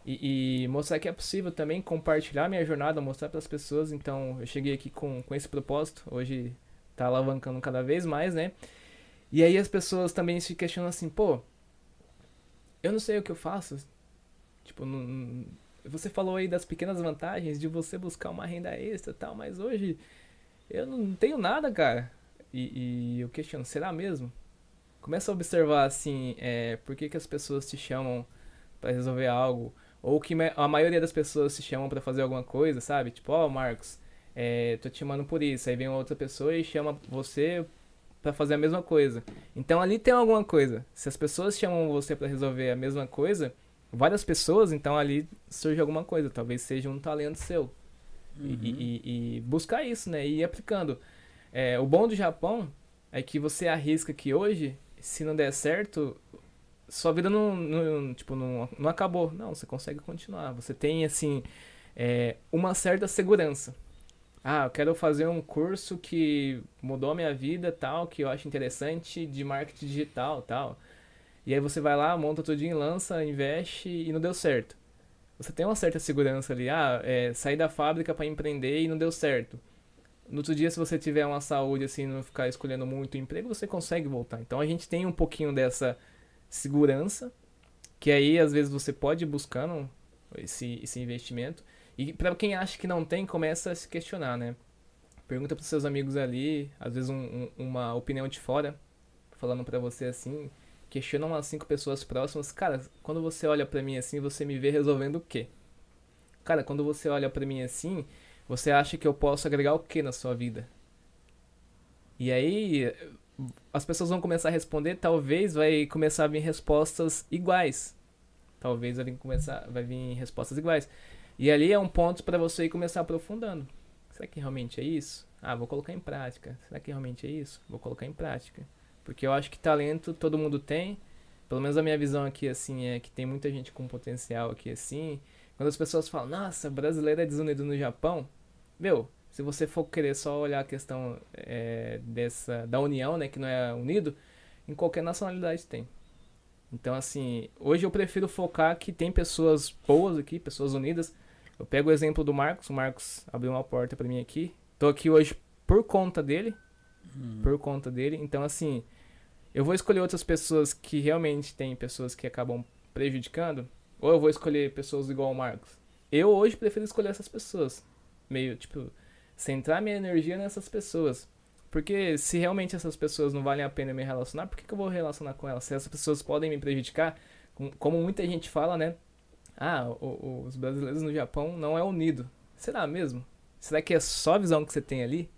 E, e mostrar que é possível também compartilhar minha jornada, mostrar para as pessoas. Então, eu cheguei aqui com, com esse propósito. Hoje tá alavancando cada vez mais, né? E aí as pessoas também se questionam assim, pô, eu não sei o que eu faço. Tipo, não- você falou aí das pequenas vantagens de você buscar uma renda extra e tal, mas hoje eu não tenho nada, cara. E, e eu questiono, será mesmo? Começa a observar assim, é, por que, que as pessoas te chamam para resolver algo? Ou que a maioria das pessoas te chamam para fazer alguma coisa, sabe? Tipo, ó, Marcos, é, tô te chamando por isso. Aí vem outra pessoa e chama você para fazer a mesma coisa. Então ali tem alguma coisa. Se as pessoas chamam você para resolver a mesma coisa, várias pessoas, então ali surge alguma coisa. Talvez seja um talento seu. E-
Uhum.
E, e- e buscar isso, né? E ir aplicando. É, o bom do Japão é que você arrisca que hoje, se não der certo, sua vida não, não- tipo, não, não acabou. Não, você consegue continuar. Você tem, assim, é, uma certa segurança. Ah, eu quero fazer um curso que mudou a minha vida, tal, que eu acho interessante, de marketing digital, tal. E aí você vai lá, monta tudinho, lança, investe e não deu certo. Você tem uma certa segurança ali. Ah, é, sair da fábrica para empreender e não deu certo. No outro dia, se você tiver uma saúde assim, não ficar escolhendo muito emprego, você consegue voltar. Então a gente tem um pouquinho dessa segurança, que aí às vezes você pode ir buscando esse, esse investimento. E para quem acha que não tem, começa a se questionar, né? Pergunta para seus amigos ali, às vezes um- um- uma opinião de fora, falando para você assim, questiona umas cinco pessoas próximas. Cara, quando você olha para mim assim, você me vê resolvendo o quê? Cara, quando você olha para mim assim, você acha que eu posso agregar o que na sua vida? E aí as pessoas vão começar a responder, talvez vai começar a vir respostas iguais. Talvez vai vir começar, vai vir respostas iguais. E ali é um ponto para você começar aprofundando. Será que realmente é isso? Ah, vou colocar em prática. Será que realmente é isso? Vou colocar em prática. Porque eu acho que talento todo mundo tem. Pelo menos a minha visão aqui, assim, é que tem muita gente com potencial aqui, assim. Quando as pessoas falam, nossa, brasileiro é desunido no Japão. Meu, se você for querer só olhar a questão é, dessa, da união, né, que não é unido, em qualquer nacionalidade tem. Então, assim, hoje eu prefiro focar que tem pessoas boas aqui, pessoas unidas. Eu pego o exemplo do Marcos. O Marcos abriu uma porta pra mim aqui. Tô aqui hoje por conta dele.
Uhum.
Por conta dele. Então, assim, eu vou escolher outras pessoas que realmente tem pessoas que acabam prejudicando. Ou eu vou escolher pessoas igual o Marcos. Eu hoje prefiro escolher essas pessoas. Meio, tipo, centrar minha energia nessas pessoas. Porque se realmente essas pessoas não valem a pena me relacionar, por que, que eu vou relacionar com elas? Se essas pessoas podem me prejudicar, com- como muita gente fala, né? Ah, o- os brasileiros no Japão não é unido. Será mesmo? Será que é só a visão que você tem ali?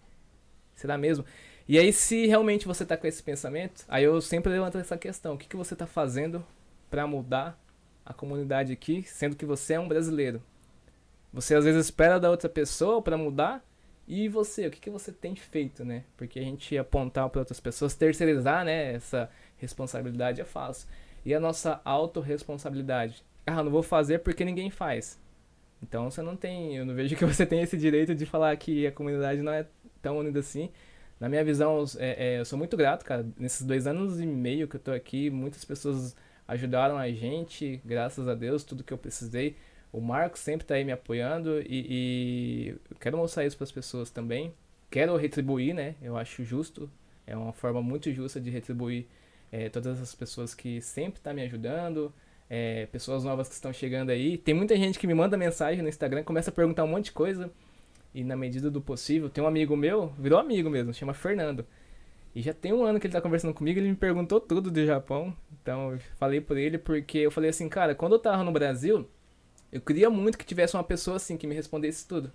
Será mesmo? E aí, se realmente você tá com esse pensamento, aí eu sempre levanto essa questão: o que, que você tá fazendo para mudar a comunidade aqui, sendo que você é um brasileiro? Você às vezes espera da outra pessoa para mudar, e você, o que, que você tem feito, né? Porque a gente apontar para outras pessoas, terceirizar, né, essa responsabilidade é fácil. E a nossa autorresponsabilidade? Ah, não vou fazer porque ninguém faz. Então você não tem, eu não vejo que você tem esse direito de falar que a comunidade não é tão unida assim. Na minha visão, é, é, eu sou muito grato, cara. Nesses dois anos e meio que eu tô aqui, muitas pessoas ajudaram a gente, graças a Deus, tudo que eu precisei. O Marcos sempre tá aí me apoiando e, e quero mostrar isso para as pessoas também. Quero retribuir, né? Eu acho justo. É uma forma muito justa de retribuir é, todas as pessoas que sempre tá me ajudando, é, pessoas novas que estão chegando aí. Tem muita gente que me manda mensagem no Instagram, começa a perguntar um monte de coisa. E na medida do possível, tem um amigo meu, virou amigo mesmo, chama Fernando. E já tem um ano que ele tá conversando comigo, ele me perguntou tudo do Japão. Então eu falei por ele porque eu falei assim, cara, quando eu tava no Brasil, eu queria muito que tivesse uma pessoa assim que me respondesse tudo.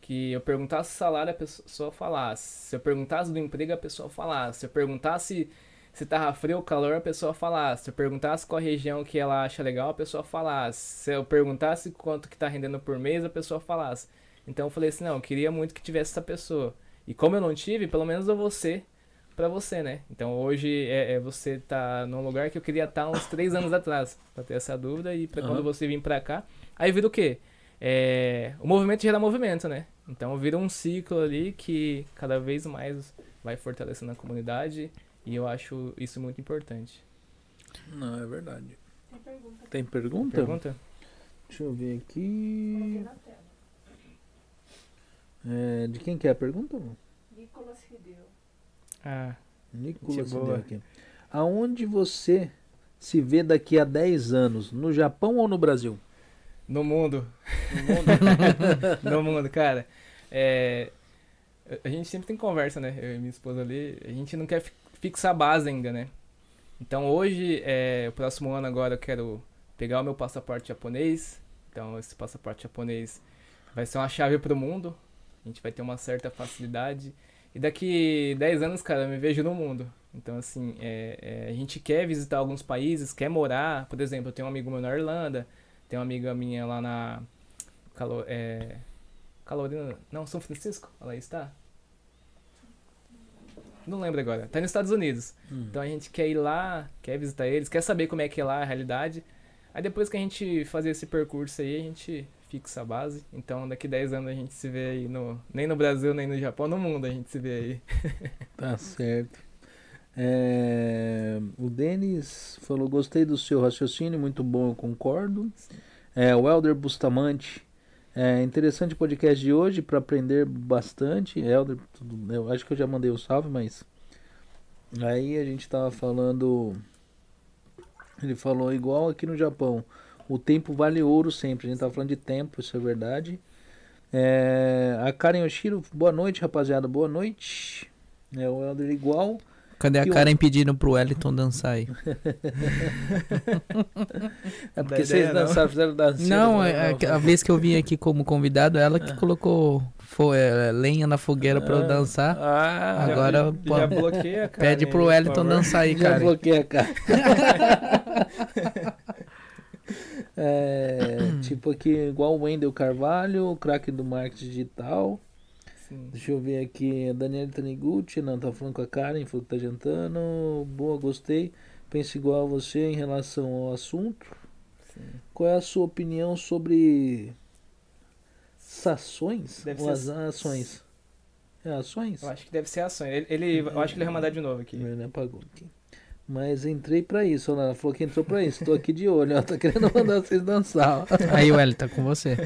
Que eu perguntasse salário, a pessoa falasse. Se eu perguntasse do emprego, a pessoa falasse. Se eu perguntasse se tava frio ou calor, a pessoa falasse. Se eu perguntasse qual região que ela acha legal, a pessoa falasse. Se eu perguntasse quanto que tá rendendo por mês, a pessoa falasse. Então eu falei assim, não, eu queria muito que tivesse essa pessoa. E como eu não tive, pelo menos eu vou ser pra você, né? Então hoje é, é você tá num lugar que eu queria estar tá uns três anos atrás, pra ter essa dúvida e pra uhum. quando você vir pra cá. Aí vira o quê? É, o movimento gera movimento, né? Então vira um ciclo ali que cada vez mais vai fortalecendo a comunidade e eu acho isso muito importante.
Não, é verdade. Tem pergunta? Tem pergunta?
pergunta?
Deixa eu ver aqui. É, de quem que é a pergunta?
Nicolas Rideu.
Ah,
Nicolas Rideu aqui. Aonde você se vê daqui a 10 anos? No Japão ou no Brasil?
No mundo.
No mundo?
no mundo, cara. É, a gente sempre tem conversa, né? Eu e minha esposa ali. A gente não quer fixar a base ainda, né? Então hoje, é, o próximo ano agora eu quero pegar o meu passaporte japonês. Então esse passaporte japonês vai ser uma chave para o mundo. A gente vai ter uma certa facilidade. E daqui 10 anos, cara, eu me vejo no mundo. Então, assim, é, é, a gente quer visitar alguns países, quer morar. Por exemplo, eu tenho um amigo meu na Irlanda, tem uma amiga minha lá na. Calo, é, Calorina. Não, São Francisco? Ela está? Não lembro agora. Tá nos Estados Unidos. Hum. Então a gente quer ir lá, quer visitar eles, quer saber como é que é lá a realidade. Aí depois que a gente fazer esse percurso aí, a gente fixa a base. Então daqui 10 anos a gente se vê aí no. Nem no Brasil, nem no Japão, no mundo a gente se vê aí.
tá certo. É, o Denis falou: gostei do seu raciocínio, muito bom, eu concordo. É, o Helder Bustamante é interessante o podcast de hoje para aprender bastante. Helder, tudo, eu acho que eu já mandei o um salve, mas aí a gente tava falando. Ele falou igual aqui no Japão. O tempo vale ouro sempre. A gente tava falando de tempo, isso é verdade. É, a Karen Oshiro, boa noite, rapaziada. Boa noite. É o Helder igual.
Cadê a Karen pedindo pro Wellington dançar aí?
é porque vocês dançaram, fizeram dança.
Não, é, a vez que eu vim aqui como convidado, ela que colocou fo é, lenha na fogueira pra eu ah. dançar.
Ah,
Agora
já,
pô,
já bloqueia, cara.
Pede pro Wellington dançar aí, cara.
Já bloqueia, cara. é, tipo aqui, igual o Wendel Carvalho, o craque do marketing digital. Sim. Deixa eu ver aqui. A Daniela Taniguchi, não, tá falando com a Karen, falou que tá jantando. Boa, gostei. Penso igual a você em relação ao assunto. Sim. Qual é a sua opinião sobre ações? Deve ou as ações? É ações?
Eu acho que deve ser ações. Ele, ele eu acho que ele vai mandar de novo aqui.
Ele apagou aqui. Mas entrei pra isso, ela falou que entrou pra isso. Tô aqui de olho, ela tá querendo mandar vocês dançar.
Aí, Welly, tá com você.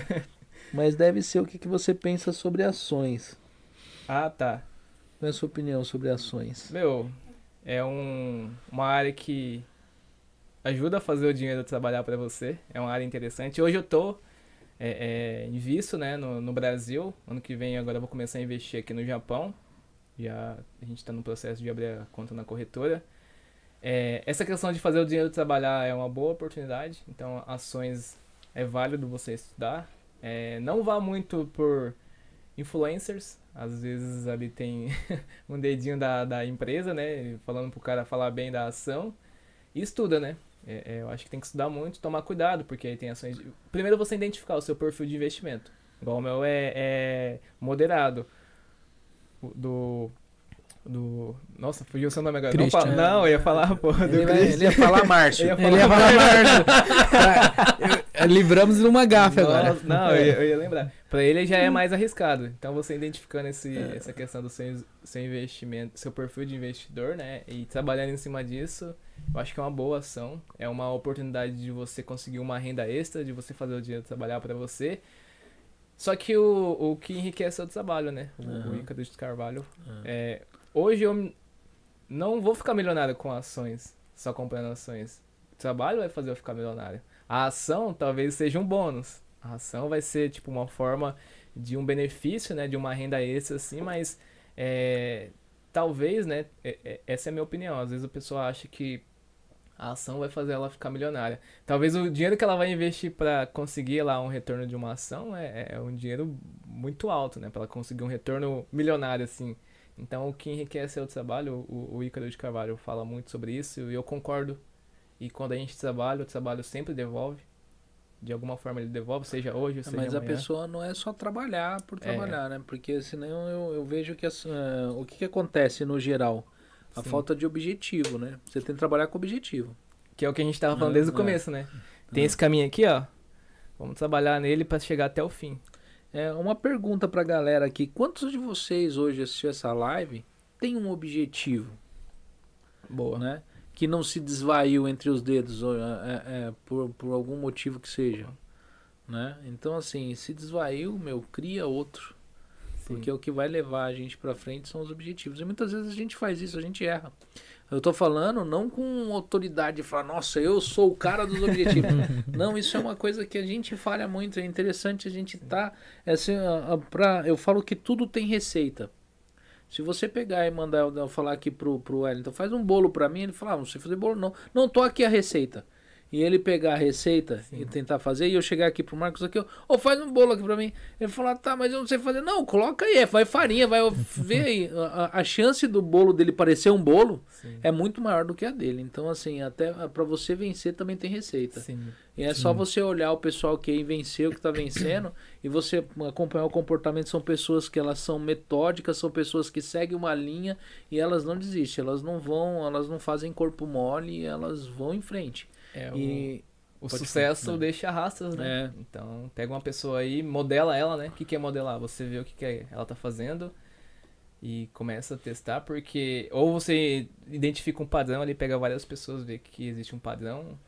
mas deve ser o que, que você pensa sobre ações.
Ah, tá.
Qual é a sua opinião sobre ações?
Meu, é um, uma área que ajuda a fazer o dinheiro trabalhar para você. É uma área interessante. Hoje eu tô é, é, invisto né, no, no Brasil. Ano que vem agora eu vou começar a investir aqui no Japão. Já a gente está no processo de abrir a conta na corretora. É, essa questão de fazer o dinheiro trabalhar é uma boa oportunidade. Então, ações é válido você estudar. É, não vá muito por influencers. Às vezes ali tem um dedinho da, da empresa, né? Falando pro cara falar bem da ação. E estuda, né? É, é, eu acho que tem que estudar muito, tomar cuidado, porque aí tem ações. De... Primeiro você identificar o seu perfil de investimento. Igual o meu é, é moderado. Do Do. Nossa, fugiu o seu nome agora. Não, fala- não, eu ia falar, pô, do
Ele, vai- ele ia falar Márcio.
Ele ia falar Márcio. Ah, Livramos de uma gafe agora.
Não, eu ia, eu ia lembrar. Pra ele já é mais arriscado. Então você identificando esse,
É.
essa questão do seu, seu investimento, seu perfil de investidor, né? E trabalhando em cima disso, eu acho que é uma boa ação. É uma oportunidade de você conseguir uma renda extra, de você fazer o dinheiro trabalhar pra você. Só que o, o que enriquece é o trabalho, né? O, o
Aham.
Ícaro de Carvalho.
Aham.
É, hoje eu não vou ficar milionário com ações, só comprando ações. O trabalho vai fazer eu ficar milionário. A ação talvez seja um bônus. A ação vai ser tipo uma forma de um benefício, né, de uma renda extra assim, mas é, talvez, né, é- é- essa é a minha opinião. Às vezes a pessoa acha que a ação vai fazer ela ficar milionária. Talvez o dinheiro que ela vai investir para conseguir lá um retorno de uma ação é, é um dinheiro muito alto, né, para ela conseguir um retorno milionário assim. Então, o que enriquece é o trabalho. O, o Ícaro de Carvalho fala muito sobre isso e eu concordo. E quando a gente trabalha, o trabalho sempre devolve. De alguma forma ele devolve, seja hoje, seja
Mas a
amanhã.
pessoa não é só trabalhar por
É.
trabalhar, né? Porque senão eu, eu vejo que as- ah, o que, que acontece no geral? A
Sim.
falta de objetivo, né? Você tem que trabalhar com objetivo.
Que é o que a gente tava falando
É,
desde o
é.
começo, né? Tem
É.
esse caminho aqui, ó. Vamos trabalhar nele para chegar até o fim.
É, uma pergunta pra galera aqui. Quantos de vocês hoje assistiu essa live tem um objetivo,
Boa.
né? Que não se desvaiu entre os dedos é, é, é, por, por algum motivo que seja, né? Então, assim, se desvaiu, meu, cria outro.
Sim.
Porque o que vai levar a gente pra frente são os objetivos. E muitas vezes a gente faz isso, a gente erra. Eu tô falando não com autoridade de falar, nossa, eu sou o cara dos objetivos. não, isso é uma coisa que a gente falha muito. É interessante a gente tá. É assim, pra, eu falo que tudo tem receita. Se você pegar e mandar eu, falar aqui pro, pro Wellington, faz um bolo pra mim, ele fala, ah, não sei fazer bolo, não. Não, tô aqui a receita. E ele pegar a receita
Sim.
e tentar fazer, e eu chegar aqui pro Marcos aqui, ô, faz um bolo aqui pra mim. Ele falar, tá, mas eu não sei fazer. Não, coloca aí, é, vai farinha, vai ver aí. A, a- chance do bolo dele parecer um bolo
Sim.
é muito maior do que a dele. Então, assim, até pra você vencer também tem receita.
Sim.
E é só você olhar o pessoal que aí venceu, que tá vencendo, e você acompanhar o comportamento. São pessoas que elas são metódicas, são pessoas que seguem uma linha e elas não desistem, elas não vão, elas não fazem corpo mole, elas vão em frente.
É, o,
E
o sucesso
falar.
deixa rastros, né?
É.
Então, pega uma pessoa aí, modela ela, né? O que, que é modelar? Você vê o que, que é- ela tá fazendo e começa a testar, porque ou você identifica um padrão ali, pega várias pessoas, vê que existe um padrão,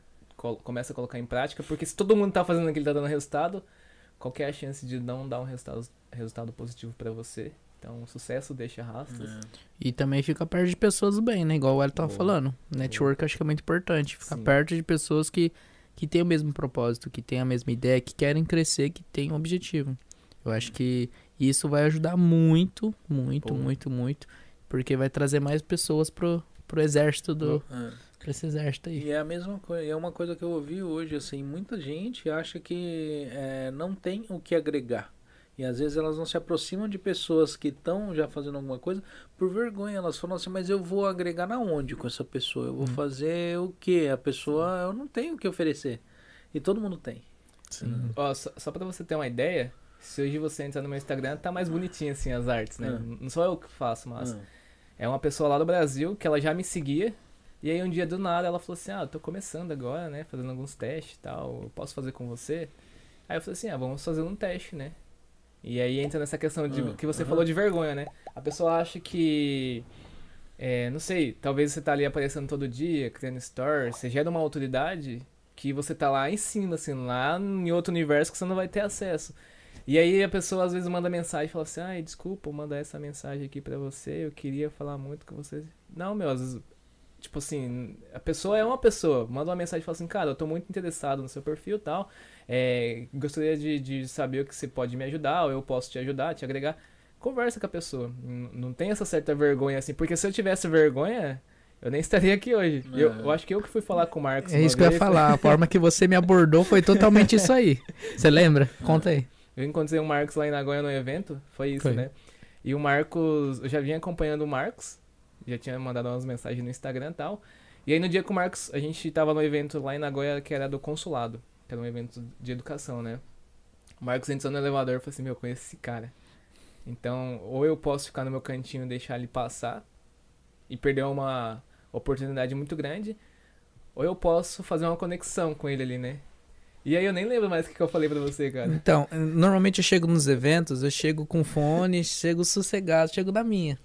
começa a colocar em prática, porque se todo mundo tá fazendo aquilo, tá dando resultado, qual que é a chance de não dar um resultado, resultado positivo pra você? Então, o sucesso deixa rastros.
E também fica perto de pessoas do bem, né? Igual o Hélio tava
Boa.
falando. Network acho que é muito importante. Ficar
Sim.
perto de pessoas que, que têm o mesmo propósito, que têm a mesma ideia, que querem crescer, que têm um objetivo. Eu acho que isso vai ajudar muito, muito,
Boa.
muito, muito. Porque vai trazer mais pessoas pro, pro exército do.
É.
pra esse exército aí.
E é a mesma coisa, é uma coisa que eu ouvi hoje, assim, muita gente acha que é, não tem o que agregar. E às vezes elas não se aproximam de pessoas que estão já fazendo alguma coisa por vergonha. Elas falam assim, mas eu vou agregar na onde com essa pessoa? Eu vou fazer o quê? A pessoa, eu não tenho o que oferecer. E todo mundo tem.
Sim.
Ó, só, só pra você ter uma ideia, se hoje você entrar no meu Instagram, tá mais bonitinho assim as artes, né?
Ah.
Não sou eu que faço, mas
Ah,
é uma pessoa lá do Brasil que ela já me seguia. E aí um dia do nada ela falou assim: Ah, eu tô começando agora, né? Fazendo alguns testes e tal. Eu posso fazer com você? Aí eu falei assim: Ah, vamos fazer um teste, né? E aí entra nessa questão de
Ah,
que você
aham.
falou de vergonha, né? A pessoa acha que. É, não sei, talvez você tá ali aparecendo todo dia, criando stories, você gera uma autoridade que você tá lá em cima, assim, lá em outro universo que você não vai ter acesso. E aí a pessoa às vezes manda mensagem e fala assim, ai, desculpa, mandar essa mensagem aqui pra você, eu queria falar muito com você. Não, meu, às vezes, tipo assim, a pessoa é uma pessoa, manda uma mensagem e fala assim, cara, eu tô muito interessado no seu perfil e tal, é, gostaria de, de saber o que você pode me ajudar, ou eu posso te ajudar, te agregar. Conversa com a pessoa, não tem essa certa vergonha assim, porque se eu tivesse vergonha, eu nem estaria aqui hoje. Eu,
É.
eu acho que eu que fui falar com o Marcos.
É isso que eu ia falar. A forma que você me abordou foi totalmente isso aí. Você lembra? Conta aí.
Eu encontrei o Marcos lá em Nagoya no evento, foi isso,
Foi.
né? E o Marcos, eu já vinha acompanhando o Marcos, já tinha mandado umas mensagens no Instagram e tal. E aí no dia que o Marcos, a gente tava no evento lá em Nagoya que era do consulado, era um evento de educação, né? O Marcos entrou no elevador e falou assim, meu, eu conheço esse cara. Então, ou eu posso ficar no meu cantinho e deixar ele passar, e perder uma oportunidade muito grande, ou eu posso fazer uma conexão com ele ali, né? E aí eu nem lembro mais o que eu falei pra você, cara.
Então, normalmente eu chego nos eventos, eu chego com fone, chego sossegado, chego na minha.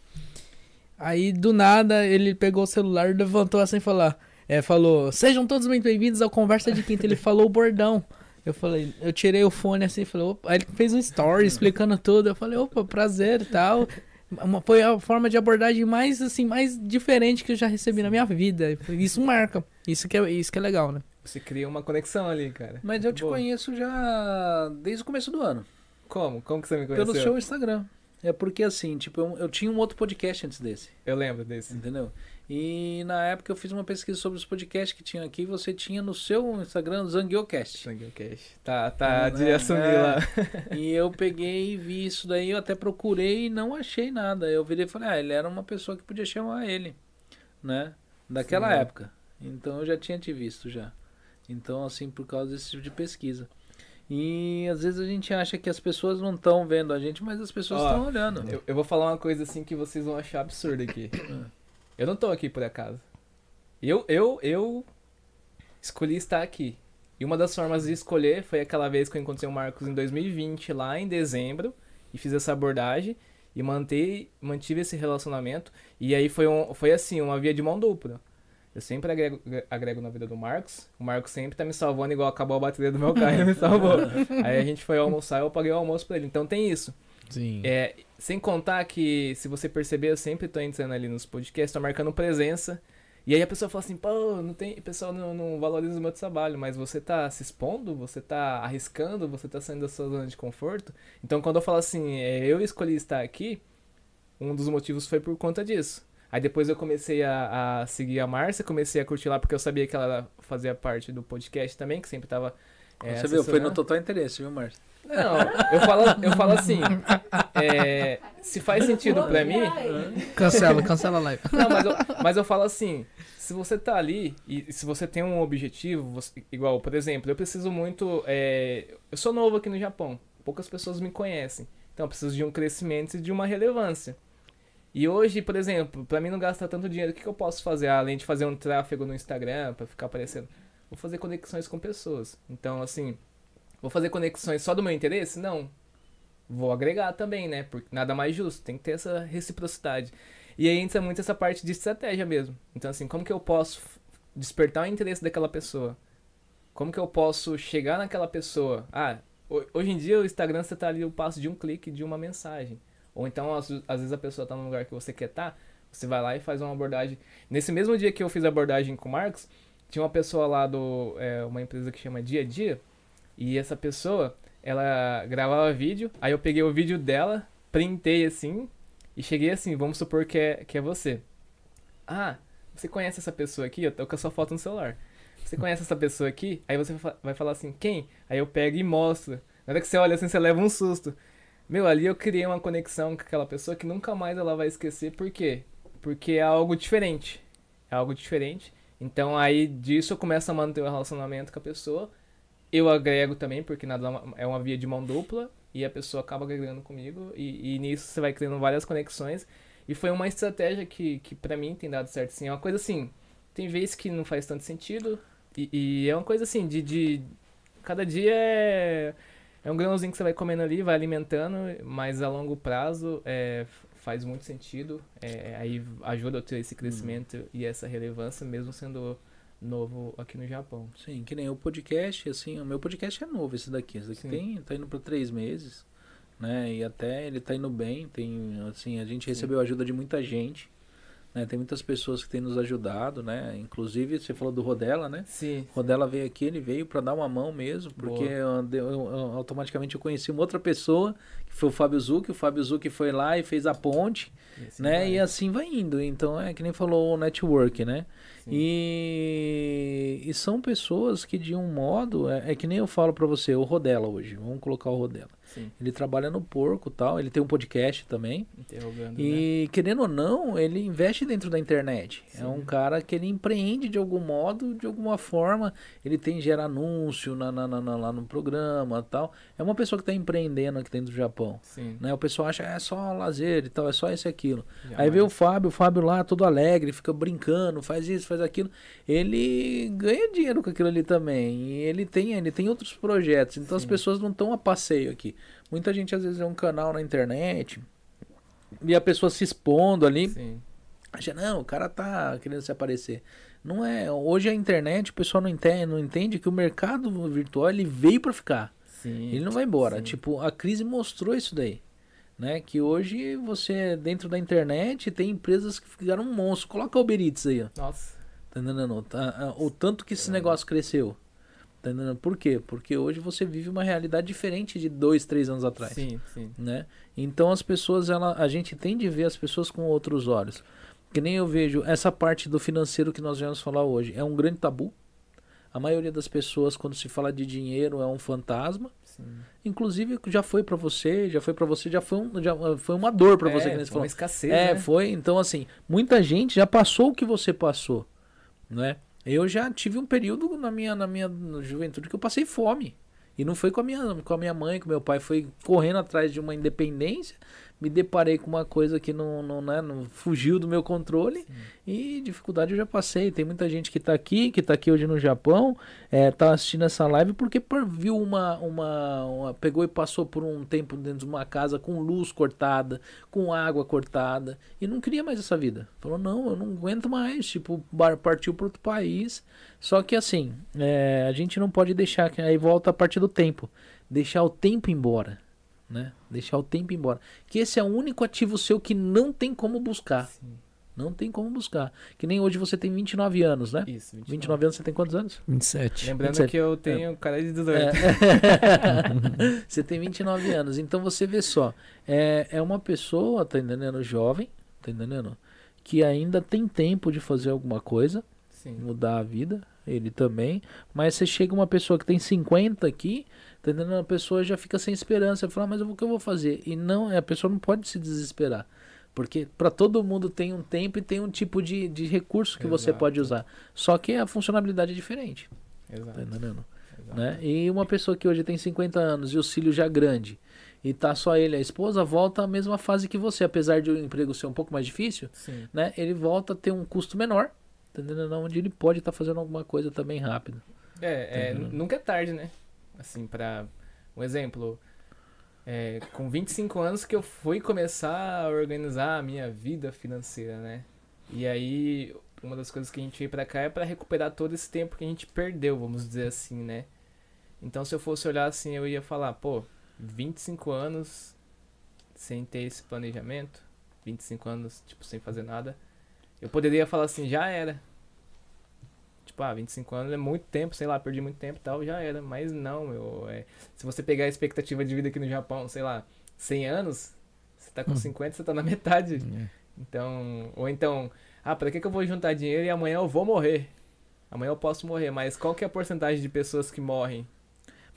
Aí, do nada, ele pegou o celular, levantou assim e falou, é, falou, sejam todos muito bem-vindos ao Conversa de Quinta. Ele falou o bordão. Eu falei, eu tirei o fone assim, falei, opa. Aí ele fez um story explicando tudo. Eu falei, opa, prazer e tal. Uma, foi a forma de abordagem mais, assim, mais diferente que eu já recebi na minha vida. Isso marca. Isso que é, isso que é legal, né?
Você cria uma conexão ali, cara.
Mas eu te
Boa.
conheço já desde o começo do ano.
Como? Como que você me conheceu?
Pelo seu Instagram. É porque assim, tipo, eu, eu tinha um outro podcast antes desse,
Eu lembro desse.
entendeu? E na época eu fiz uma pesquisa sobre os podcasts que tinham aqui. Você tinha no seu Instagram Zanguiocast.
Sangue Cash. Tá, tá de
É,
assumir
é.
lá.
E eu peguei e vi isso daí, eu até procurei e não achei nada. Eu virei e falei, ah, ele era uma pessoa que podia chamar ele, né? Daquela
Sim.
época. Então eu já tinha te visto já. Então, assim, por causa desse tipo de pesquisa. E às vezes a gente acha que as pessoas não estão vendo a gente, mas as pessoas estão olhando.
Eu, eu vou falar uma coisa assim que vocês vão achar absurda aqui. Eu não tô aqui por acaso. Eu, eu, eu escolhi estar aqui. E uma das formas de escolher foi aquela vez que eu encontrei o Marcos em 2020, lá em dezembro, e fiz essa abordagem e mantei, mantive esse relacionamento. E aí foi, um, foi assim, uma via de mão dupla. Eu sempre agrego, agrego na vida do Marcos. O Marcos sempre tá me salvando, igual acabou a bateria do meu carro, ele me salvou. Aí a gente foi almoçar e eu paguei o almoço pra ele. Então tem isso.
Sim.
É, sem contar que, se você perceber, eu sempre tô entrando ali nos podcasts, tô marcando presença. E aí a pessoa fala assim, pô, não tem, pessoal não, não valoriza o meu trabalho, mas você tá se expondo, você tá arriscando, você tá saindo da sua zona de conforto. Então quando eu falo assim, é, eu escolhi estar aqui, um dos motivos foi por conta disso. Aí depois eu comecei a, a seguir a Márcia, comecei a curtir lá porque eu sabia que ela fazia parte do podcast também, que sempre tava. É,
Você viu, foi no total interesse, viu, Márcio?
Não, eu falo, eu falo assim, é, se faz sentido pra mim,
Cancela, cancela a live.
não, mas eu, mas eu falo assim, se você tá ali e se você tem um objetivo, você- igual, por exemplo, eu preciso muito, é, eu sou novo aqui no Japão, poucas pessoas me conhecem, então eu preciso de um crescimento e de uma relevância. E hoje, por exemplo, pra mim não gastar tanto dinheiro, o que, que eu posso fazer além de fazer um tráfego no Instagram pra ficar aparecendo? Vou fazer conexões com pessoas. Então, assim, vou fazer conexões só do meu interesse? Não. Vou agregar também, né? Porque nada mais justo, tem que ter essa reciprocidade. E aí entra muito essa parte de estratégia mesmo. Então, assim, como que eu posso despertar o interesse daquela pessoa? Como que eu posso chegar naquela pessoa? Ah, ho- hoje em dia o Instagram você tá ali o passo de um clique de uma mensagem. Ou então, às, vezes a pessoa tá no lugar que você quer estar, você vai lá e faz uma abordagem. Nesse mesmo dia que eu fiz a abordagem com o Marcos, tinha uma pessoa lá do. é, uma empresa que chama Dia a Dia. E essa pessoa, ela gravava vídeo, aí eu peguei o vídeo dela, printei assim, e cheguei assim, vamos supor que é, que é você. Ah, você conhece essa pessoa aqui? Eu tô com a sua foto no celular. Você conhece essa pessoa aqui? Aí você vai falar assim, quem? Aí eu pego e mostro. Na hora que você olha assim, você leva um susto. Meu, ali eu criei uma conexão com aquela pessoa que nunca mais ela vai esquecer. Por quê? Porque é algo diferente. É algo diferente. Então aí disso eu começo a manter o relacionamento com a pessoa. Eu agrego também, porque nada é uma via de mão dupla. E a pessoa acaba agregando comigo. E, e nisso você vai criando várias conexões. E foi uma estratégia que, que para mim tem dado certo, sim. É uma coisa assim, tem vezes que não faz tanto sentido. E, e é uma coisa assim, de, de. Cada dia é. É um grãozinho que você vai comendo ali, vai alimentando, mas a longo prazo é, faz muito sentido. É, aí ajuda a ter esse crescimento e essa relevância, mesmo sendo novo aqui no Japão.
Sim, que nem o podcast, assim, o meu podcast é novo esse daqui. Esse daqui
Sim.
tem, tá indo para três meses, né? E até ele tá indo bem. Tem, assim, a gente recebeu ajuda de muita gente. Né? Tem muitas pessoas que têm nos ajudado, né? Inclusive, você falou do Rodela, né?
Sim.
Rodela veio aqui, ele veio para dar uma mão mesmo, porque eu, eu- automaticamente eu conheci uma outra pessoa, que foi o Fábio Zucchi. O Fábio Zucchi foi lá e fez a ponte,
assim
né?
vai.
E assim vai indo. Então é que nem falou o network, né? E, e são pessoas que de um modo, é, é que nem eu falo pra você, o Rodela hoje, vamos colocar o Rodela.
Sim,
Ele trabalha no porco e tal. Ele tem um podcast também.
interrogando, né?
E querendo ou não, ele investe dentro da internet. É
Sim.
um cara que ele empreende de algum modo, de alguma forma. Ele tem gera anúncio na, na- na- lá no programa tal. É uma pessoa que está empreendendo aqui dentro do Japão.
Sim.
Né? O pessoal acha é só lazer e tal, é só isso e aquilo. Aí
jamais.
vê o Fábio, o Fábio lá todo alegre, fica brincando, faz isso, faz aquilo. Ele ganha dinheiro com aquilo ali também. E ele tem, ele tem outros projetos. Então as
Sim.
pessoas não estão a passeio aqui. Muita gente às vezes é um canal na internet e a pessoa se expondo ali,
Sim.
acha, não, o cara tá querendo se aparecer. Não é. Hoje a internet, o pessoal não entende, não entende que o mercado virtual ele veio para ficar.
Sim.
Ele não vai embora.
Sim.
Tipo, a crise mostrou isso daí. Né? Que hoje você, dentro da internet, tem empresas que ficaram um monstro. Coloca o Uber Eats aí, ó.
Nossa.
Tá entendendo? Tá, O tanto que esse negócio cresceu. Tá? Por quê? Porque hoje você vive uma realidade diferente de dois, três anos atrás.
Sim, sim.
Né? Então as pessoas, ela, a gente tem de ver as pessoas com outros olhos. Que nem eu vejo essa parte do financeiro que nós viemos falar hoje. É um grande tabu. A maioria das pessoas, quando se fala de dinheiro, é um fantasma.
sim.
Inclusive já foi pra você, já foi pra você, já foi, um, já foi uma dor pra você
é,
que nem você
foi
falou.
uma escassez,
É,
né?
foi. Então assim, muita gente já passou o que você passou, né? Eu já tive um período na minha na minha juventude que eu passei fome. E não foi com a minha com a minha mãe, com meu pai, foi correndo atrás de uma independência. Me deparei com uma coisa que não, não, né, não fugiu do meu controle. E dificuldade eu já passei. Tem muita gente que tá aqui, que tá aqui hoje no Japão, é, tá assistindo essa live porque por- viu uma, uma, uma- Pegou e passou por um tempo dentro de uma casa com luz cortada, com água cortada, e não queria mais essa vida. Falou, não, eu não aguento mais. Tipo, partiu para outro país. Só que assim, é, a gente não pode deixar. que Aí volta a parte do tempo. Deixar o tempo embora. Né? Deixar o tempo embora. Que esse é o único ativo seu que não tem como buscar.
Sim.
Não tem como buscar. Que nem hoje você tem 29 anos, né?
Isso, 29.
29 anos você tem quantos anos?
27.
Lembrando
27.
que eu tenho cara de 18.
É. você tem 29 anos. Então você vê só. É, é uma pessoa, tá entendendo? Jovem, tá entendendo? Que ainda tem tempo de fazer alguma coisa,
Sim.
mudar a vida. Ele também. Mas você chega uma pessoa que tem 50 aqui, tá entendendo? A pessoa já fica sem esperança. Fala, "Ah, mas o que eu vou fazer? E não, a pessoa não pode se desesperar. Porque para todo mundo tem um tempo e tem um tipo de, de recurso que você
Exato.
pode usar. Só que a funcionalidade é diferente.
Exato.
Tá entendendo?
exato.
né? E uma pessoa que hoje tem 50 anos e o cílio já grande e tá só ele a esposa, volta à mesma fase que você, apesar de o emprego ser um pouco mais difícil,
Sim.
né? Ele volta a ter um custo menor, tá entendendo? Onde ele pode estar fazendo alguma coisa também rápido.
É, é,
Uhum.
nunca é tarde, né? Assim, pra. Um exemplo. é, com 25 anos que eu fui começar a organizar a minha vida financeira, né? E aí, uma das coisas que a gente veio pra cá é pra recuperar todo esse tempo que a gente perdeu, vamos dizer assim, né? Então, se eu fosse olhar assim, eu ia falar, pô, 25 anos sem ter esse planejamento, 25 anos, tipo, sem fazer nada, eu poderia falar assim, já era. Tipo, ah, 25 anos é muito tempo, sei lá, perdi muito tempo e tal, já era. Mas não, meu. É, se você pegar a expectativa de vida aqui no Japão, sei lá, 100 anos, você tá com
Hum.
50, você tá na metade.
É.
Então, ou então, ah, pra que, que eu vou juntar dinheiro e amanhã eu vou morrer? Amanhã eu posso morrer, mas qual que é a porcentagem de pessoas que morrem?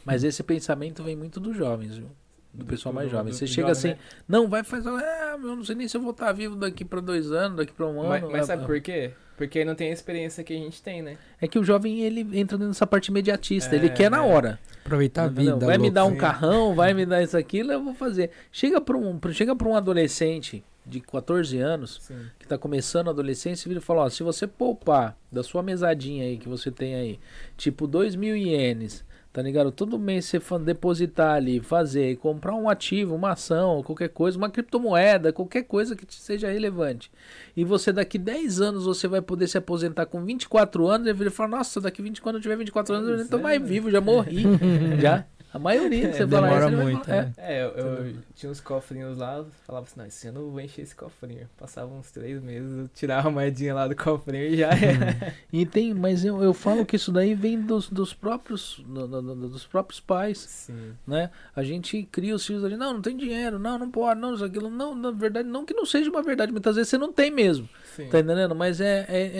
Mas esse pensamento vem muito dos jovens, viu? Do pessoal mais jovem.
do-
Você chega
jovem,
assim, não, vai fazer. Ah, eu não sei nem se eu vou estar vivo daqui para dois anos, daqui para um ano.
Mas, mas sabe por quê? Porque aí não tem a experiência que a gente tem, né?
É que o jovem ele entra dentro dessa parte imediatista,
É,
ele quer na
né?
hora.
Aproveitar a vida.
vai me
louco.
dar um carrão, vai me dar isso aquilo, eu vou fazer. Chega para um, chega para um adolescente de 14 anos
Sim.
que tá começando a adolescência e vira e fala, ó, se você poupar da sua mesadinha aí que você tem aí, tipo 2 mil ienes, tá ligado? Todo mês você depositar ali, fazer e comprar um ativo, uma ação, qualquer coisa, uma criptomoeda, qualquer coisa que te seja relevante. E você daqui 10 anos você vai poder se aposentar com 24 anos e ele fala, nossa, daqui 20 quando eu tiver 24 anos eu nem tô mais
Sério?
vivo, já morri. já. A maioria que você
É,
fala
demora
isso,
muito,
falar,
né?
É, eu, eu tinha uns cofrinhos lá, falava assim, não, esse ano eu vou encher esse cofrinho. Passava uns três meses, eu tirava a moedinha lá do cofrinho e já era.
E tem, mas eu, eu falo que isso daí vem dos, dos próprios do- do- do- dos próprios pais,
Sim.
né? A gente cria os filhos ali, não, não tem dinheiro, não, não pode, não, isso aquilo, não, na verdade, não que não seja uma verdade, muitas vezes você não tem mesmo,
Sim.
tá entendendo? Mas é, é,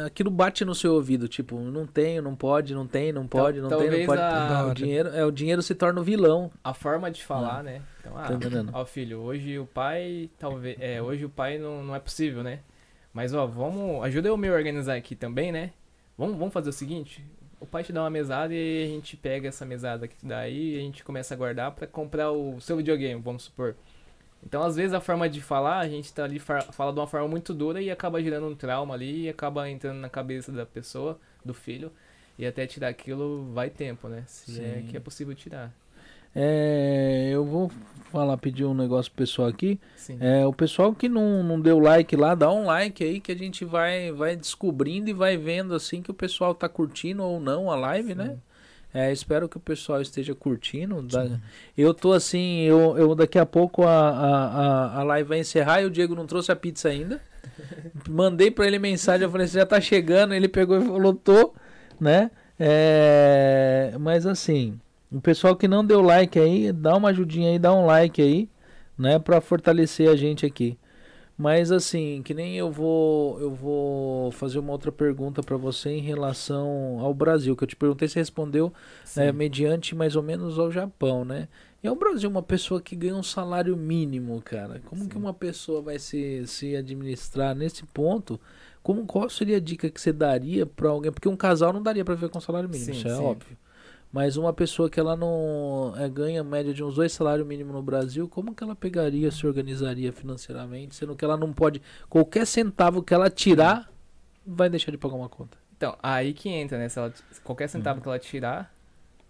é- aquilo bate no seu ouvido, tipo, não tenho, não pode, não tem, não pode, não tem, não pode.
a-
O dinheiro, é o dinheiro dinheiro se torna o vilão.
A forma de falar, né? Então, ah,
Tá
ó, filho, hoje o pai, talvez, é, hoje o pai não, não é possível, né? Mas, ó, vamos, ajuda eu me organizar aqui também, né? Vamos, vamos fazer o seguinte, o pai te dá uma mesada e a gente pega essa mesada que te dá aí e a gente começa a guardar pra comprar o seu videogame, vamos supor. Então, às vezes, a forma de falar, a gente tá ali, fa- fala de uma forma muito dura e acaba gerando um trauma ali e acaba entrando na cabeça da pessoa, do filho. E até tirar aquilo vai tempo, né? Se é
Sim.
que é possível tirar.
É, eu vou falar, pedir um negócio pro pessoal aqui.
Sim.
É, o pessoal que não, não deu like lá, dá um like aí que a gente vai, vai descobrindo e vai vendo assim que o pessoal tá curtindo ou não a live, né? É, espero que o pessoal esteja curtindo. Eu tô assim, eu, eu daqui a pouco a, a, a, a live vai encerrar e o Diego não trouxe a pizza ainda. Mandei pra ele mensagem, eu falei, você já tá chegando, ele pegou e falou, tô, né? É, mas assim, o pessoal que não deu like aí, dá uma ajudinha aí, dá um like aí, né, Pra fortalecer a gente aqui. Mas assim, que nem eu vou, eu vou fazer uma outra pergunta pra você em relação ao Brasil, que eu te perguntei, você respondeu é, mediante mais ou menos ao Japão, né? E ao Brasil, uma pessoa que ganha um salário mínimo, cara, como que
Sim.
uma pessoa vai se, se administrar nesse ponto? Como, qual seria a dica que você daria pra alguém? Porque um casal não daria pra viver com salário mínimo,
Sim,
isso é
sim.
óbvio. Mas uma pessoa que ela não é, ganha média de uns dois salários mínimos no Brasil, como que ela pegaria, se organizaria financeiramente, sendo que ela não pode, qualquer centavo que ela tirar, vai deixar de pagar uma conta.
Então, aí que entra, né? Se ela, qualquer centavo
Uhum.
que ela tirar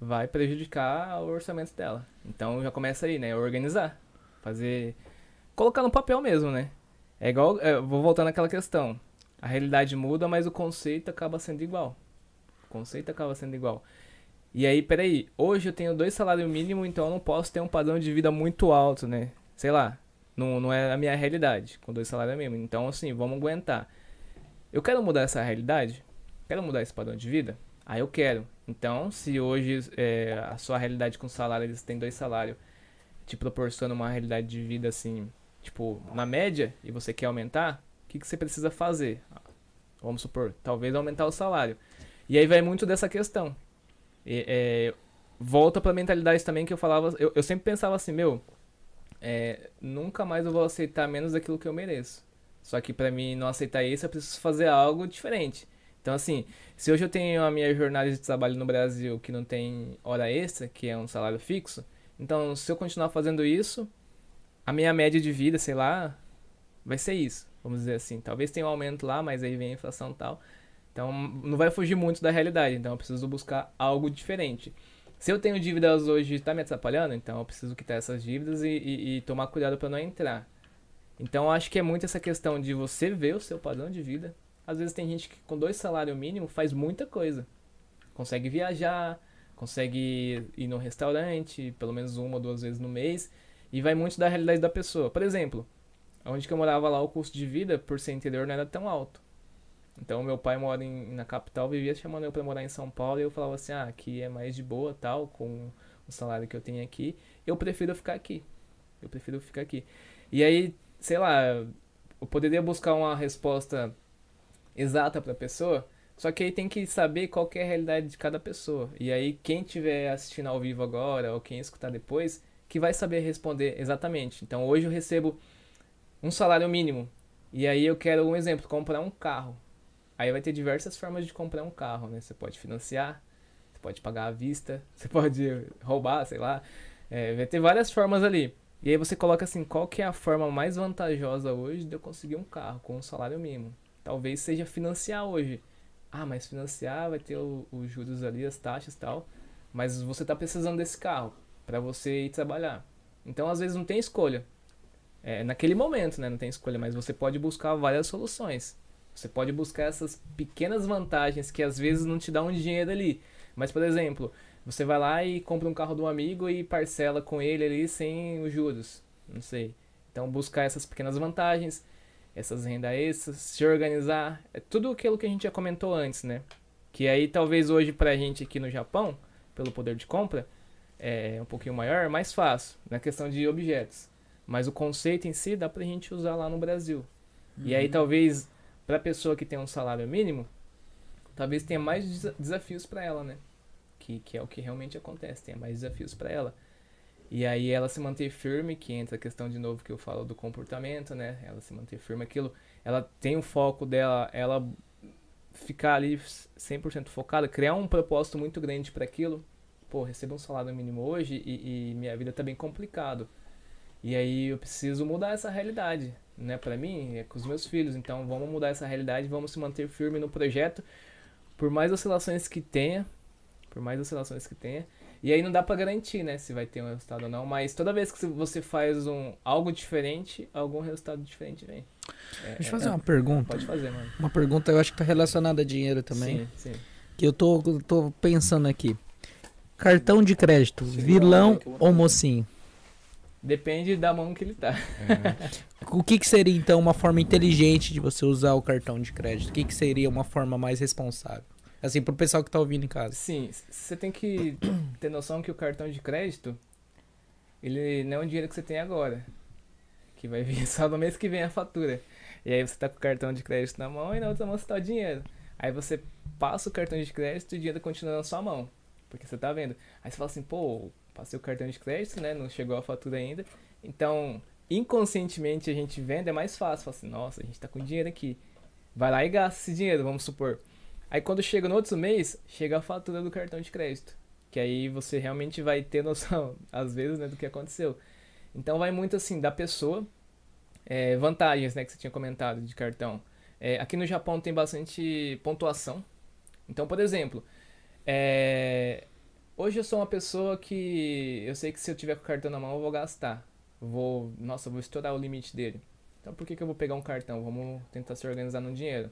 vai prejudicar o orçamento dela. Então já começa aí, né? Organizar. Fazer. Colocar no papel mesmo, né? É igual. é, vou voltando àquela questão. A realidade muda, mas o conceito acaba sendo igual. O conceito acaba sendo igual. E aí, peraí, hoje eu tenho dois salários mínimos, então eu não posso ter um padrão de vida muito alto, né? Sei lá, não, não é a minha realidade, com dois salários mínimos. Então, assim, vamos aguentar. Eu quero mudar essa realidade? Quero mudar esse padrão de vida? Ah, eu quero. Então, se hoje é, a sua realidade com salário, eles têm dois salários, te proporciona uma realidade de vida assim, tipo, na média, e você quer aumentar, que, que você precisa fazer? Vamos supor, talvez aumentar o salário. E aí vai muito dessa questão. E, é, volta pra mentalidade também que eu falava, eu, eu sempre pensava assim, meu, é, nunca mais eu vou aceitar menos daquilo que eu mereço. Só que pra mim não aceitar isso, eu preciso fazer algo diferente. Então, assim, se hoje eu tenho a minha jornada de trabalho no Brasil que não tem hora extra, que é um salário fixo, então se eu continuar fazendo isso, a minha média de vida, sei lá, vai ser isso. Vamos dizer assim. Talvez tenha um aumento lá, mas aí vem a inflação e tal. Então não vai fugir muito da realidade. Então eu preciso buscar algo diferente. Se eu tenho dívidas hoje e tá me atrapalhando, então eu preciso quitar essas dívidas e, e- e tomar cuidado para não entrar. Então acho que é muito essa questão de você ver o seu padrão de vida. Às vezes tem gente que com dois salários mínimos faz muita coisa. Consegue viajar, consegue ir no restaurante, pelo menos uma ou duas vezes no mês. E vai muito da realidade da pessoa. Por exemplo, onde que eu morava lá, o custo de vida, por ser interior, não era tão alto. Então, meu pai mora em, na capital, vivia chamando eu pra morar em São Paulo, e eu falava assim, ah, aqui é mais de boa, tal, com o salário que eu tenho aqui, eu prefiro ficar aqui. Eu prefiro ficar aqui. E aí, sei lá, eu poderia buscar uma resposta exata pra pessoa, só que aí tem que saber qual que é a realidade de cada pessoa. E aí, quem estiver assistindo ao vivo agora, ou quem escutar depois, que vai saber responder exatamente. Então, hoje eu recebo um salário mínimo. E aí eu quero um exemplo, comprar um carro. Aí vai ter diversas formas de comprar um carro, né? Você pode financiar, você pode pagar à vista, você pode roubar, sei lá. É, vai ter várias formas ali. E aí você coloca assim, qual que é a forma mais vantajosa hoje de eu conseguir um carro com um salário mínimo? Talvez seja financiar hoje. Ah, mas financiar vai ter os juros ali, as taxas e tal. Mas você tá precisando desse carro para você ir trabalhar. Então às vezes não tem escolha. É, naquele momento, né? Não tem escolha, mas você pode buscar várias soluções. Você pode buscar essas pequenas vantagens que às vezes não te dão um dinheiro ali. Mas, por exemplo, você vai lá e compra um carro de um amigo e parcela com ele ali sem os juros. Não sei. Então, buscar essas pequenas vantagens, essas rendas extras, se organizar. É tudo aquilo que a gente já comentou antes, né? Que aí, talvez hoje pra gente aqui no Japão, pelo poder de compra, é um pouquinho maior, é mais fácil na questão de objetos. Mas o conceito em si dá pra gente usar lá no Brasil. E aí talvez pra pessoa que tem um salário mínimo, talvez tenha mais desa- desafios pra ela, né? que, que é o que realmente acontece, tem mais desafios para ela. E aí ela se manter firme, que entra a questão de novo que eu falo do comportamento, né? Ela se manter firme aquilo, ela tem o foco dela, ela ficar ali 100% focada, criar um propósito muito grande para aquilo. Pô, recebo um salário mínimo hoje e, e, minha vida tá bem complicado. E aí eu preciso mudar essa realidade, né? Para mim, é com os meus filhos. Então vamos mudar essa realidade, vamos se manter firme no projeto, por mais oscilações que tenha, por mais oscilações que tenha. E aí não dá para garantir, né, se vai ter um resultado ou não, mas toda vez que você faz um algo diferente, algum resultado diferente vem.
É, Deixa eu fazer é, uma pergunta.
Pode fazer, mano.
Uma pergunta eu acho que tá relacionada a dinheiro também.
Sim, sim.
Que eu tô, tô pensando aqui. Cartão de crédito, vilão ou mocinho?
Depende da mão que ele tá.
É. o que, que, seria então uma forma inteligente de você usar o cartão de crédito? O que, que seria uma forma mais responsável? Assim, pro pessoal que tá ouvindo em casa.
Sim, você tem que ter noção que o cartão de crédito, ele não é um dinheiro que você tem agora. Que vai vir só no mês que vem a fatura. E aí você tá com o cartão de crédito na mão e na outra mão você tá o dinheiro. Aí você passa o cartão de crédito e o dinheiro continua na sua mão. Porque você tá vendo. Aí você fala assim, pô, passei o cartão de crédito, né? Não chegou a fatura ainda. Então, inconscientemente a gente vende, é mais fácil. Fala assim, nossa, a gente tá com dinheiro aqui. Vai lá e gasta esse dinheiro, vamos supor. Aí quando chega no outro mês, chega a fatura do cartão de crédito. Que aí você realmente vai ter noção, às vezes, né, do que aconteceu. Então vai muito assim da pessoa. É, vantagens, né, que você tinha comentado de cartão. É, aqui no Japão tem bastante pontuação. Então, por exemplo, é, hoje eu sou uma pessoa que eu sei que se eu tiver com o cartão na mão eu vou gastar. Vou, nossa, vou estourar o limite dele. Então por que, que eu vou pegar um cartão? Vamos tentar se organizar no dinheiro.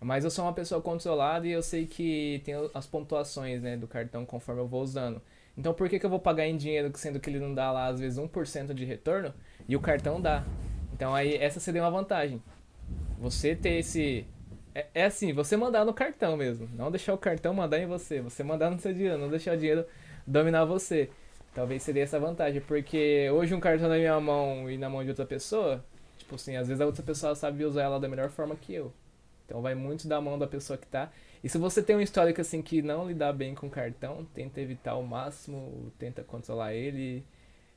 Mas eu sou uma pessoa controlada e eu sei que tem as pontuações né, do cartão conforme eu vou usando. Então por que, que eu vou pagar em dinheiro sendo que ele não dá lá às vezes 1% de retorno e o cartão dá? Então aí essa seria uma vantagem. Você ter esse. É, é assim, você mandar no cartão mesmo. Não deixar o cartão mandar em você. Você mandar no seu dinheiro, não deixar o dinheiro dominar você. Talvez seria essa vantagem. Porque hoje um cartão na minha mão e na mão de outra pessoa, tipo assim, às vezes a outra pessoa sabe usar ela da melhor forma que eu. Então vai muito da mão da pessoa que tá. E se você tem um histórico assim que não lidar bem com cartão, tenta evitar ao máximo, tenta controlar ele.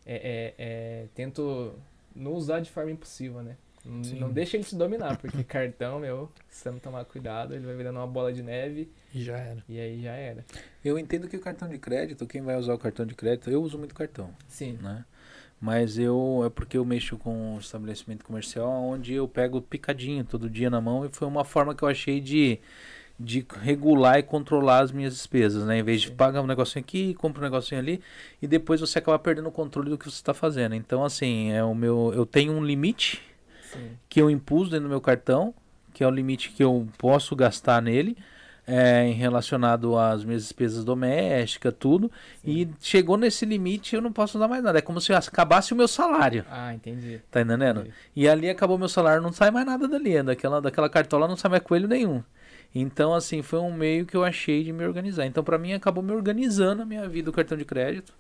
É, é, é, tento não usar de forma impossível, né? Sim. Não deixa ele se dominar, porque cartão, meu, se você não tomar cuidado, ele vai virando uma bola de neve.
E já era.
E aí já era.
Eu entendo que o cartão de crédito, quem vai usar o cartão de crédito, eu uso muito cartão.
Sim.
Né? Mas eu é porque eu mexo com um estabelecimento comercial onde eu pego picadinho todo dia na mão e foi uma forma que eu achei de, de regular e controlar as minhas despesas, né? Em vez de pagar um negocinho aqui, compra um negocinho ali e depois você acaba perdendo o controle do que você está fazendo. Então assim, é o meu eu tenho um limite Sim. que eu impus dentro do meu cartão, que é o limite que eu posso gastar nele é, relacionado às minhas despesas domésticas, tudo. Sim. E chegou nesse limite, eu não posso dar mais nada. É como se acabasse o meu salário.
Ah, entendi.
Tá entendendo? Entendi. E ali acabou meu salário, não sai mais nada dali. Daquela, daquela cartola não sai mais coelho nenhum. Então, assim, foi um meio que eu achei de me organizar. Então, para mim, acabou me organizando a minha vida, o cartão de crédito.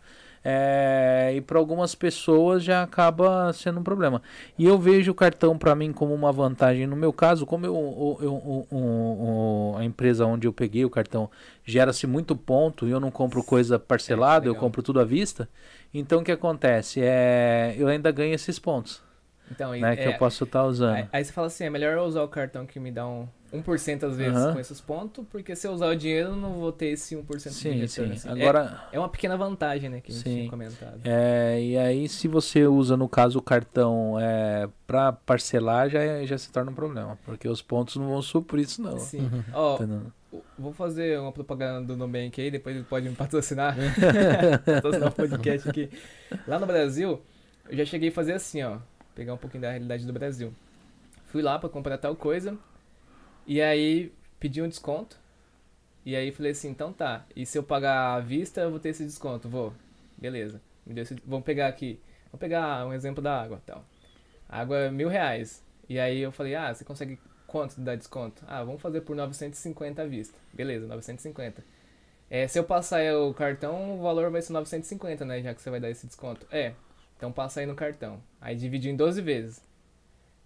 É, e para algumas pessoas já acaba sendo um problema. E eu vejo o cartão para mim como uma vantagem. No meu caso, como eu, eu, eu, a empresa onde eu peguei o cartão gera-se muito ponto e eu não compro coisa parcelada, é, eu compro tudo à vista. Então o que acontece? É, eu ainda ganho esses pontos. Então, né, é, que eu posso estar tá usando.
Aí, aí, você fala assim, é melhor eu usar o cartão que me dá um, 1% às vezes uhum. com esses pontos, porque se eu usar o dinheiro eu não vou ter esse 1% sim, de retorno. Sim.
Assim. Agora,
é, é, uma pequena vantagem, né, que a gente sim. tinha comentado.
É, e aí se você usa, no caso, o cartão é, para parcelar, já, já se torna um problema, porque os pontos não vão suprir isso não.
Sim. Ó, vou fazer uma propaganda do Nubank aí, depois ele pode me patrocinar. patrocinar o podcast aqui. Lá no Brasil, eu já cheguei a fazer assim, ó, pegar um pouquinho da realidade do Brasil. Fui lá para comprar tal coisa, e aí pedi um desconto. E aí falei assim, então tá. E se eu pagar à vista, eu vou ter esse desconto? Vou. Beleza. Me deu esse... Vamos pegar aqui. Vamos pegar um exemplo da água, tal. Água é mil reais. E aí eu falei, ah, você consegue quanto dar desconto? Ah, vamos fazer por 950 à vista. Beleza, 950. É, se eu passar o cartão, o valor vai ser 950, né? Já que você vai dar esse desconto. É. Então passa aí no cartão. Aí divide em 12 vezes.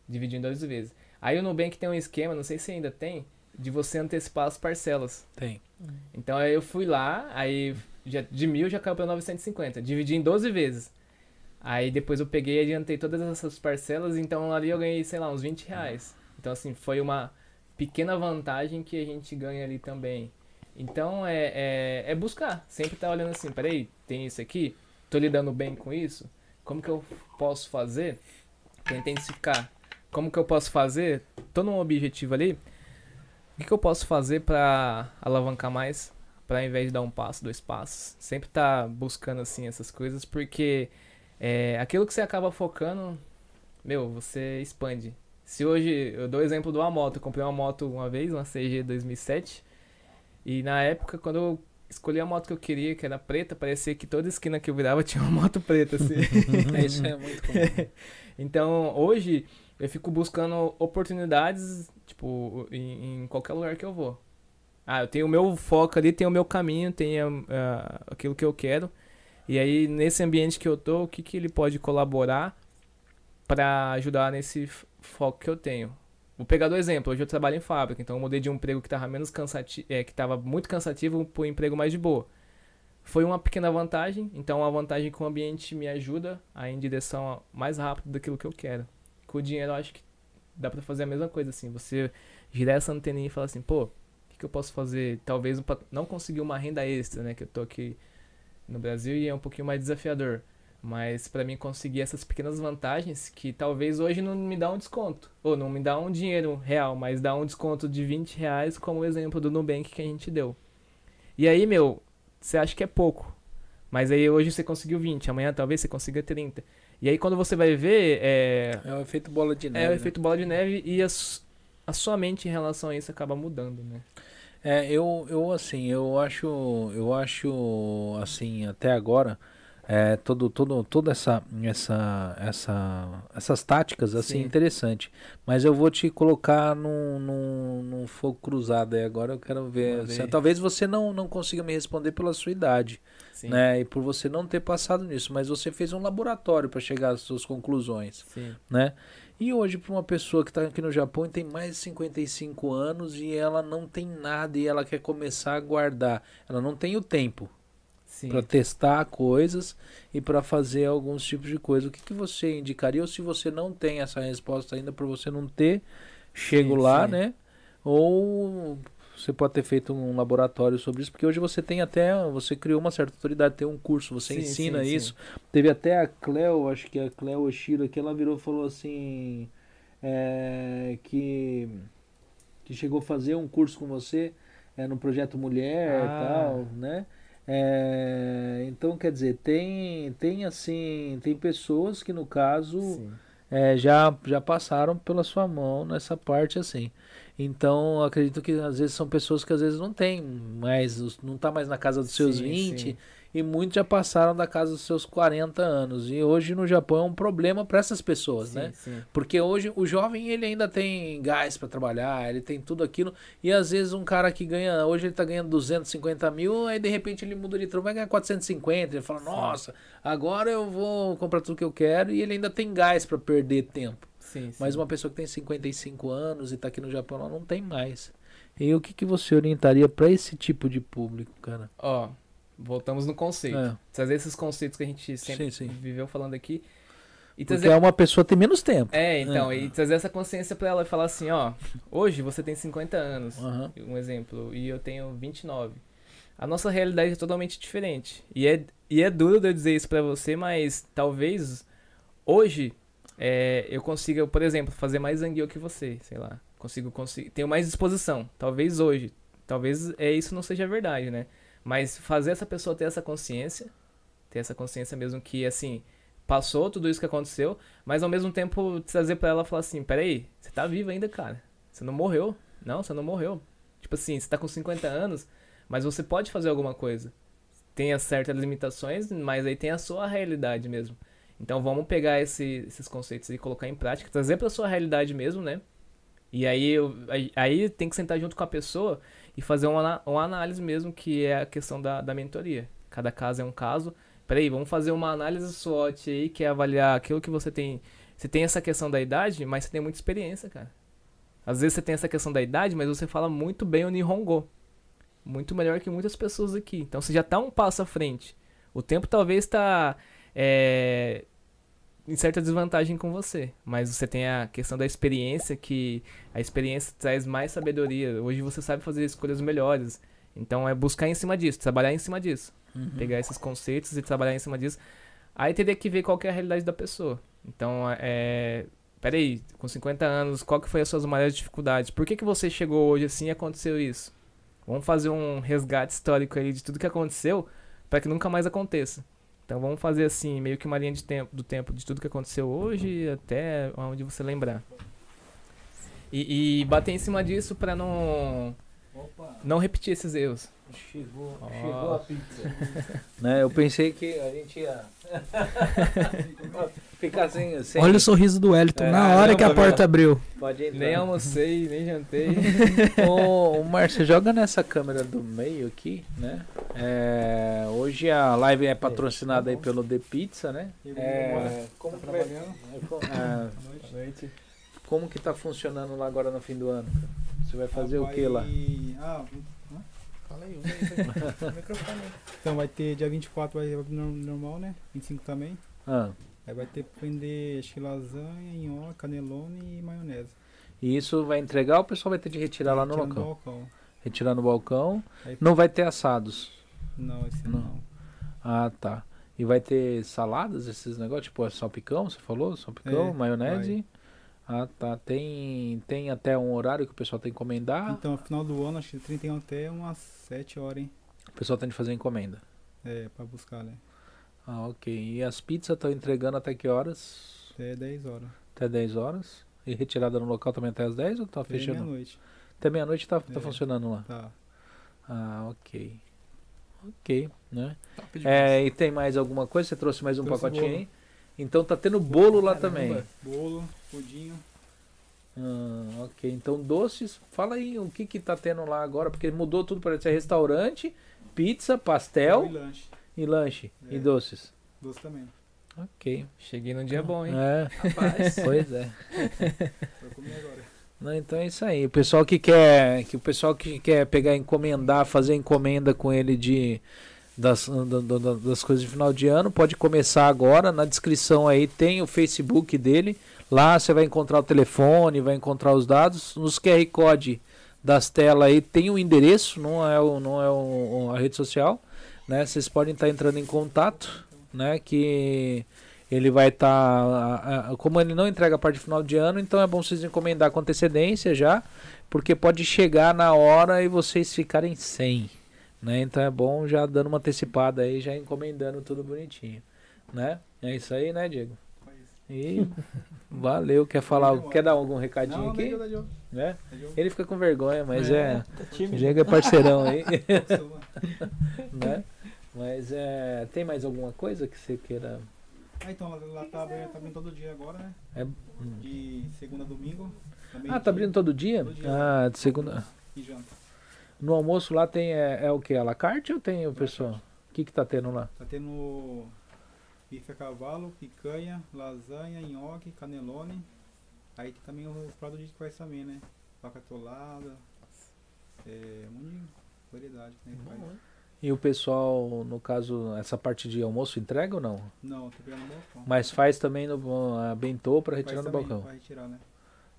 Divide em 12 vezes. Aí o Nubank tem um esquema, não sei se ainda tem, de você antecipar as parcelas.
Tem.
Então aí eu fui lá, aí já, de mil já caiu pra 950. Dividi em 12 vezes. Aí depois eu peguei e adiantei todas essas parcelas, então ali eu ganhei, sei lá, uns 20 reais. Então assim, foi uma pequena vantagem que a gente ganha ali também. Então é, é, é buscar, sempre tá olhando assim, peraí, tem isso aqui, tô lidando bem com isso, como que eu posso fazer pra intensificar? Como que eu posso fazer? Tô num objetivo ali, o que, que eu posso fazer para alavancar mais? Para invés de dar um passo, dois passos. Sempre tá buscando assim essas coisas, porque é, aquilo que você acaba focando, meu, você expande. Se hoje, eu dou o exemplo de uma moto, eu comprei uma moto uma vez, uma CG 2007, e na época, quando eu escolhi a moto que eu queria, que era preta, parecia que toda esquina que eu virava tinha uma moto preta, assim.
Isso é muito comum.
Então, hoje, eu fico buscando oportunidades, tipo, em, em qualquer lugar que eu vou. Ah, eu tenho o meu foco ali, tenho o meu caminho, tenho ah, aquilo que eu quero. E aí, nesse ambiente que eu tô, o que, que ele pode colaborar para ajudar nesse foco que eu tenho? Vou pegar do exemplo, hoje eu trabalho em fábrica, então eu mudei de um emprego que estava menos cansativo, é, que estava muito cansativo para um emprego mais de boa. Foi uma pequena vantagem, então uma vantagem que o ambiente me ajuda a ir em direção a- mais rápido daquilo que eu quero. Com o dinheiro eu acho que dá pra fazer a mesma coisa assim, você girar essa anteninha e falar assim, pô, o que, que eu posso fazer? Talvez pra não conseguir uma renda extra, né, que eu tô aqui no Brasil e é um pouquinho mais desafiador. Mas pra mim conseguir essas pequenas vantagens que talvez hoje não me dá um desconto. Ou não me dá um dinheiro real, mas dá um desconto de 20 reais, como o exemplo do Nubank que a gente deu. E aí, meu, você acha que é pouco. Mas aí hoje você conseguiu 20, amanhã talvez você consiga 30. E aí quando você vai ver, é,
É o efeito bola de neve.
é o
né?
efeito bola de neve e a, su- a sua mente em relação a isso acaba mudando, né?
É, eu, eu assim, eu acho, eu acho assim, até agora, é, todo, todo, toda essa, essa, essa, essas táticas assim
Sim.
interessante. Mas eu vou te colocar num, num, num fogo cruzado aí agora. Eu quero ver. Se-
aí.
talvez você não, não consiga me responder pela sua idade,
Sim.
né? E por você não ter passado nisso. Mas você fez um laboratório para chegar às suas conclusões
Sim.
né? E hoje, para uma pessoa que está aqui no Japão e tem mais de 55 anos e ela não tem nada e ela quer começar a guardar, ela não tem o tempo para testar coisas e para fazer alguns tipos de coisa. O que, que você indicaria? Ou se você não tem essa resposta ainda, para você não ter, chego
Sim,
lá,
sim.
né? Ou você pode ter feito um laboratório sobre isso, porque hoje você tem até, você criou uma certa autoridade, tem um curso, você
Sim,
ensina
sim, sim.
isso. Teve até a Cleo, acho que a Cleo Oshiro, que ela virou e falou assim, é, que, que chegou a fazer um curso com você é, no Projeto Mulher e
Ah.
tal, né? É, então, quer dizer, tem, tem assim, tem pessoas que no caso
Sim.
é, já, já passaram pela sua mão nessa parte assim. Então, acredito que às vezes são pessoas que às vezes não tem mais, não tá mais na casa dos seus
Sim,
20
sim.
e muitos já passaram da casa dos seus 40 anos. E hoje no Japão é um problema para essas pessoas,
Sim,
né? Porque hoje o jovem ele ainda tem gás para trabalhar, ele tem tudo aquilo. E às vezes um cara que ganha, hoje ele tá ganhando 250 mil, aí de repente ele muda de trabalho, vai ganhar 450. Ele fala, nossa, agora eu vou comprar tudo que eu quero. E ele ainda tem gás para perder tempo.
Sim, sim.
Mas uma pessoa que tem 55 anos e tá aqui no Japão, ela não tem mais. E o que, que você orientaria para esse tipo de público, cara?
Ó, voltamos no conceito.
É.
Trazer esses conceitos que a gente sempre
Sim,
viveu falando aqui. E
Porque
trazer...
é uma pessoa tem menos tempo.
É, então,
É.
e trazer essa consciência pra ela e falar assim, ó, hoje você tem 50 anos,
Aham.
um exemplo, e eu tenho 29. A nossa realidade é totalmente diferente. E é, e é duro de eu dizer isso pra você, mas talvez hoje é, eu consiga, por exemplo, fazer mais zangueio que você, sei lá. Consigo, consigo, tenho mais disposição. Talvez hoje. Talvez é, isso não seja verdade, né? Mas fazer essa pessoa ter essa consciência, ter essa consciência mesmo que, assim, passou tudo isso que aconteceu, mas ao mesmo tempo trazer pra ela falar assim, peraí, você tá vivo ainda, cara. Você não morreu. Não, você não morreu. Tipo assim, você tá com 50 anos, mas você pode fazer alguma coisa. Tem as certas limitações, mas aí tem a sua realidade mesmo. Então vamos pegar esse- esses conceitos e colocar em prática, trazer pra sua realidade mesmo, né? E aí, eu- aí, tem que sentar junto com a pessoa e fazer uma, uma análise mesmo, que é a questão da, da mentoria. Cada caso é um caso. Peraí, vamos fazer uma análise SWOT aí, que é avaliar aquilo que você tem. Você tem essa questão da idade, mas você tem muita experiência, cara. Às vezes você tem essa questão da idade, mas você fala muito bem o Nihongo. Muito melhor que muitas pessoas aqui. Então você já tá um passo à frente. O tempo talvez está é, em certa desvantagem com você, mas você tem a questão da experiência que a experiência traz mais sabedoria. Hoje você sabe fazer escolhas melhores. Então é buscar em cima disso, trabalhar em cima disso.
Uhum.
Pegar esses conceitos e trabalhar em cima disso. Aí teria que ver qual que é a realidade da pessoa. Então, é. Peraí, com 50 anos, qual que foi as suas maiores dificuldades? Por que, que você chegou hoje assim e aconteceu isso? Vamos fazer um resgate histórico aí de tudo que aconteceu para que nunca mais aconteça. Então vamos fazer assim, meio que uma linha de tempo, do tempo de tudo que aconteceu hoje até onde você lembrar. E, e bater em cima disso para não
Opa,
não repetir esses erros.
chegou,
Ó.
chegou a pizza.
Né, eu pensei que a gente ia ficar sem, sem...
Olha o sorriso do Wellington
É,
na hora que a porta abriu.
Pode entrar.
Nem almocei, nem jantei.
Ô, Márcio, joga nessa câmera do meio aqui, né? É, hoje a live é patrocinada aí pelo The Pizza, né? É, como, que vai- é,
noite.
como que tá funcionando lá agora no fim do ano? cara? Você vai fazer o que lá?
Ah,
Fala aí, usa aí, o microfone.
então vai ter dia 24 vai vai no- normal, né? 25 também.
Ah,
Aí vai ter que vender acho que lasanha, nhoque, canelone e maionese.
e isso vai entregar ou o pessoal vai ter de retirar lá no local?
balcão.
Retirar no balcão.
Aí-
Não vai ter assados.
Não, esse
Não.
não.
Ah, tá. E vai ter saladas, esses negócios? Tipo, salpicão, você falou? Salpicão,
É,
maionese? Ah, tá. Tem, tem até um horário que o pessoal tem que encomendar?
Então, no final do ano, acho que 31 até umas 7 horas, hein?
O pessoal tem de fazer encomenda.
É, pra buscar, né?
Ah, ok. E as pizzas estão entregando até que horas?
Até 10 horas.
Até 10 horas? E retirada no local também até as 10 ou tá
Até
fechando?
meia-noite.
Até meia-noite tá, tá
É.
funcionando lá.
Tá.
Ah, ok. Ok, né?
Demais.
É, e tem mais alguma coisa? Você trouxe mais um
Trouxe
pacotinho
bolo.
aí? Então tá tendo bolo lá
Caramba.
também.
Bolo, pudinho.
Ah, ok. Então doces, fala aí o que que tá tendo lá agora, porque mudou tudo para ser restaurante, pizza,
E
pastel
lanche.
E lanche
É.
e doces.
Doce também.
Ok.
Cheguei num dia bom, hein?
É,
Rapaz.
pois é.
Vou comer agora.
Não, então é isso aí. O pessoal que quer, que o pessoal que quer pegar encomendar, fazer encomenda com ele de das, do- do- do- das coisas de final de ano, pode começar agora. Na descrição aí tem o Facebook dele. Lá você vai encontrar o telefone, vai encontrar os dados. Nos QR Code das telas aí tem o endereço, não é, o, não é o- a rede social. Né? Vocês podem estar entrando em contato, né? Que ele vai estar. como ele não entrega a parte final de ano, então é bom vocês encomendar com antecedência já, porque pode chegar na hora e vocês ficarem sem. Né? Então é bom já dando uma antecipada aí, já encomendando tudo bonitinho. Né? É isso aí, né, Diego? E valeu. Quer falar, quer dar algum recadinho
Não,
aqui?
não é
Né?
é.
Ele fica com vergonha, mas é.
Tá
O Diego é parceirão aí, né? Mas é. Tem mais alguma coisa que você queira.
Ah, então, lá, tá aberto, tá abrindo todo dia agora, né?
É-
De segunda a domingo.
Ah, tá abrindo todo dia?
Todo dia.
Ah, de segunda.
E janta.
No almoço lá tem. É, é o que? A la carte ou tem o pessoal? O que que tá tendo lá?
Tá tendo bife a cavalo, picanha, lasanha, nhoque, canelone. Aí tem também os pratos de faz também, né? Vaca atolada. É, um monte de variedade né? que faz.
E o pessoal, no caso, essa parte de almoço entrega ou não?
Não, tô pegando no balcão.
Mas faz também no a bentô para retirar
Faz
no balcão.
Vai retirar, né?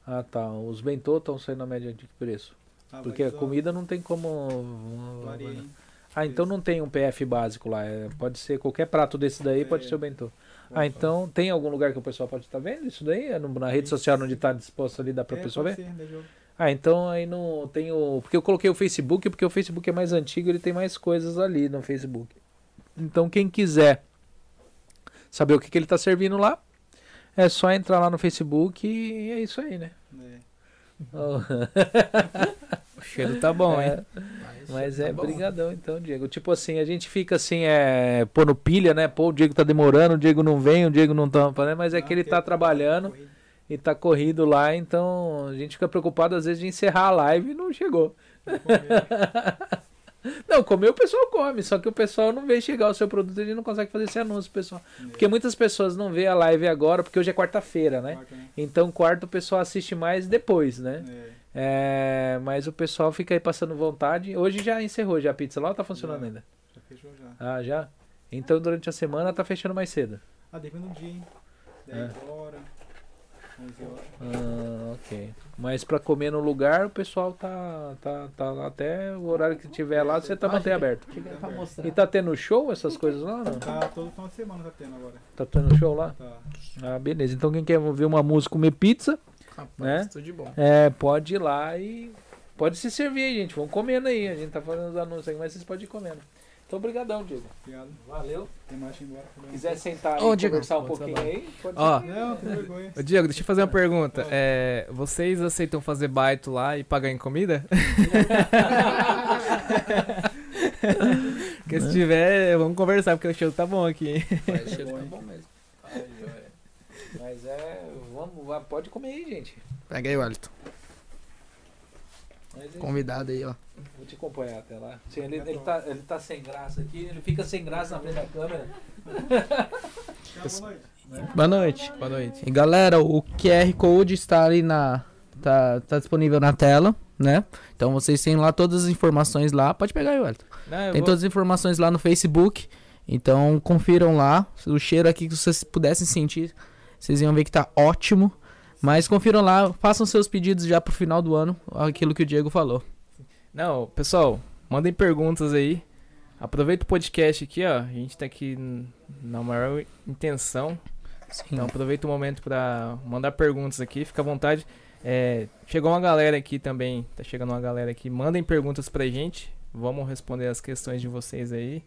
Ah, tá. Os bentô estão saindo na média de que preço?
Ah,
Porque a comida não tem como.
varia, hein?
Ah, então não tem um PF básico lá. é- pode ser qualquer prato desse daí, pode
É.
ser o bentô. Ah, então tem algum lugar que o pessoal pode estar vendo isso daí? É no- na rede social onde está disposto ali, dá para o
É,
pessoal ver?
ser, né?
Ah, então aí não tem o. Porque eu coloquei o Facebook, porque o Facebook é mais antigo, ele tem mais coisas ali no Facebook. Então quem quiser saber o que, que ele tá servindo lá, é só entrar lá no Facebook e é isso aí, né?
É.
O cheiro tá bom, hein?
É, mas é brigadão então, Diego. Tipo assim, a gente fica assim, é, pondo pilha, né? Pô, o Diego tá demorando, o Diego não vem, o Diego não tá falando, mas é que ele tá trabalhando e tá corrido lá, então a gente fica preocupado às vezes de encerrar a live e não chegou. Não, comer o pessoal come, só que o pessoal não vê chegar o seu produto, ele não consegue fazer esse anúncio, pessoal. Porque muitas pessoas não vê a live agora, porque hoje é quarta-feira, né? Então quarta o pessoal assiste mais depois, né?
É.
É, mas o pessoal fica aí passando vontade. Hoje já encerrou já a pizza lá ou tá funcionando
Já.
ainda?
Já fechou já.
Ah, já? Então durante a semana tá fechando mais cedo.
Ah, depende do dia, hein? 10 horas, 11 horas.
Ah, ok. Mas pra comer no lugar, o pessoal tá, tá, tá lá até o horário que tiver lá, você tá mantém aberto. E tá tendo show, essas coisas lá? Não?
Tá todo final de semana tá tendo agora.
Tá tendo show lá?
Tá.
Ah, beleza. Então quem quer ver uma música comer pizza,
Rapaz,
Né?
tudo de bom.
é, pode ir lá e pode se servir aí, gente. Vamos comendo aí. A gente tá fazendo os anúncios aqui, mas vocês podem ir comendo. Então obrigadão, Diego.
Obrigado.
Valeu.
Tem mais embora.
Se quiser sentar aí
Ô,
e
Diego,
conversar um pouquinho aí, pode
Ó,
Não, tem vergonha.
Ô, Diego, deixa eu fazer uma pergunta. É, vocês aceitam fazer baito lá e pagar em comida? Porque se tiver, vamos conversar, porque o show tá bom aqui. hein?
Vai, cheiro tá bom mesmo.
Mas é, pode comer aí, gente.
Pega aí, Wellington.
Mas
Convidado aí, ó.
Vou te acompanhar até lá. Sim, ele, ele, tá, ele tá sem graça aqui, ele fica sem graça na frente da câmera.
Boa noite.
Boa noite.
Boa noite.
E galera, o QR Code está ali na. Tá, tá disponível na tela, né? Então vocês têm lá todas as informações lá. Pode pegar aí, Wellington.
Não,
Tem
vou-
todas as informações lá no Facebook. Então confiram lá. O cheiro aqui que vocês pudessem sentir, vocês iam ver que tá ótimo. Mas confiram lá, façam seus pedidos já pro final do ano, aquilo que o Diego falou.
Não, pessoal, mandem perguntas aí. Aproveita o podcast aqui, ó. A gente tá aqui na maior intenção. Então aproveita o momento pra mandar perguntas aqui, fica à vontade. É, chegou uma galera aqui também, tá chegando uma galera aqui. Mandem perguntas pra gente. Vamos responder as questões de vocês aí.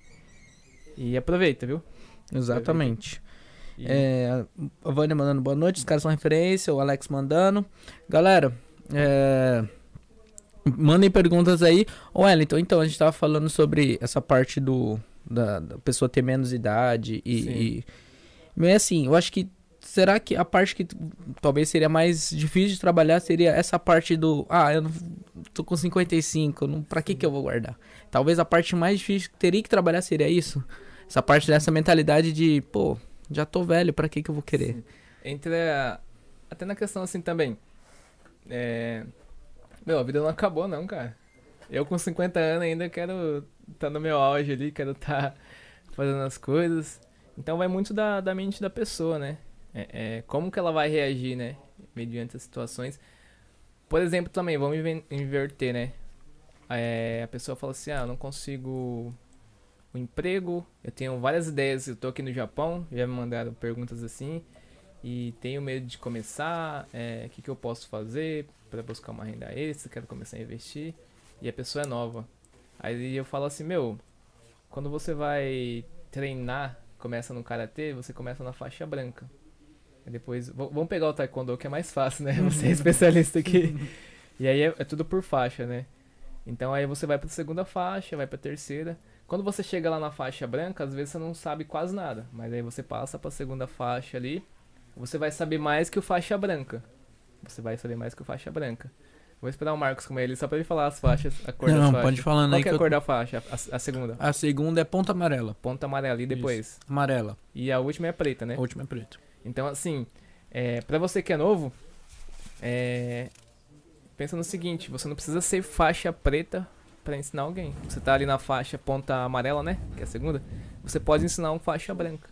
E aproveita, viu?
Exatamente.
E-
É, a Vânia mandando boa noite, os caras são referência, o Alex mandando. Galera, é, mandem perguntas aí. Ô Wellington, então, a gente tava falando sobre essa parte do da, da pessoa ter menos idade e, e assim, eu acho que será que a parte que talvez seria mais difícil de trabalhar seria essa parte do ah, eu não tô com 55, não, pra que que eu vou guardar? Talvez a parte mais difícil que teria que trabalhar seria isso. Essa parte dessa mentalidade de, pô, já tô velho, pra que que eu vou querer?
Entre a- Até na questão assim também. É. Meu, a vida não acabou não, cara. Eu com 50 anos ainda quero tá no meu auge ali, quero tá fazendo as coisas. Então vai muito da, da mente da pessoa, né? É, é, como que ela vai reagir, né? Mediante as situações. Por exemplo, também, vamos inverter, né? É, a pessoa fala assim, ah, eu não consigo um emprego, eu tenho várias ideias, eu tô aqui no Japão, já me mandaram perguntas assim, e tenho medo de começar, é, o que, que eu posso fazer para buscar uma renda extra, quero começar a investir, e a pessoa é nova. Aí eu falo assim, meu, quando você vai treinar, começa no karatê, você começa na faixa branca. Aí depois, vamos pegar o taekwondo que é mais fácil, né? Você é especialista aqui. E aí é, é tudo por faixa, né? Então aí você vai pra segunda faixa, vai pra terceira. Quando você chega lá na faixa branca, às vezes você não sabe quase nada, mas aí você passa pra segunda faixa ali, você vai saber mais que o faixa branca. Você vai saber mais que o faixa branca. Vou esperar o Marcos com ele só pra ele falar as faixas, a cor
Não,
faixas.
pode falando
Qual
aí
que é a
eu-
cor da faixa? A, a segunda.
A segunda é ponta amarela.
Ponta amarela e depois.
Amarela.
E a última é preta, né?
A última é preta.
Então, assim, é, para você que é novo, é, pensa no seguinte: você não precisa ser faixa preta para ensinar alguém. Você tá ali na faixa ponta amarela, né? Que é a segunda. Você pode ensinar um faixa branca.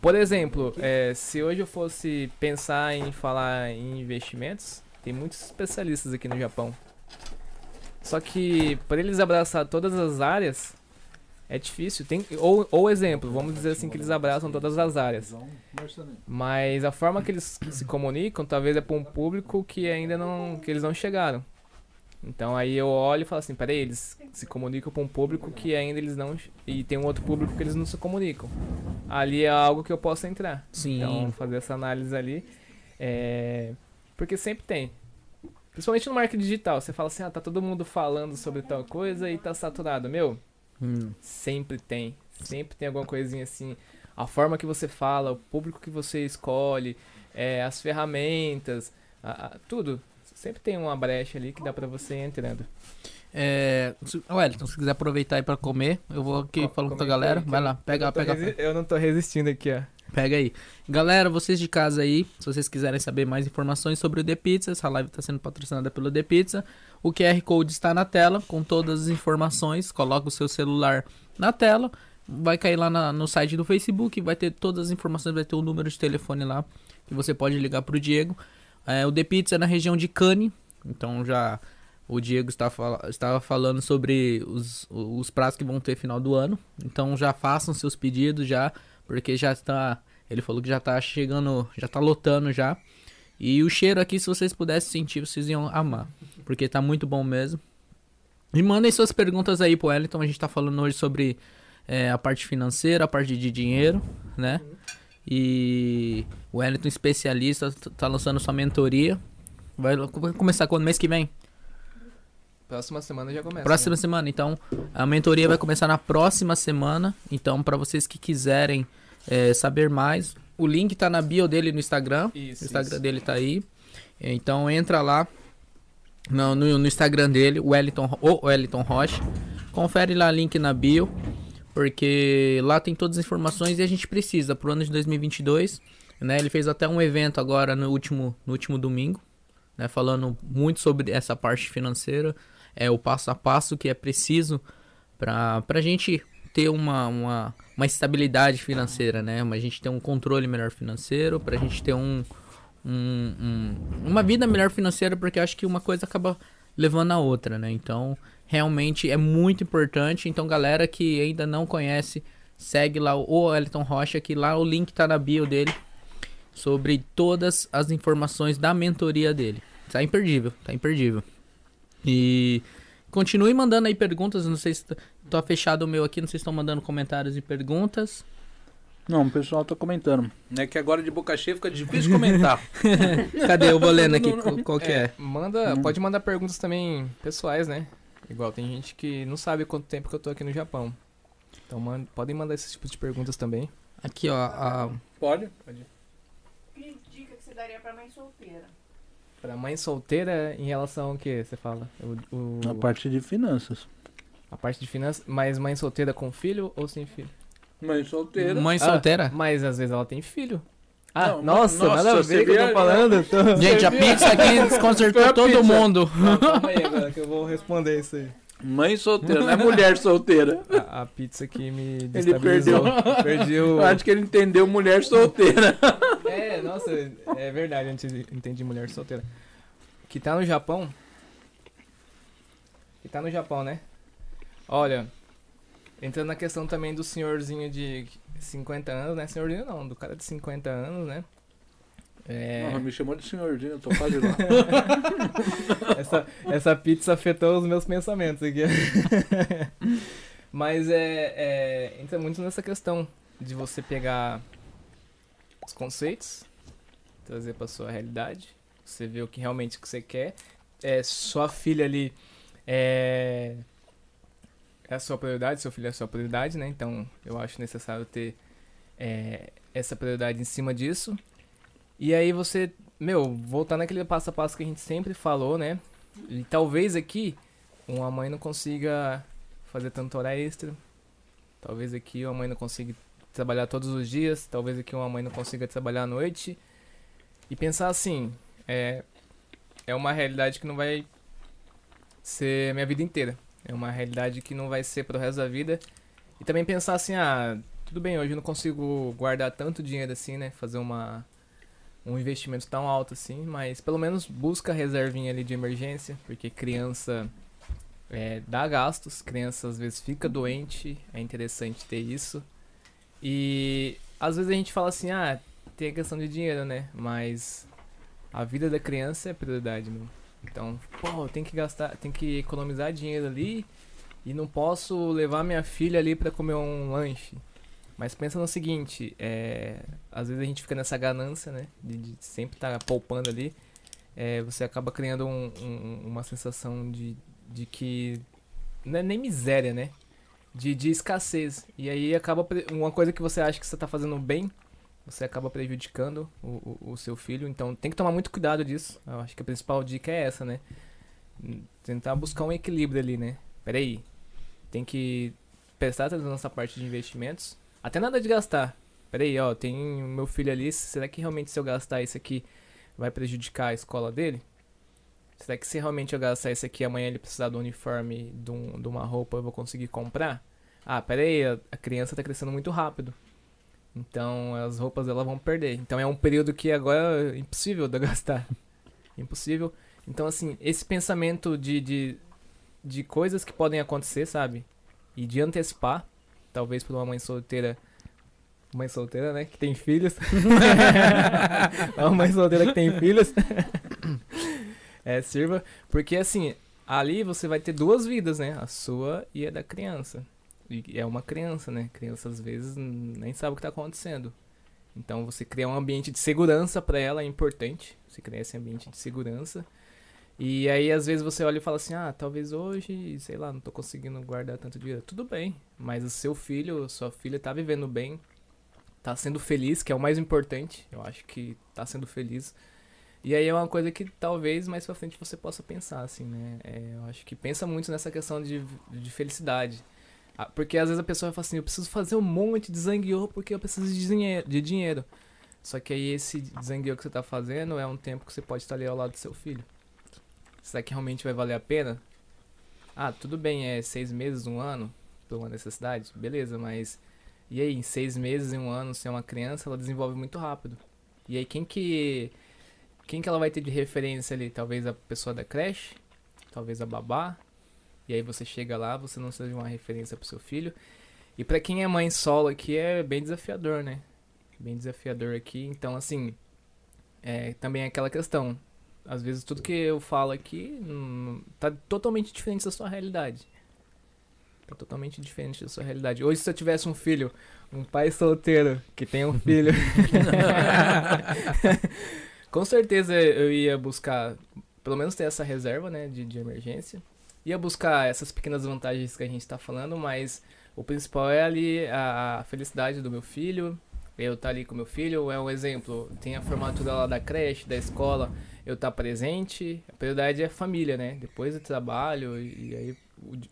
Por exemplo, é, se hoje eu fosse pensar em falar em investimentos, tem muitos especialistas aqui no Japão. Só que para eles abraçar todas as áreas é difícil. Tem, ou, ou exemplo, vamos dizer assim que eles abraçam todas as áreas. Mas a forma que eles se comunicam talvez é para um público que ainda não que eles não chegaram. Então aí eu olho e falo assim, peraí, eles se comunicam com um público que ainda eles não e tem um outro público que eles não se comunicam. Ali é algo que eu posso entrar.
Sim.
Então fazer essa análise ali é porque sempre tem. Principalmente no marketing digital, você fala assim, ah, tá todo mundo falando sobre tal coisa e tá saturado. Meu,
Hum.
Sempre tem. Sempre tem alguma coisinha assim. A forma que você fala, o público que você escolhe, é, as ferramentas, a- a- tudo. Sempre tem uma brecha ali que dá pra você ir entrando.
É, se- Wellington, se quiser aproveitar aí pra comer, eu vou aqui
Ó,
falando com a galera. Vai lá, pega,
eu,
pega,
resi- eu não tô resistindo aqui, ó.
pega Pega aí. Galera, vocês de casa aí, se vocês quiserem saber mais informações sobre o The Pizza, essa live está sendo patrocinada pelo The Pizza. O QR Code está na tela com todas as informações. Coloca o seu celular na tela. Vai cair lá na- no site do Facebook, vai ter todas as informações, vai ter o número de telefone lá que você pode ligar pro Diego. É, o The Pizza é na região de Cane, então já o Diego está fala- estava falando sobre os, os pratos que vão ter final do ano. Então já façam seus pedidos já, porque já está. Ele falou que já tá chegando, já tá lotando já. E o cheiro aqui, se vocês pudessem sentir, vocês iam amar. Porque tá muito bom mesmo. E mandem suas perguntas aí pro Wellington. A gente tá falando hoje sobre é, a parte financeira, a parte de dinheiro, né? E o Wellington, especialista, tá lançando sua mentoria. Vai, começar quando? Mês que vem?
Próxima semana já começa.
Próxima
né?
semana, então a mentoria vai começar na próxima semana. Então, para vocês que quiserem é, saber mais, o link tá na bio dele no Instagram.
Isso,
O Instagram
isso.
dele tá aí. Então entra lá no, no, no Instagram dele, o Wellington, o Wellington Rocha. Confere lá o link na bio, porque lá tem todas as informações e a gente precisa pro ano de 2022. Né? Ele fez até um evento agora no último, no último domingo, né? falando muito sobre essa parte financeira, é o passo a passo que é preciso para a gente ter uma, uma, uma estabilidade financeira, né? A gente ter um controle melhor financeiro, para a gente ter um, um, um- uma vida melhor financeira, porque acho que uma coisa acaba levando a outra, né? Então, realmente é muito importante. Então, galera que ainda não conhece, segue lá o Elton Rocha, que lá o link tá na bio dele sobre todas as informações da mentoria dele. Tá imperdível, tá imperdível. E continue mandando aí perguntas, não sei se tá, fechado o meu aqui, não sei se estão mandando comentários e perguntas.
Não, o pessoal tá comentando. É que agora de boca cheia fica difícil comentar.
Cadê? Eu vou lendo aqui qual, qual que é.
Manda,
Hum.
pode mandar perguntas também pessoais, né? Igual tem gente que não sabe quanto tempo que eu tô aqui no Japão. Então man- podem mandar esse tipo de perguntas também.
Aqui, ó, a,
Pode?
Que dica que você daria pra mãe solteira?
Pra mãe solteira, em relação ao que você fala? O, o-
Na parte de finanças.
a parte de finanças, mas mãe solteira com filho ou sem filho?
Mãe solteira.
mãe
Ah,
solteira.
Mas às vezes ela tem filho. Ah,
Não,
nossa,
nossa,
nada a ver que eu tô falando. Tô...
Gente, a pizza aqui desconcertou todo
pizza.
mundo.
Não, calma aí agora que eu vou responder isso aí.
Mãe solteira, não é mulher solteira.
A, a pizza que me
Ele perdeu.
Perdi o...
Eu acho que ele entendeu mulher solteira.
É, nossa, é verdade, antes entendi mulher solteira. Que tá no Japão. Que tá no Japão, né? Olha, entrando na questão também do senhorzinho de 50 anos, né? Senhorzinho não, do cara de 50 anos, né? É,
Não, me chamou de senhorzinho, eu tô quase lá.
essa, essa pizza afetou os meus pensamentos aqui. Mas é, é, entra muito nessa questão de você pegar os conceitos, trazer para sua realidade, você ver o que realmente que você quer. É, sua filha ali é, é a sua prioridade, seu filho é a sua prioridade, né? Então eu acho necessário ter é, essa prioridade em cima disso. E aí você meu, voltar naquele passo a passo que a gente sempre falou, né? E talvez aqui uma mãe não consiga fazer tanto hora extra. Talvez aqui uma mãe não consiga trabalhar todos os dias. Talvez aqui uma mãe não consiga trabalhar à noite. E pensar assim, é, é uma realidade que não vai ser minha vida inteira. É uma realidade que não vai ser pro resto da vida. E também pensar assim, ah, tudo bem, hoje eu não consigo guardar tanto dinheiro assim, né? Fazer uma um investimento tão alto assim, mas pelo menos busca reservinha ali de emergência, porque criança é, dá gastos, criança às vezes fica doente, é interessante ter isso. E às vezes a gente fala assim, ah, tem a questão de dinheiro, né? Mas a vida da criança é prioridade, meu. Então, pô, tem que gastar, tem que economizar dinheiro ali e não posso levar minha filha ali pra comer um lanche. Mas pensa no seguinte, é, às vezes a gente fica nessa ganância, né? De, de sempre estar poupando ali. É, você acaba criando um- um- uma sensação de, de que. Não é nem miséria, né? De, de escassez. E aí acaba. Uma coisa que você acha que você tá fazendo bem, você acaba prejudicando o, o, o seu filho. Então tem que tomar muito cuidado disso. Eu acho que a principal dica é essa, né? Tentar buscar um equilíbrio ali, né? Peraí. Tem que prestar atenção nessa parte de investimentos. Até nada de gastar. peraí, ó, tem meu filho ali, será que realmente se eu gastar isso aqui vai prejudicar a escola dele? Será que se realmente eu gastar isso aqui amanhã ele precisar do uniforme, de, um, de uma roupa, eu vou conseguir comprar? Ah, peraí, a criança tá crescendo muito rápido. Então as roupas dela vão perder. Então é um período que agora é impossível de gastar. Impossível. Então, assim, esse pensamento de, de, de coisas que podem acontecer, sabe? E de antecipar, talvez por uma mãe solteira. Mãe solteira, né? Que tem filhos. uma mãe solteira que tem filhos. é, sirva. Porque, assim, ali você vai ter duas vidas, né? A sua e a da criança. E é uma criança, né? Criança às vezes nem sabe o que está acontecendo. Então você criar um ambiente de segurança para ela é importante. Você criar esse ambiente de segurança. E aí às vezes você olha e fala assim: "Ah, talvez hoje, sei lá, não tô conseguindo guardar tanto dinheiro". Tudo bem, mas o seu filho, sua filha tá vivendo bem, tá sendo feliz, que é o mais importante. Eu acho que tá sendo feliz. E aí é uma coisa que talvez mais pra frente você possa pensar, assim, né? É, eu acho que pensa muito nessa questão de, de felicidade. Ah, Porque às vezes a pessoa fala assim, eu preciso fazer um monte de zangueô porque eu preciso de dinheiro, de dinheiro. Só que aí esse zangueô que você tá fazendo é um tempo que você pode estar ali ao lado do seu filho. Será que realmente vai valer a pena? Ah, tudo bem, é seis meses, um ano, por uma necessidade, beleza, mas e aí, em seis meses, em um ano, se é uma criança, ela desenvolve muito rápido. E aí quem que. Quem que ela vai ter de referência ali? Talvez a pessoa da creche, talvez a babá, e aí você chega lá, você não seja uma referência pro seu filho. E pra quem é mãe solo aqui é bem desafiador, né? Bem desafiador aqui. Então, assim, é também é aquela questão. Às vezes tudo que eu falo aqui hum, tá totalmente diferente da sua realidade. Tá totalmente diferente da sua realidade. Hoje, se eu tivesse um filho, um pai solteiro que tem um filho, com certeza eu ia buscar, pelo menos ter essa reserva, né, de, de emergência ia buscar essas pequenas vantagens que a gente tá falando, mas o principal é ali a, felicidade do meu filho, eu estar tá ali com meu filho, é um exemplo, tem a formatura lá da creche, da escola, eu estar tá presente, a prioridade é a família, né? Depois o trabalho, e, aí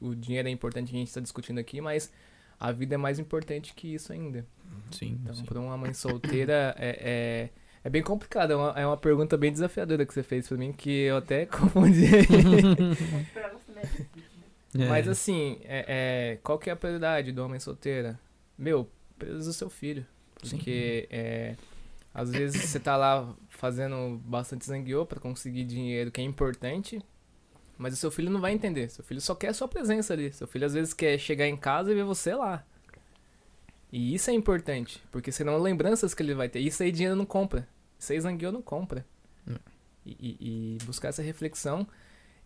o, o, dinheiro é importante, a gente está discutindo aqui, mas a vida é mais importante que isso ainda.
Sim.
Então, para uma mãe solteira, é, é, é bem complicado, é uma, é uma pergunta bem desafiadora que você fez para mim, que eu até confundi.
É?
É.
Mas assim, é, é, qual que é a prioridade do homem solteira? Meu, prioridade do seu filho. Porque é, às vezes você tá lá fazendo bastante zangueô pra conseguir dinheiro que é importante, mas o seu filho não vai entender. Seu filho só quer a sua presença ali. Seu filho às vezes quer chegar em casa e ver você lá. E isso é importante, porque senão lembranças que ele vai ter. Isso aí dinheiro não compra. Isso aí zangueô não compra.
Hum.
E, e- e buscar essa reflexão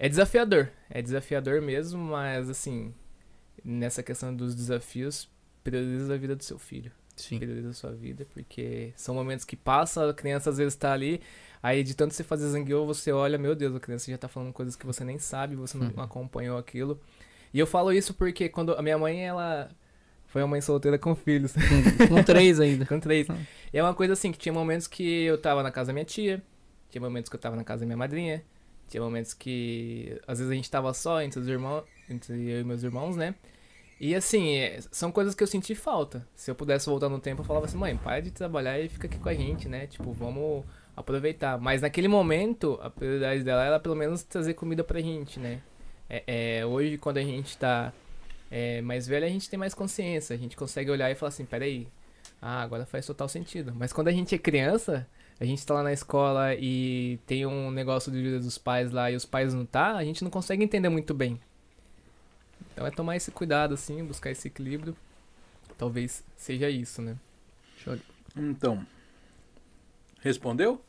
é desafiador. É desafiador mesmo, mas assim, nessa questão dos desafios, prioriza a vida do seu filho.
Sim.
Prioriza a sua vida, porque são momentos que passa, a criança às vezes tá ali, aí de tanto você fazer zangueô, você olha, meu Deus, a criança já tá falando coisas que você nem sabe, você não
Uhum.
acompanhou aquilo. E eu falo isso porque quando a minha mãe, ela foi uma mãe solteira com filhos.
Com três ainda.
Com três. E é uma coisa assim, que tinha momentos que eu tava na casa da minha tia, tinha momentos que eu tava na casa da minha madrinha, tinha momentos que às vezes a gente tava só entre os irmãos, entre eu e meus irmãos, né? E assim, é, são coisas que eu senti falta. Se eu pudesse voltar no tempo, eu falava assim, mãe, para de trabalhar e fica aqui com a gente, né? Tipo, vamos aproveitar. Mas naquele momento, a prioridade dela era pelo menos trazer comida pra gente, né? É, é, hoje, quando a gente tá é, mais velho, a gente tem mais consciência. A gente consegue olhar e falar assim, peraí, ah, agora faz total sentido. Mas quando a gente é criança, a gente tá lá na escola e tem um negócio de vida dos pais lá e os pais não tá, a gente não consegue entender muito bem. Então é tomar esse cuidado, assim, buscar esse equilíbrio. Talvez seja isso, né?
Então. Respondeu?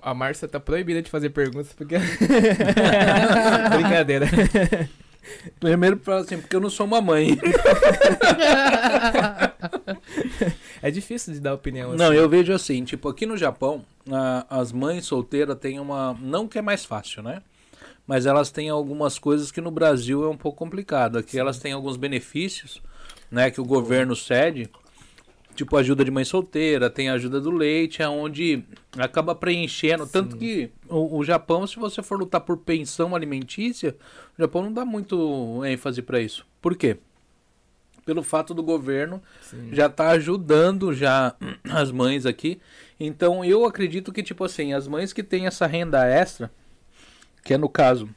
A Márcia tá proibida de fazer perguntas porque. Brincadeira.
Primeiro pra assim, porque eu não sou uma mãe.
É difícil de dar opinião
Não,
assim.
eu vejo assim, tipo, aqui no Japão, a- as mães solteiras têm uma. Não que é mais fácil, né? Mas elas têm algumas coisas que no Brasil é um pouco complicado. Aqui elas têm alguns benefícios, né? Que o governo cede. Tipo, ajuda de mãe solteira, tem ajuda do leite, onde acaba preenchendo. Tanto
Sim.
que o, o Japão, se você for lutar por pensão alimentícia, o Japão não dá muito ênfase pra isso. Por quê?
Pelo fato do governo
Sim.
já tá ajudando já as mães aqui. Então eu acredito que, tipo assim, as mães que têm essa renda extra, que é no caso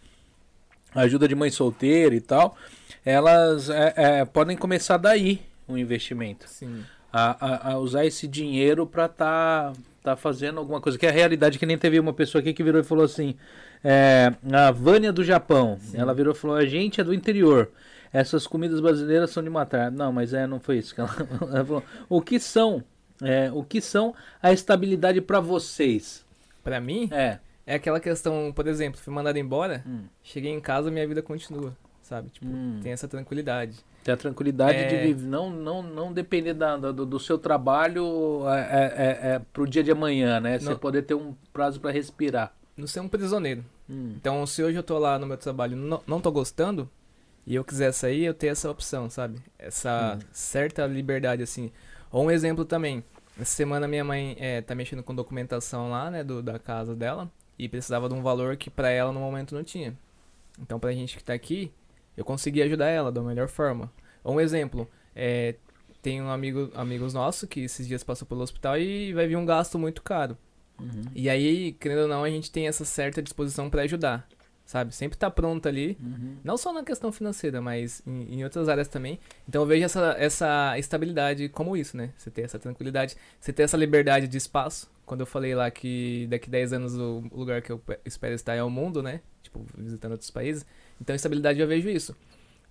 a ajuda de mãe solteira e tal, elas é, é, podem começar daí o investimento.
Sim.
A, a- a usar esse dinheiro pra tá, tá fazendo alguma coisa. Que é a realidade que nem teve uma pessoa aqui que virou e falou assim: é, a Vânia do Japão. Ela virou e falou: a gente é do interior. Essas comidas brasileiras são de matar. Não, mas é, não foi isso que ela, ela falou. O que são? é, o que são a estabilidade pra vocês?
Pra mim,
É.
é aquela questão, por exemplo, fui mandado embora,
Hum.
cheguei em casa, minha vida continua, sabe? Tipo,
Hum.
tem essa tranquilidade.
Ter a tranquilidade
É.
de viver, não, não, não depender da, do, do seu trabalho é, é, é, é pro dia de amanhã, né? Você
Não.
poder ter um prazo pra respirar.
Não ser um prisioneiro.
Hum.
Então, se hoje eu tô lá no meu trabalho e não, não tô gostando, e eu quiser sair, eu tenho essa opção, sabe? Essa certa liberdade, assim. Ou um exemplo também. Essa semana minha mãe é, tá mexendo com documentação lá, né, do, da casa dela, e precisava de um valor que pra ela no momento não tinha. Então, pra gente que tá aqui, eu consegui ajudar ela da melhor forma. Ou um exemplo, é, tem um amigo, amigos nosso que esses dias passou pelo hospital e vai vir um gasto muito caro.
Uhum.
E aí, querendo ou não, a gente tem essa certa disposição pra ajudar, sabe? Sempre tá pronto ali,
Uhum.
não só na questão financeira, mas em, em outras áreas também. Então eu vejo essa, essa estabilidade como isso, né? Você ter essa tranquilidade, você ter essa liberdade de espaço. Quando eu falei lá que daqui 10 anos o lugar que eu pe- espero estar é o mundo, né? Tipo, visitando outros países. Então estabilidade eu vejo isso.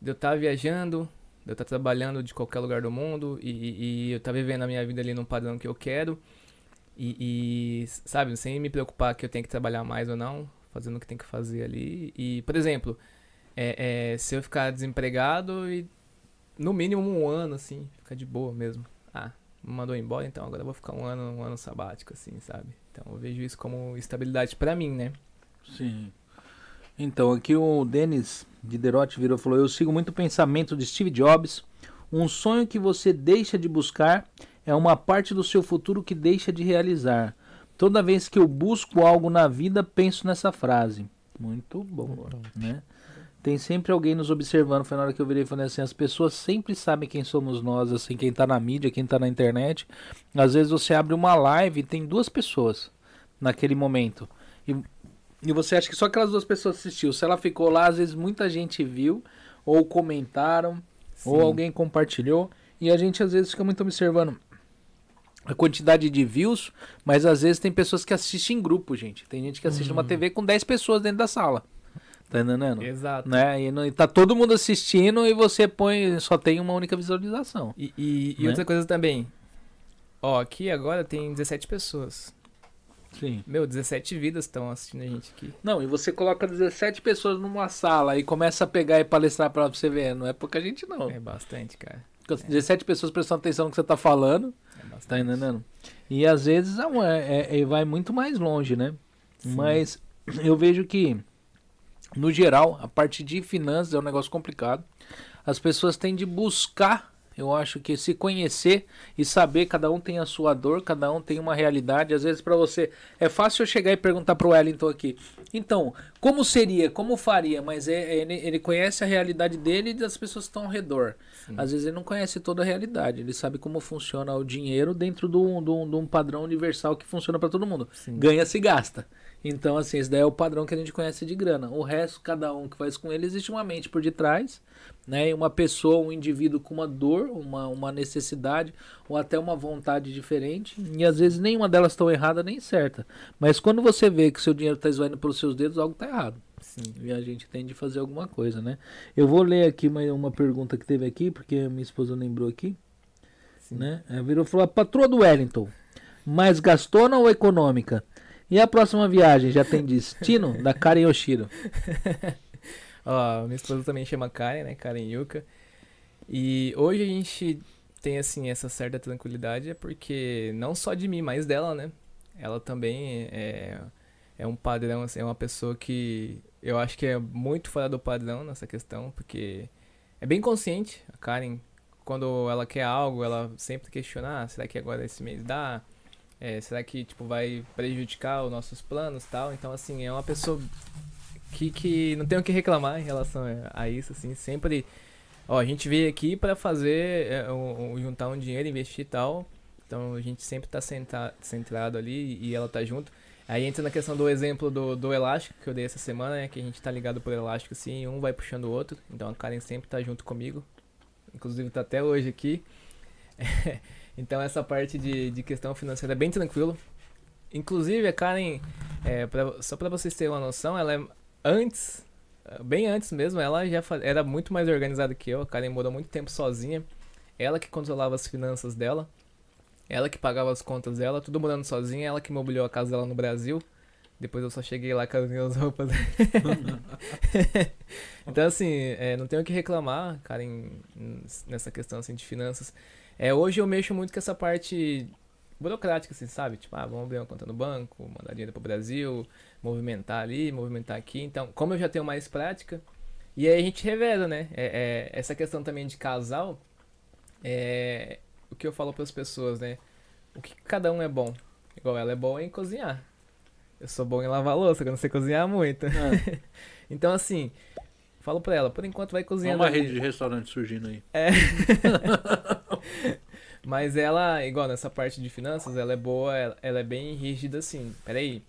De eu estar viajando, de eu estar trabalhando de qualquer lugar do mundo e, e- eu estar vivendo a minha vida ali num padrão que eu quero. E, e, sabe, sem me preocupar que eu tenho que trabalhar mais ou não, fazendo o que tem que fazer ali. E, por exemplo, é, é, se eu ficar desempregado e no mínimo um ano, assim, ficar de boa mesmo. Ah, me mandou embora, então agora eu vou ficar um ano, um ano sabático, assim, sabe? Então eu vejo isso como estabilidade pra mim, né?
Sim. Então, aqui o Denis Diderotti virou e falou: Eu sigo muito o pensamento de Steve Jobs. Um sonho que você deixa de buscar é uma parte do seu futuro que deixa de realizar. Toda vez que eu busco algo na vida, penso nessa frase. Muito boa, né? Tem sempre alguém nos observando. Foi na hora que eu virei e falei assim: as pessoas sempre sabem quem somos nós, assim, quem tá na mídia, quem tá na internet. Às vezes você abre uma live e tem duas pessoas naquele momento. E e você acha que só aquelas duas pessoas assistiu. Se ela ficou lá, às vezes muita gente viu, ou comentaram, ou
Sim.
alguém compartilhou. E a gente às vezes fica muito observando a quantidade de views, mas às vezes tem pessoas que assistem em grupo, gente. Tem gente que assiste uma TV com 10 pessoas dentro da sala. Tá entendendo?
Exato.
Né? E, não- e tá todo mundo assistindo e você põe, só tem uma única visualização.
E, e, e
Né?
outra coisa também. Ó, aqui agora tem 17 pessoas.
Sim.
Meu, 17 vidas estão assistindo a gente aqui.
Não, e você coloca 17 pessoas numa sala e começa a pegar e palestrar pra você ver. Não é pouca gente, não.
É bastante, cara.
Com 17 pessoas prestando atenção no que você tá falando,
É bastante.
tá entendendo? E às vezes é, é- é- vai muito mais longe, né?
Sim.
Mas eu vejo que, no geral, a parte de finanças é um negócio complicado. As pessoas têm de buscar, eu acho que se conhecer e saber, cada um tem a sua dor, cada um tem uma realidade. Às vezes pra você é fácil eu chegar e perguntar pro Wellington aqui. Então, como seria, como faria? Mas é, ele, ele conhece a realidade dele e das pessoas que estão ao redor.
Sim.
Às vezes ele não conhece toda a realidade. Ele sabe como funciona o dinheiro dentro de um, de um- de um padrão universal que funciona para todo mundo.
Sim.
Ganha se gasta. Então, assim, esse daí é o padrão que a gente conhece de grana. O resto, cada um que faz com ele, existe uma mente por detrás, né? Uma pessoa, um indivíduo com uma dor, uma, uma necessidade, ou até uma vontade diferente. E às vezes nenhuma delas estão errada nem certa. Mas quando você vê que seu dinheiro está esvaindo pelos seus dedos, algo está errado.
Sim.
E a gente tem de fazer alguma coisa, né? Eu vou ler aqui uma, uma pergunta que teve aqui, porque minha esposa lembrou aqui,
Sim.
né? Ela virou e falou, a patroa do Wellington, mais gastona ou econômica? E a próxima viagem, já tem destino? da Karen Yoshiro.
Ó, minha esposa também chama Karen, né? Karen Yuka. E hoje a gente tem, assim, essa certa tranquilidade, é porque não só de mim, mas dela, né? Ela também é, é um padrão, assim, é uma pessoa que eu acho que é muito fora do padrão nessa questão, porque é bem consciente. A Karen, quando ela quer algo, ela sempre questiona, ah, será que agora esse mês dá? É, será que, tipo, vai prejudicar os nossos planos tal? Então, assim, é uma pessoa que, que não tenho o que reclamar em relação a- isso, assim, sempre Ó, a gente veio aqui pra fazer, é, um- juntar um dinheiro, investir e tal. Então a gente sempre tá senta- centrado ali e ela tá junto. Aí entra na questão do exemplo do, do elástico que eu dei essa semana, né? Que a gente tá ligado por elástico assim, um vai puxando o outro. Então a Karen sempre tá junto comigo. Inclusive tá até hoje aqui. então essa parte de, de questão financeira é bem tranquilo. Inclusive a Karen, é, pra- só pra vocês terem uma noção, ela é antes, bem antes mesmo, ela já era muito mais organizada que eu. A Karen morou muito tempo sozinha. Ela que controlava as finanças dela. Ela que pagava as contas dela, tudo morando sozinha, ela que mobiliou a casa dela no Brasil. Depois eu só cheguei lá com as minhas roupas. então, assim, é, não tenho o que reclamar, cara, em- nessa questão assim, de finanças. É, hoje eu mexo muito com essa parte burocrática, assim, sabe? Tipo, ah, vamos abrir uma conta no banco, mandar dinheiro pro Brasil, movimentar ali, movimentar aqui. Então, como eu já tenho mais prática, e aí a gente reveza, né? É, é, essa questão também de casal, é o que eu falo para as pessoas, né? O que cada um é bom. Igual ela é boa em cozinhar. Eu sou bom em lavar louça, que eu não sei cozinhar muito.
Ah,
Então, assim, falo pra ela, por enquanto vai
Olha
cozinhando.
uma
ali.
rede de restaurante surgindo aí.
É. Mas ela, igual nessa parte de finanças, ela é boa, ela, ela é bem rígida assim. Peraí.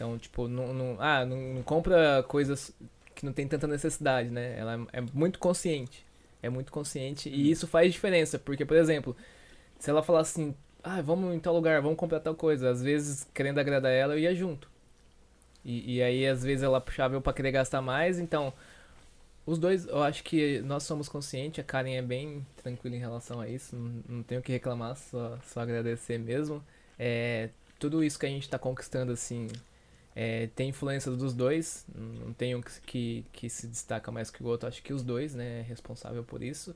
Então, tipo, não, não, ah, não, não compra coisas que não tem tanta necessidade, né? Ela é, é muito consciente. É muito consciente. E isso faz diferença. Porque, por exemplo, se ela falar assim, ah, vamos em tal lugar, vamos comprar tal coisa. Às vezes, querendo agradar ela, eu ia junto. E, e aí, às vezes, ela puxava eu pra querer gastar mais. Então, os dois, eu acho que nós somos conscientes, a Karen é bem tranquila em relação a isso, não, não tenho o que reclamar, só, só agradecer mesmo. É, tudo isso que a gente tá conquistando, assim, é, tem influência dos dois, não tem um que, que, se destaca mais que o outro, acho que os dois, né, é responsável por isso.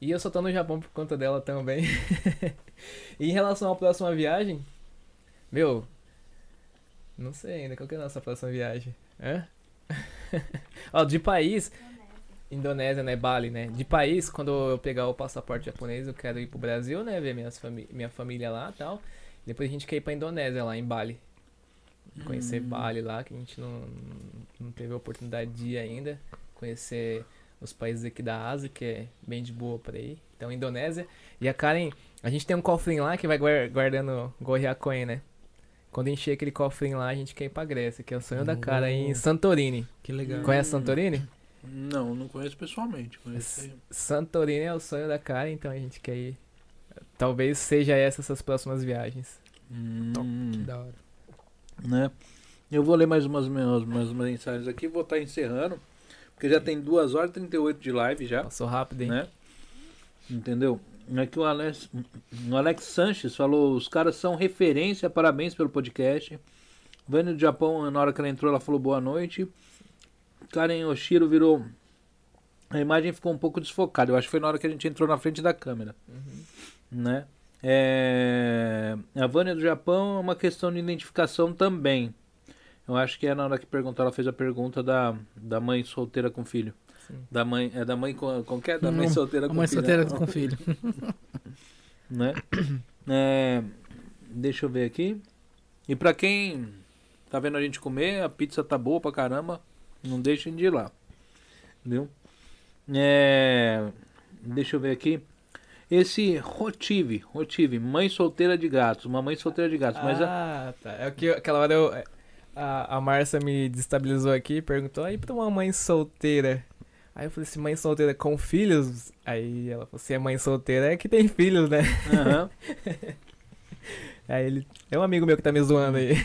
E eu só tô no Japão por conta dela também. e em relação à próxima viagem, meu, não sei ainda, qual que é a nossa próxima viagem? Hã? Ó, de país, Indonésia, né? Bali, né? De país, quando eu pegar o passaporte japonês, eu quero ir pro Brasil, né? Ver minhas fami minha família lá e tal. Depois a gente quer ir pra Indonésia, lá em Bali. Conhecer
Hum.
Bali lá, que a gente não, não teve a oportunidade de ir ainda. Conhecer os países aqui da Ásia, que é bem de boa pra ir. Então, Indonésia. E a Karen, a gente tem um cofrinho lá que vai guar- guardando Gorriacoin, né? Quando encher aquele cofrinho lá, a gente quer ir pra Grécia, que é o sonho da cara em. Santorini.
Que legal.
Conhece Santorini?
Não, não conheço pessoalmente. Conheço...
Santorini é o sonho da cara, então a gente quer ir. Talvez seja essas as próximas viagens.
Hum,
Da hora.
Né? Eu vou ler mais umas, umas, umas mensagens aqui, vou estar encerrando. Porque já tem 2 horas e 38 de live já.
Passou rápido, hein?
né? Entendeu? Aqui o Alex, o Alex Sanches falou: os caras são referência, parabéns pelo podcast. Vânia do Japão, na hora que ela entrou, ela falou boa noite. Karen Oshiro virou. A imagem ficou um pouco desfocada. Eu acho que foi na hora que a gente entrou na frente da câmera.
Uhum.
Né? É, A Vânia do Japão é uma questão de identificação também. Eu acho que é na hora que perguntou, ela fez a pergunta da, da mãe solteira com filho.
Sim.
Da mãe. É da mãe com. Como que é? Da mãe solteira com
mãe
filho.
solteira com filho.
né? É, deixa eu ver aqui. E pra quem tá vendo a gente comer, a pizza tá boa pra caramba. Não deixem de ir lá. Entendeu? É, deixa eu ver aqui. Esse Rotive, Rotive, mãe solteira de gatos, uma mãe solteira de gatos, mas a-
ah, tá. É o que aquela hora eu, a, a Márcia me destabilizou aqui e perguntou: aí pra uma mãe solteira? Aí eu falei assim: mãe solteira com filhos? Aí ela falou: se é mãe solteira é que tem filhos, né?
Aham.
Aí ele. É um amigo meu que tá me zoando aí.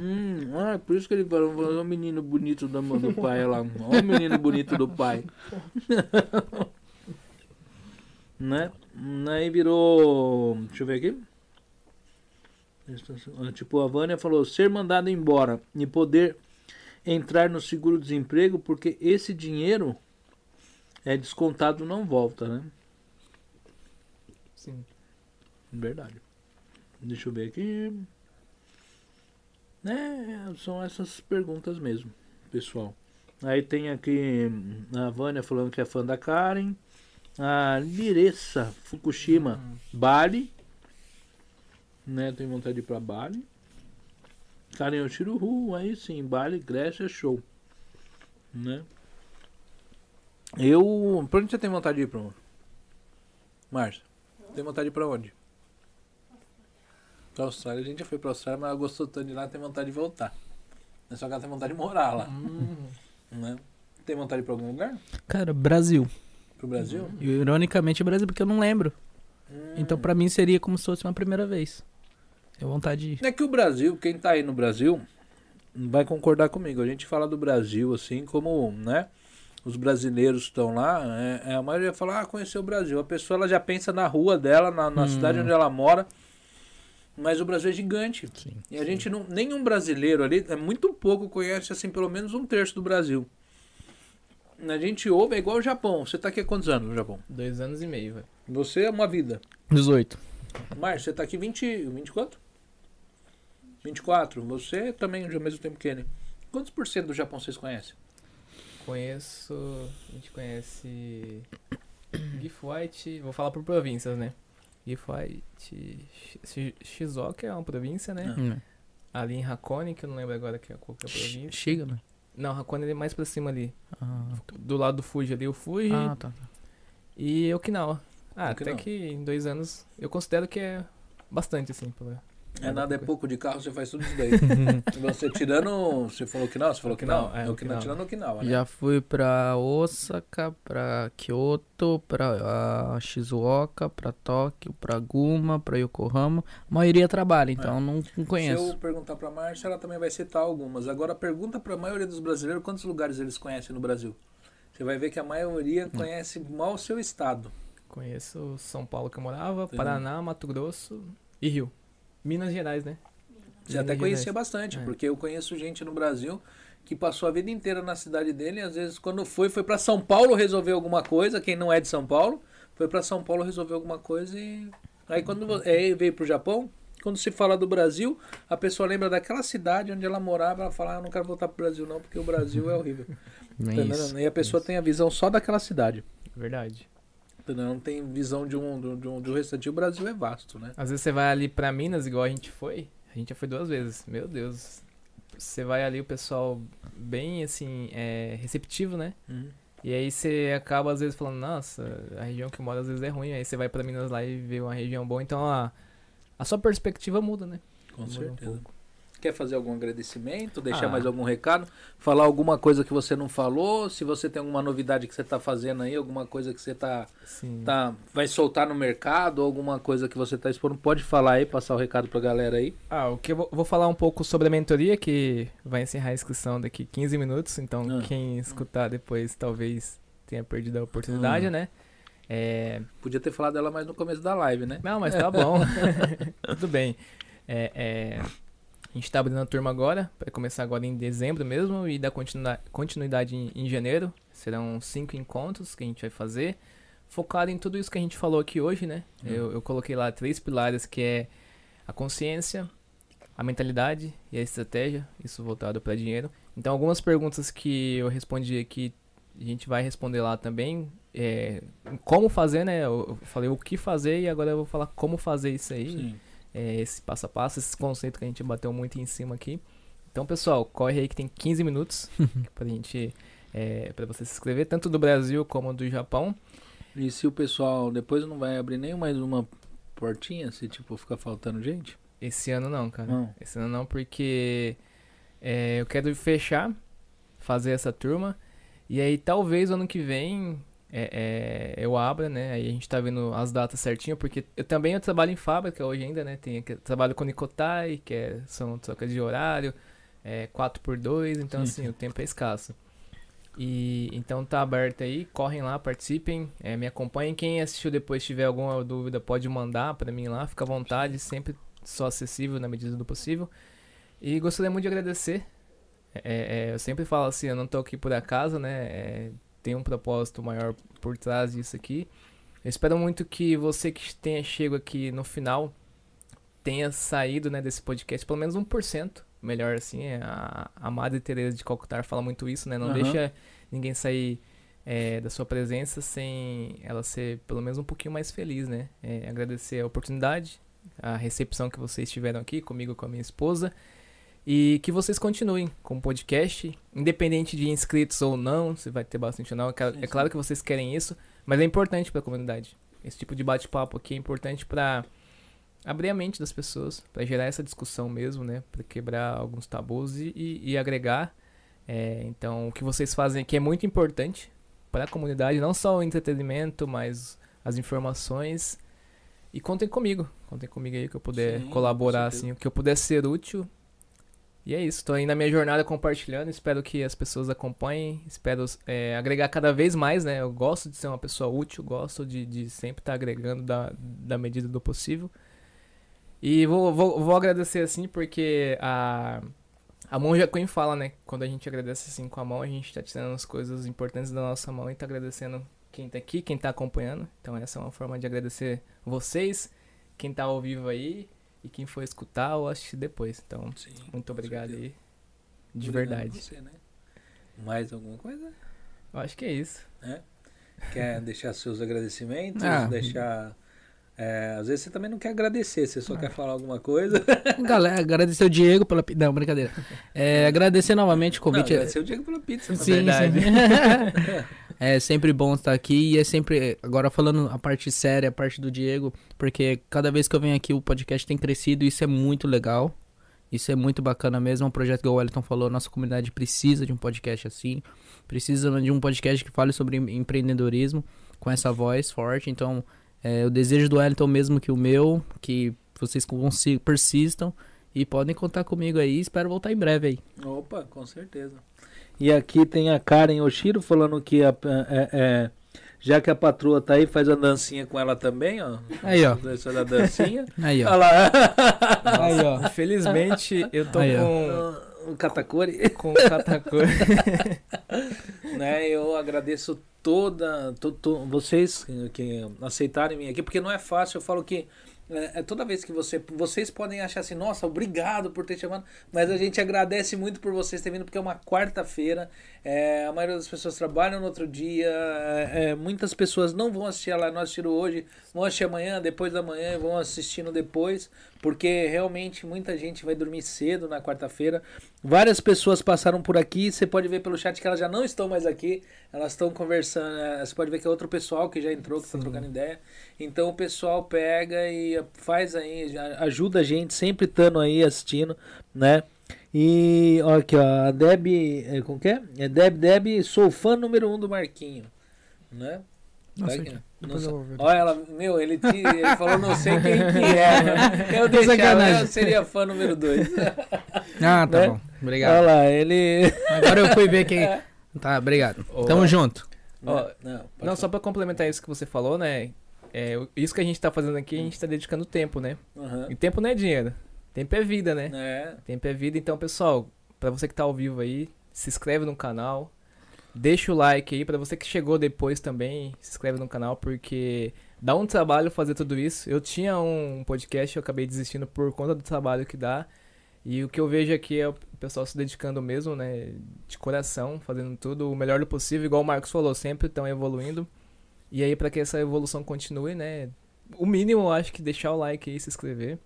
Hum, ah, por isso que ele falou, olha o menino bonito da mão do pai olha lá. Olha o menino bonito do pai. né? Aí virou. Deixa eu ver aqui. Tipo, a Vânia falou: ser mandado embora e poder entrar no seguro-desemprego, porque esse dinheiro é descontado, não volta, né?
Sim.
Verdade. Deixa eu ver aqui. É, são essas perguntas mesmo, pessoal. Aí tem aqui a Vânia falando que é fã da Karen. A Liressa Fukushima, Bali. Né, tem vontade de ir pra Bali. Karen Oshiruhu, aí sim, Bali, Grécia, show. Né? Eu. Pra onde você tem vontade de ir, pro Márcio? Tem vontade de ir pra onde? Pra Austrália, a gente já foi pra Austrália, mas ela gostou tanto de lá, tem vontade de voltar. É só que ela tem vontade de morar lá. Né? Tem vontade de ir pra algum lugar?
Cara, Brasil.
Pro Brasil?
E, Ironicamente, Brasil, porque eu não lembro.
Hum.
Então, pra mim, seria como se fosse uma primeira vez. Tenho vontade de ir.
É que o Brasil, quem tá aí no Brasil, vai concordar comigo. A gente fala do Brasil assim como, né? Os brasileiros estão lá, é, é, a maioria fala, ah, conheceu o Brasil. A pessoa ela já pensa na rua dela, na, na
Hum.
cidade onde ela mora. Mas o Brasil é gigante.
Sim.
E a gente não. Nenhum brasileiro ali, é muito pouco, conhece assim, pelo menos um terço do Brasil. A gente ouve, é igual o Japão. Você tá aqui há quantos anos no Japão?
Dois anos e meio, velho.
Você é uma vida.
18.
Márcio, você tá aqui 20. 20 quanto? 24. Você também, ao mesmo tempo que ele. Quantos por cento do Japão vocês conhecem?
Conheço. A gente conhece. Gift White. Vou falar por províncias, né? Gift White. Shi- Shizuoka é uma província, né?
Hum.
Ali em Hakone, que eu não lembro agora que é qual que é a província.
Chega, né?
Não, Hakone é mais pra cima ali.
Ah,
Do lado do Fuji ali, o Fuji.
ah, tá.
E Okinawa. Ah,
Okinawa.
até que em dois anos eu considero que é bastante, assim. Pela...
É nada, é pouco de carro, você faz tudo isso daí. você tirando. Você falou Okinawa? Você falou Okinawa?
Okinawa, é,
É, Okinawa.
Okinawa.
Tirando Okinawa, né?
Já fui pra Osaka, pra Kyoto, pra ah, Shizuoka, pra Tóquio, pra Guma, pra Yokohama. A maioria trabalha, então não, não
Se
conheço.
eu perguntar pra Márcia, ela também vai citar algumas. Agora pergunta pra maioria dos brasileiros quantos lugares eles conhecem no Brasil. Você vai ver que a maioria conhece mal o seu estado.
Conheço São Paulo que eu morava,
Entendeu?
Paraná, Mato Grosso e Rio. Minas Gerais, né? Minas
até conhecia bastante,
É.
porque eu conheço gente no Brasil que passou a vida inteira na cidade dele e às vezes quando foi, foi pra São Paulo resolver alguma coisa, quem não é de São Paulo, foi pra São Paulo resolver alguma coisa e aí quando aí veio pro Japão, quando se fala do Brasil, a pessoa lembra daquela cidade onde ela morava, ela fala, ah, eu não quero voltar pro Brasil não, porque o Brasil é horrível. Entendeu?
isso.
E a pessoa tem a visão só daquela cidade.
Verdade.
Não tem visão de um de um, do restante. O Brasil é vasto, né?
Às vezes você vai ali pra Minas, igual a gente foi. A gente já foi duas vezes. Meu Deus. Você vai ali, o pessoal bem, assim, é, receptivo, né? E aí você acaba, às vezes, falando, nossa, a região que eu moro às vezes é ruim. Aí você vai pra Minas lá e vê uma região boa. Então a, a sua perspectiva muda, né?
Com
Muda um
certeza.
pouco.
Quer fazer algum agradecimento? Deixar
Ah.
mais algum recado? Falar alguma coisa que você não falou? Se você tem alguma novidade que você está fazendo aí, alguma coisa que você tá,
Sim.
tá, vai soltar no mercado, alguma coisa que você está expondo, pode falar aí, passar o recado pra galera aí.
Ah, o que eu vou, vou falar um pouco sobre a mentoria, que vai encerrar a inscrição daqui 15 minutos. Então,
Ah.
quem escutar depois talvez tenha perdido a oportunidade,
Ah.
né? É,
Podia ter falado dela mais no começo da live, né?
Não, mas tá bom. Tudo bem. É, é, a gente tá abrindo a turma agora, vai começar agora em dezembro mesmo e dar continuidade em, em janeiro. Serão cinco encontros que a gente vai fazer, focado em tudo isso que a gente falou aqui hoje, né?
Hum.
Eu, eu coloquei lá três pilares que é a consciência, a mentalidade e a estratégia, isso voltado para dinheiro. Então, algumas perguntas que eu respondi aqui, a gente vai responder lá também. É, como fazer, né? Eu eu falei o que fazer e agora eu vou falar como fazer isso aí.
Sim.
É, esse passo a passo, esse conceito que a gente bateu muito em cima aqui. Então, pessoal, corre aí que tem 15 minutos pra gente. É, para você se inscrever, tanto do Brasil como do Japão.
E se o pessoal depois não vai abrir nem mais uma portinha, se tipo ficar faltando gente?
Esse ano não, cara.
Não.
Esse ano não, porque é, eu quero fechar, fazer essa turma. E aí talvez ano que vem é, é, eu abra, né? Aí a gente tá vendo as datas certinho, porque eu também eu trabalho em fábrica hoje ainda, né? Tem, trabalho com Nicotai, que é, são trocas de horário, é 4 por 2 então
Sim.
assim, o tempo é escasso. E então tá aberto aí, correm lá, participem, é, me acompanhem. Quem assistiu depois tiver alguma dúvida pode mandar pra mim lá, fica à vontade, sempre sou acessível na medida do possível. E gostaria muito de agradecer. É, é, eu sempre falo assim, eu não tô aqui por acaso, né? Tem um propósito maior por trás disso aqui. Eu espero muito que você que tenha chego aqui no final tenha saído né, desse podcast pelo menos 1%. Melhor assim, é, a, a Madre Teresa de Calcutá fala muito isso, né? Não
Aham.
deixa ninguém sair é, da sua presença sem ela ser pelo menos um pouquinho mais feliz, né? É, agradecer a oportunidade, a recepção que vocês tiveram aqui comigo, com a minha esposa. E que vocês continuem com o podcast, independente de inscritos ou não, se vai ter bastante ou não. É
Sim,
É claro que vocês querem isso, mas é importante para a comunidade. Esse tipo de bate-papo aqui é importante para abrir a mente das pessoas, para gerar essa discussão mesmo, né? Para quebrar alguns tabus e, e- e agregar. É, então, o que vocês fazem aqui é muito importante para a comunidade, não só o entretenimento, mas as informações. E contem comigo, contem comigo aí que eu puder
Sim,
colaborar, assim, o que eu puder ser útil. E é isso, tô aí na minha jornada compartilhando, espero que as pessoas acompanhem, espero é, agregar cada vez mais, né? Eu gosto de ser uma pessoa útil, gosto de, de sempre estar agregando da, da medida do possível. E vou, vou, vou agradecer assim, porque a, a Monja Queen fala, né? Quando a gente agradece assim com a mão, a gente tá tirando as coisas importantes da nossa mão e tá agradecendo quem tá aqui, quem tá acompanhando. Então essa é uma forma de agradecer vocês, quem tá ao vivo aí e quem for escutar ou assistir depois. Então,
Sim,
muito obrigado
certeza.
aí. De
Obrigado
verdade.
Você, né? Mais alguma coisa?
Eu acho que é isso.
Quer deixar seus agradecimentos?
Ah.
Deixar. é, às vezes você também não quer agradecer, você só quer falar alguma coisa.
Galera, agradecer o Diego pela. pi- Não, brincadeira. É, agradecer novamente o
Não,
convite.
agradecer o Diego pela pizza. na
Sim,
verdade.
sim. é sempre bom estar aqui e é sempre. Agora falando a parte séria, a parte do Diego, porque cada vez que eu venho aqui o podcast tem crescido e isso é muito legal. Isso é muito bacana mesmo. É um projeto que o Wellington falou. Nossa comunidade precisa de um podcast assim. Precisa de um podcast que fale sobre em- empreendedorismo com essa voz forte. Então, é, o desejo do Wellington mesmo que o meu, que vocês consigam, persistam e podem contar comigo aí. Espero voltar em breve aí.
Opa, com certeza. E aqui tem a Karen Oshiro falando que a- é- é, já que a patroa tá aí, faz a dancinha com ela também, ó.
Aí, ó.
Isso da dancinha.
Aí,
Olha
ó.
lá.
Aí, ó.
Infelizmente, eu tô
Aí, ó.
com,
o Katakuri.
com catacor.
né? Eu agradeço toda, to, to- vocês que, que aceitarem vir aqui, porque não é fácil. Eu falo que é, é toda vez que você, vocês podem achar assim, nossa, obrigado por ter chamado, mas a gente agradece muito por vocês terem vindo, porque é uma quarta-feira. é, a maioria das pessoas trabalham no outro dia. é, é, muitas pessoas não vão assistir lá, não assistiram hoje, vão assistir amanhã, depois da manhã, vão assistindo depois, porque realmente muita gente vai dormir cedo na quarta-feira. Várias pessoas passaram por aqui. Você pode ver pelo chat que elas já não estão mais aqui. Elas estão conversando. eh, Você pode ver que é outro pessoal que já entrou, que está trocando ideia. Então o pessoal pega e faz aí, ajuda a gente, sempre estando aí assistindo, né? E ó, aqui, ó, a Deb. eh, Como que é? É Deb, Deb, sou fã número um do Marquinho, né?
Nossa,
Tá aqui. Não
ver.
Olha ela, meu, ele, te- ele falou não sei quem que é. né? Eu, deixava, eu seria fã número dois.
Ah, tá
Né?
bom. Obrigado.
Olha lá, ele.
Agora eu fui ver quem. Tá, obrigado. Tamo junto.
Ó,
não, pode
Não, só pra complementar isso que você falou, né? É, isso que a gente tá fazendo aqui, a gente tá dedicando tempo, né?
Aham.
E tempo não é dinheiro. Tempo é vida, né?
É,
Tempo é vida. Então, pessoal, pra você que tá ao vivo aí, se inscreve no canal. Deixa o like aí. Pra você que chegou depois também, se inscreve no canal, porque dá um trabalho fazer tudo isso. Eu tinha um podcast, eu acabei desistindo por conta do trabalho que dá. E o que eu vejo aqui é o pessoal se dedicando mesmo, né? De coração, fazendo tudo o melhor do possível, igual o Marcos falou, sempre estão evoluindo. E aí, pra que essa evolução continue, né? O mínimo, eu acho que deixar o like aí, se inscrever,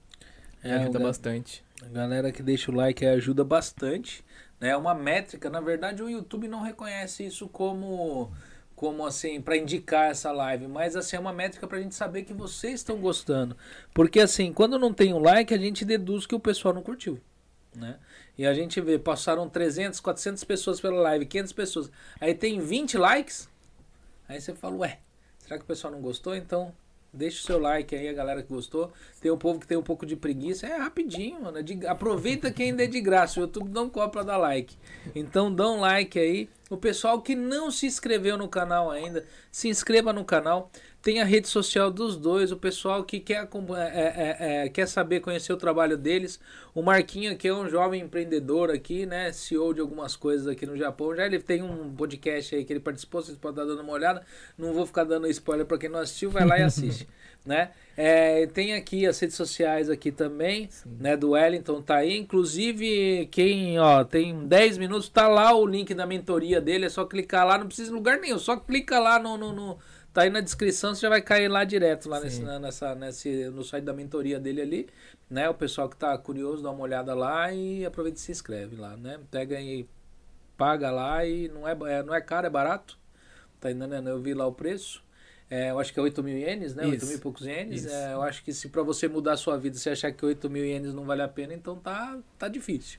é
ajuda bastante.
A galera que deixa o like ajuda bastante. né? É uma métrica. Na verdade, o YouTube não reconhece isso como, como assim, para indicar essa live. Mas assim, é uma métrica pra gente saber que vocês estão gostando. Porque assim, quando não tem um like, a gente deduz que o pessoal não curtiu. Né? E a gente vê, passaram 300, 400 pessoas pela live, 500 pessoas. Aí tem 20 likes. Aí você fala, ué, será que o pessoal não gostou? Então, deixa o seu like aí, a galera que gostou. Tem um povo que tem um pouco de preguiça. É rapidinho, mano. é de- aproveita que ainda é de graça. O YouTube não cobra dar like. Então, dá um like aí. O pessoal que não se inscreveu no canal ainda, se inscreva no canal. Tem a rede social dos dois. O pessoal que quer, acompan- é, é, é, quer saber, conhecer o trabalho deles. O Marquinho aqui é um jovem empreendedor aqui, né? CEO de algumas coisas aqui no Japão. Já ele tem um podcast aí que ele participou, vocês podem estar dando uma olhada. Não vou ficar dando spoiler para quem não assistiu, vai lá e assiste, né? É, tem aqui as redes sociais aqui também, né? Do Wellington tá aí. Inclusive, quem, ó, tem 10 minutos, tá lá o link da mentoria dele. É só clicar lá, não precisa de lugar nenhum, só clica lá no, no, no- Tá aí na descrição, você já vai cair lá direto, lá nesse, na- nessa, nesse, no site da mentoria dele ali, né? O pessoal que tá curioso, dá uma olhada lá e aproveita e se inscreve lá, né? Pega aí, paga lá e não é, é- não é caro, é barato. Tá entendendo? Eu vi lá o preço. É, eu acho que é 8 mil ienes, né? 8
Isso.
mil e poucos ienes. É, eu acho que se pra você mudar a sua vida, você achar que 8 mil ienes não vale a pena, então tá, tá difícil.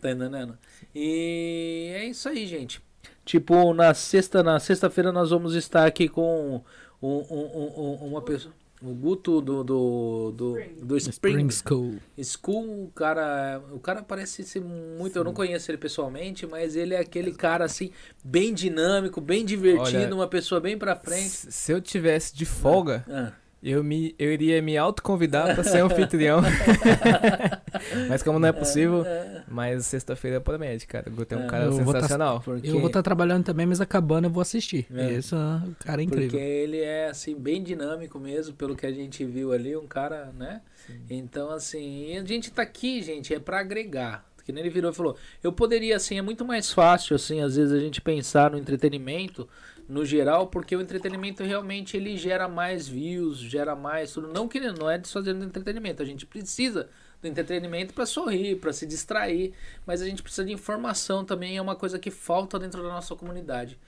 Tá entendendo? E é isso aí, gente. Tipo, na sexta, na sexta-feira nós vamos estar aqui com um, um- um- um- uma pessoa. O Guto do, do, do, do Spring,
Spring School.
School, o cara, o cara parece ser muito, eu não conheço ele pessoalmente, mas ele é aquele cara assim, bem dinâmico, bem divertido,
Olha,
uma pessoa bem pra frente.
Se eu tivesse de folga,
Ah,
eu, me, eu iria me autoconvidar pra ser anfitrião. mas como não é possível, mas sexta-feira promete, cara. O Guto é um
É,
cara
eu vou tá-
sensacional.
porque,
Eu vou estar trabalhando também, mas acabando eu vou assistir.
É.
Esse o cara é
porque
incrível.
ele é assim bem dinâmico mesmo, pelo que a gente viu ali, um cara, né? Então assim, a gente tá aqui, gente, é pra agregar. Que nem ele virou e falou, eu poderia assim, é muito mais fácil assim, às vezes a gente pensar no entretenimento no geral, porque o entretenimento realmente ele gera mais views, gera mais tudo, não que não é desfazendo do entretenimento, a gente precisa do entretenimento para sorrir, para se distrair, mas a gente precisa de informação também, é uma coisa que falta dentro da nossa comunidade.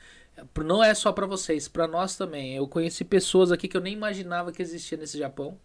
Não é só para vocês, para nós também. Eu conheci pessoas aqui que eu nem imaginava que existia nesse Japão.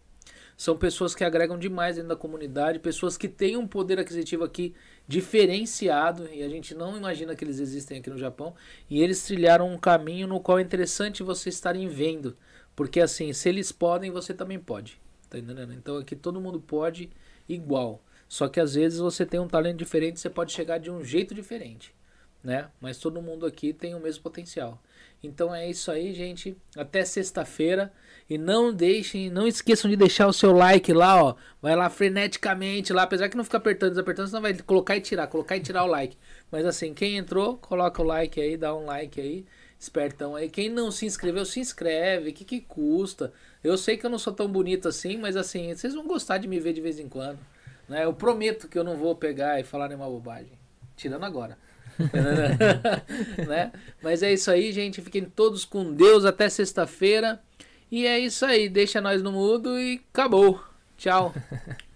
São pessoas que agregam demais dentro da comunidade, pessoas que têm um poder aquisitivo aqui diferenciado e a gente não imagina que eles existem aqui no Japão. E eles trilharam um caminho no qual é interessante vocês estarem vendo, porque assim, se eles podem, você também pode. Tá entendendo? Então aqui todo mundo pode igual. Só que às vezes você tem um talento diferente, você pode chegar de um jeito diferente, né? Mas todo mundo aqui tem o mesmo potencial. Então é isso aí, gente. Até sexta-feira. E não deixem, não esqueçam de deixar o seu like lá, ó. Vai lá freneticamente lá, apesar que não fica apertando, desapertando, senão vai colocar e tirar, colocar e tirar o like. Mas assim, quem entrou, coloca o like aí, dá um like aí, espertão aí. Quem não se inscreveu, se inscreve. O que que custa? Eu sei que eu não sou tão bonito assim, mas assim, vocês vão gostar de me ver de vez em quando. Né? Eu prometo que eu não vou pegar e falar nenhuma bobagem. Tirando agora. né? Mas é isso aí, gente. Fiquem todos com Deus até sexta-feira. E é isso aí. Deixa nós no mudo e acabou. Tchau.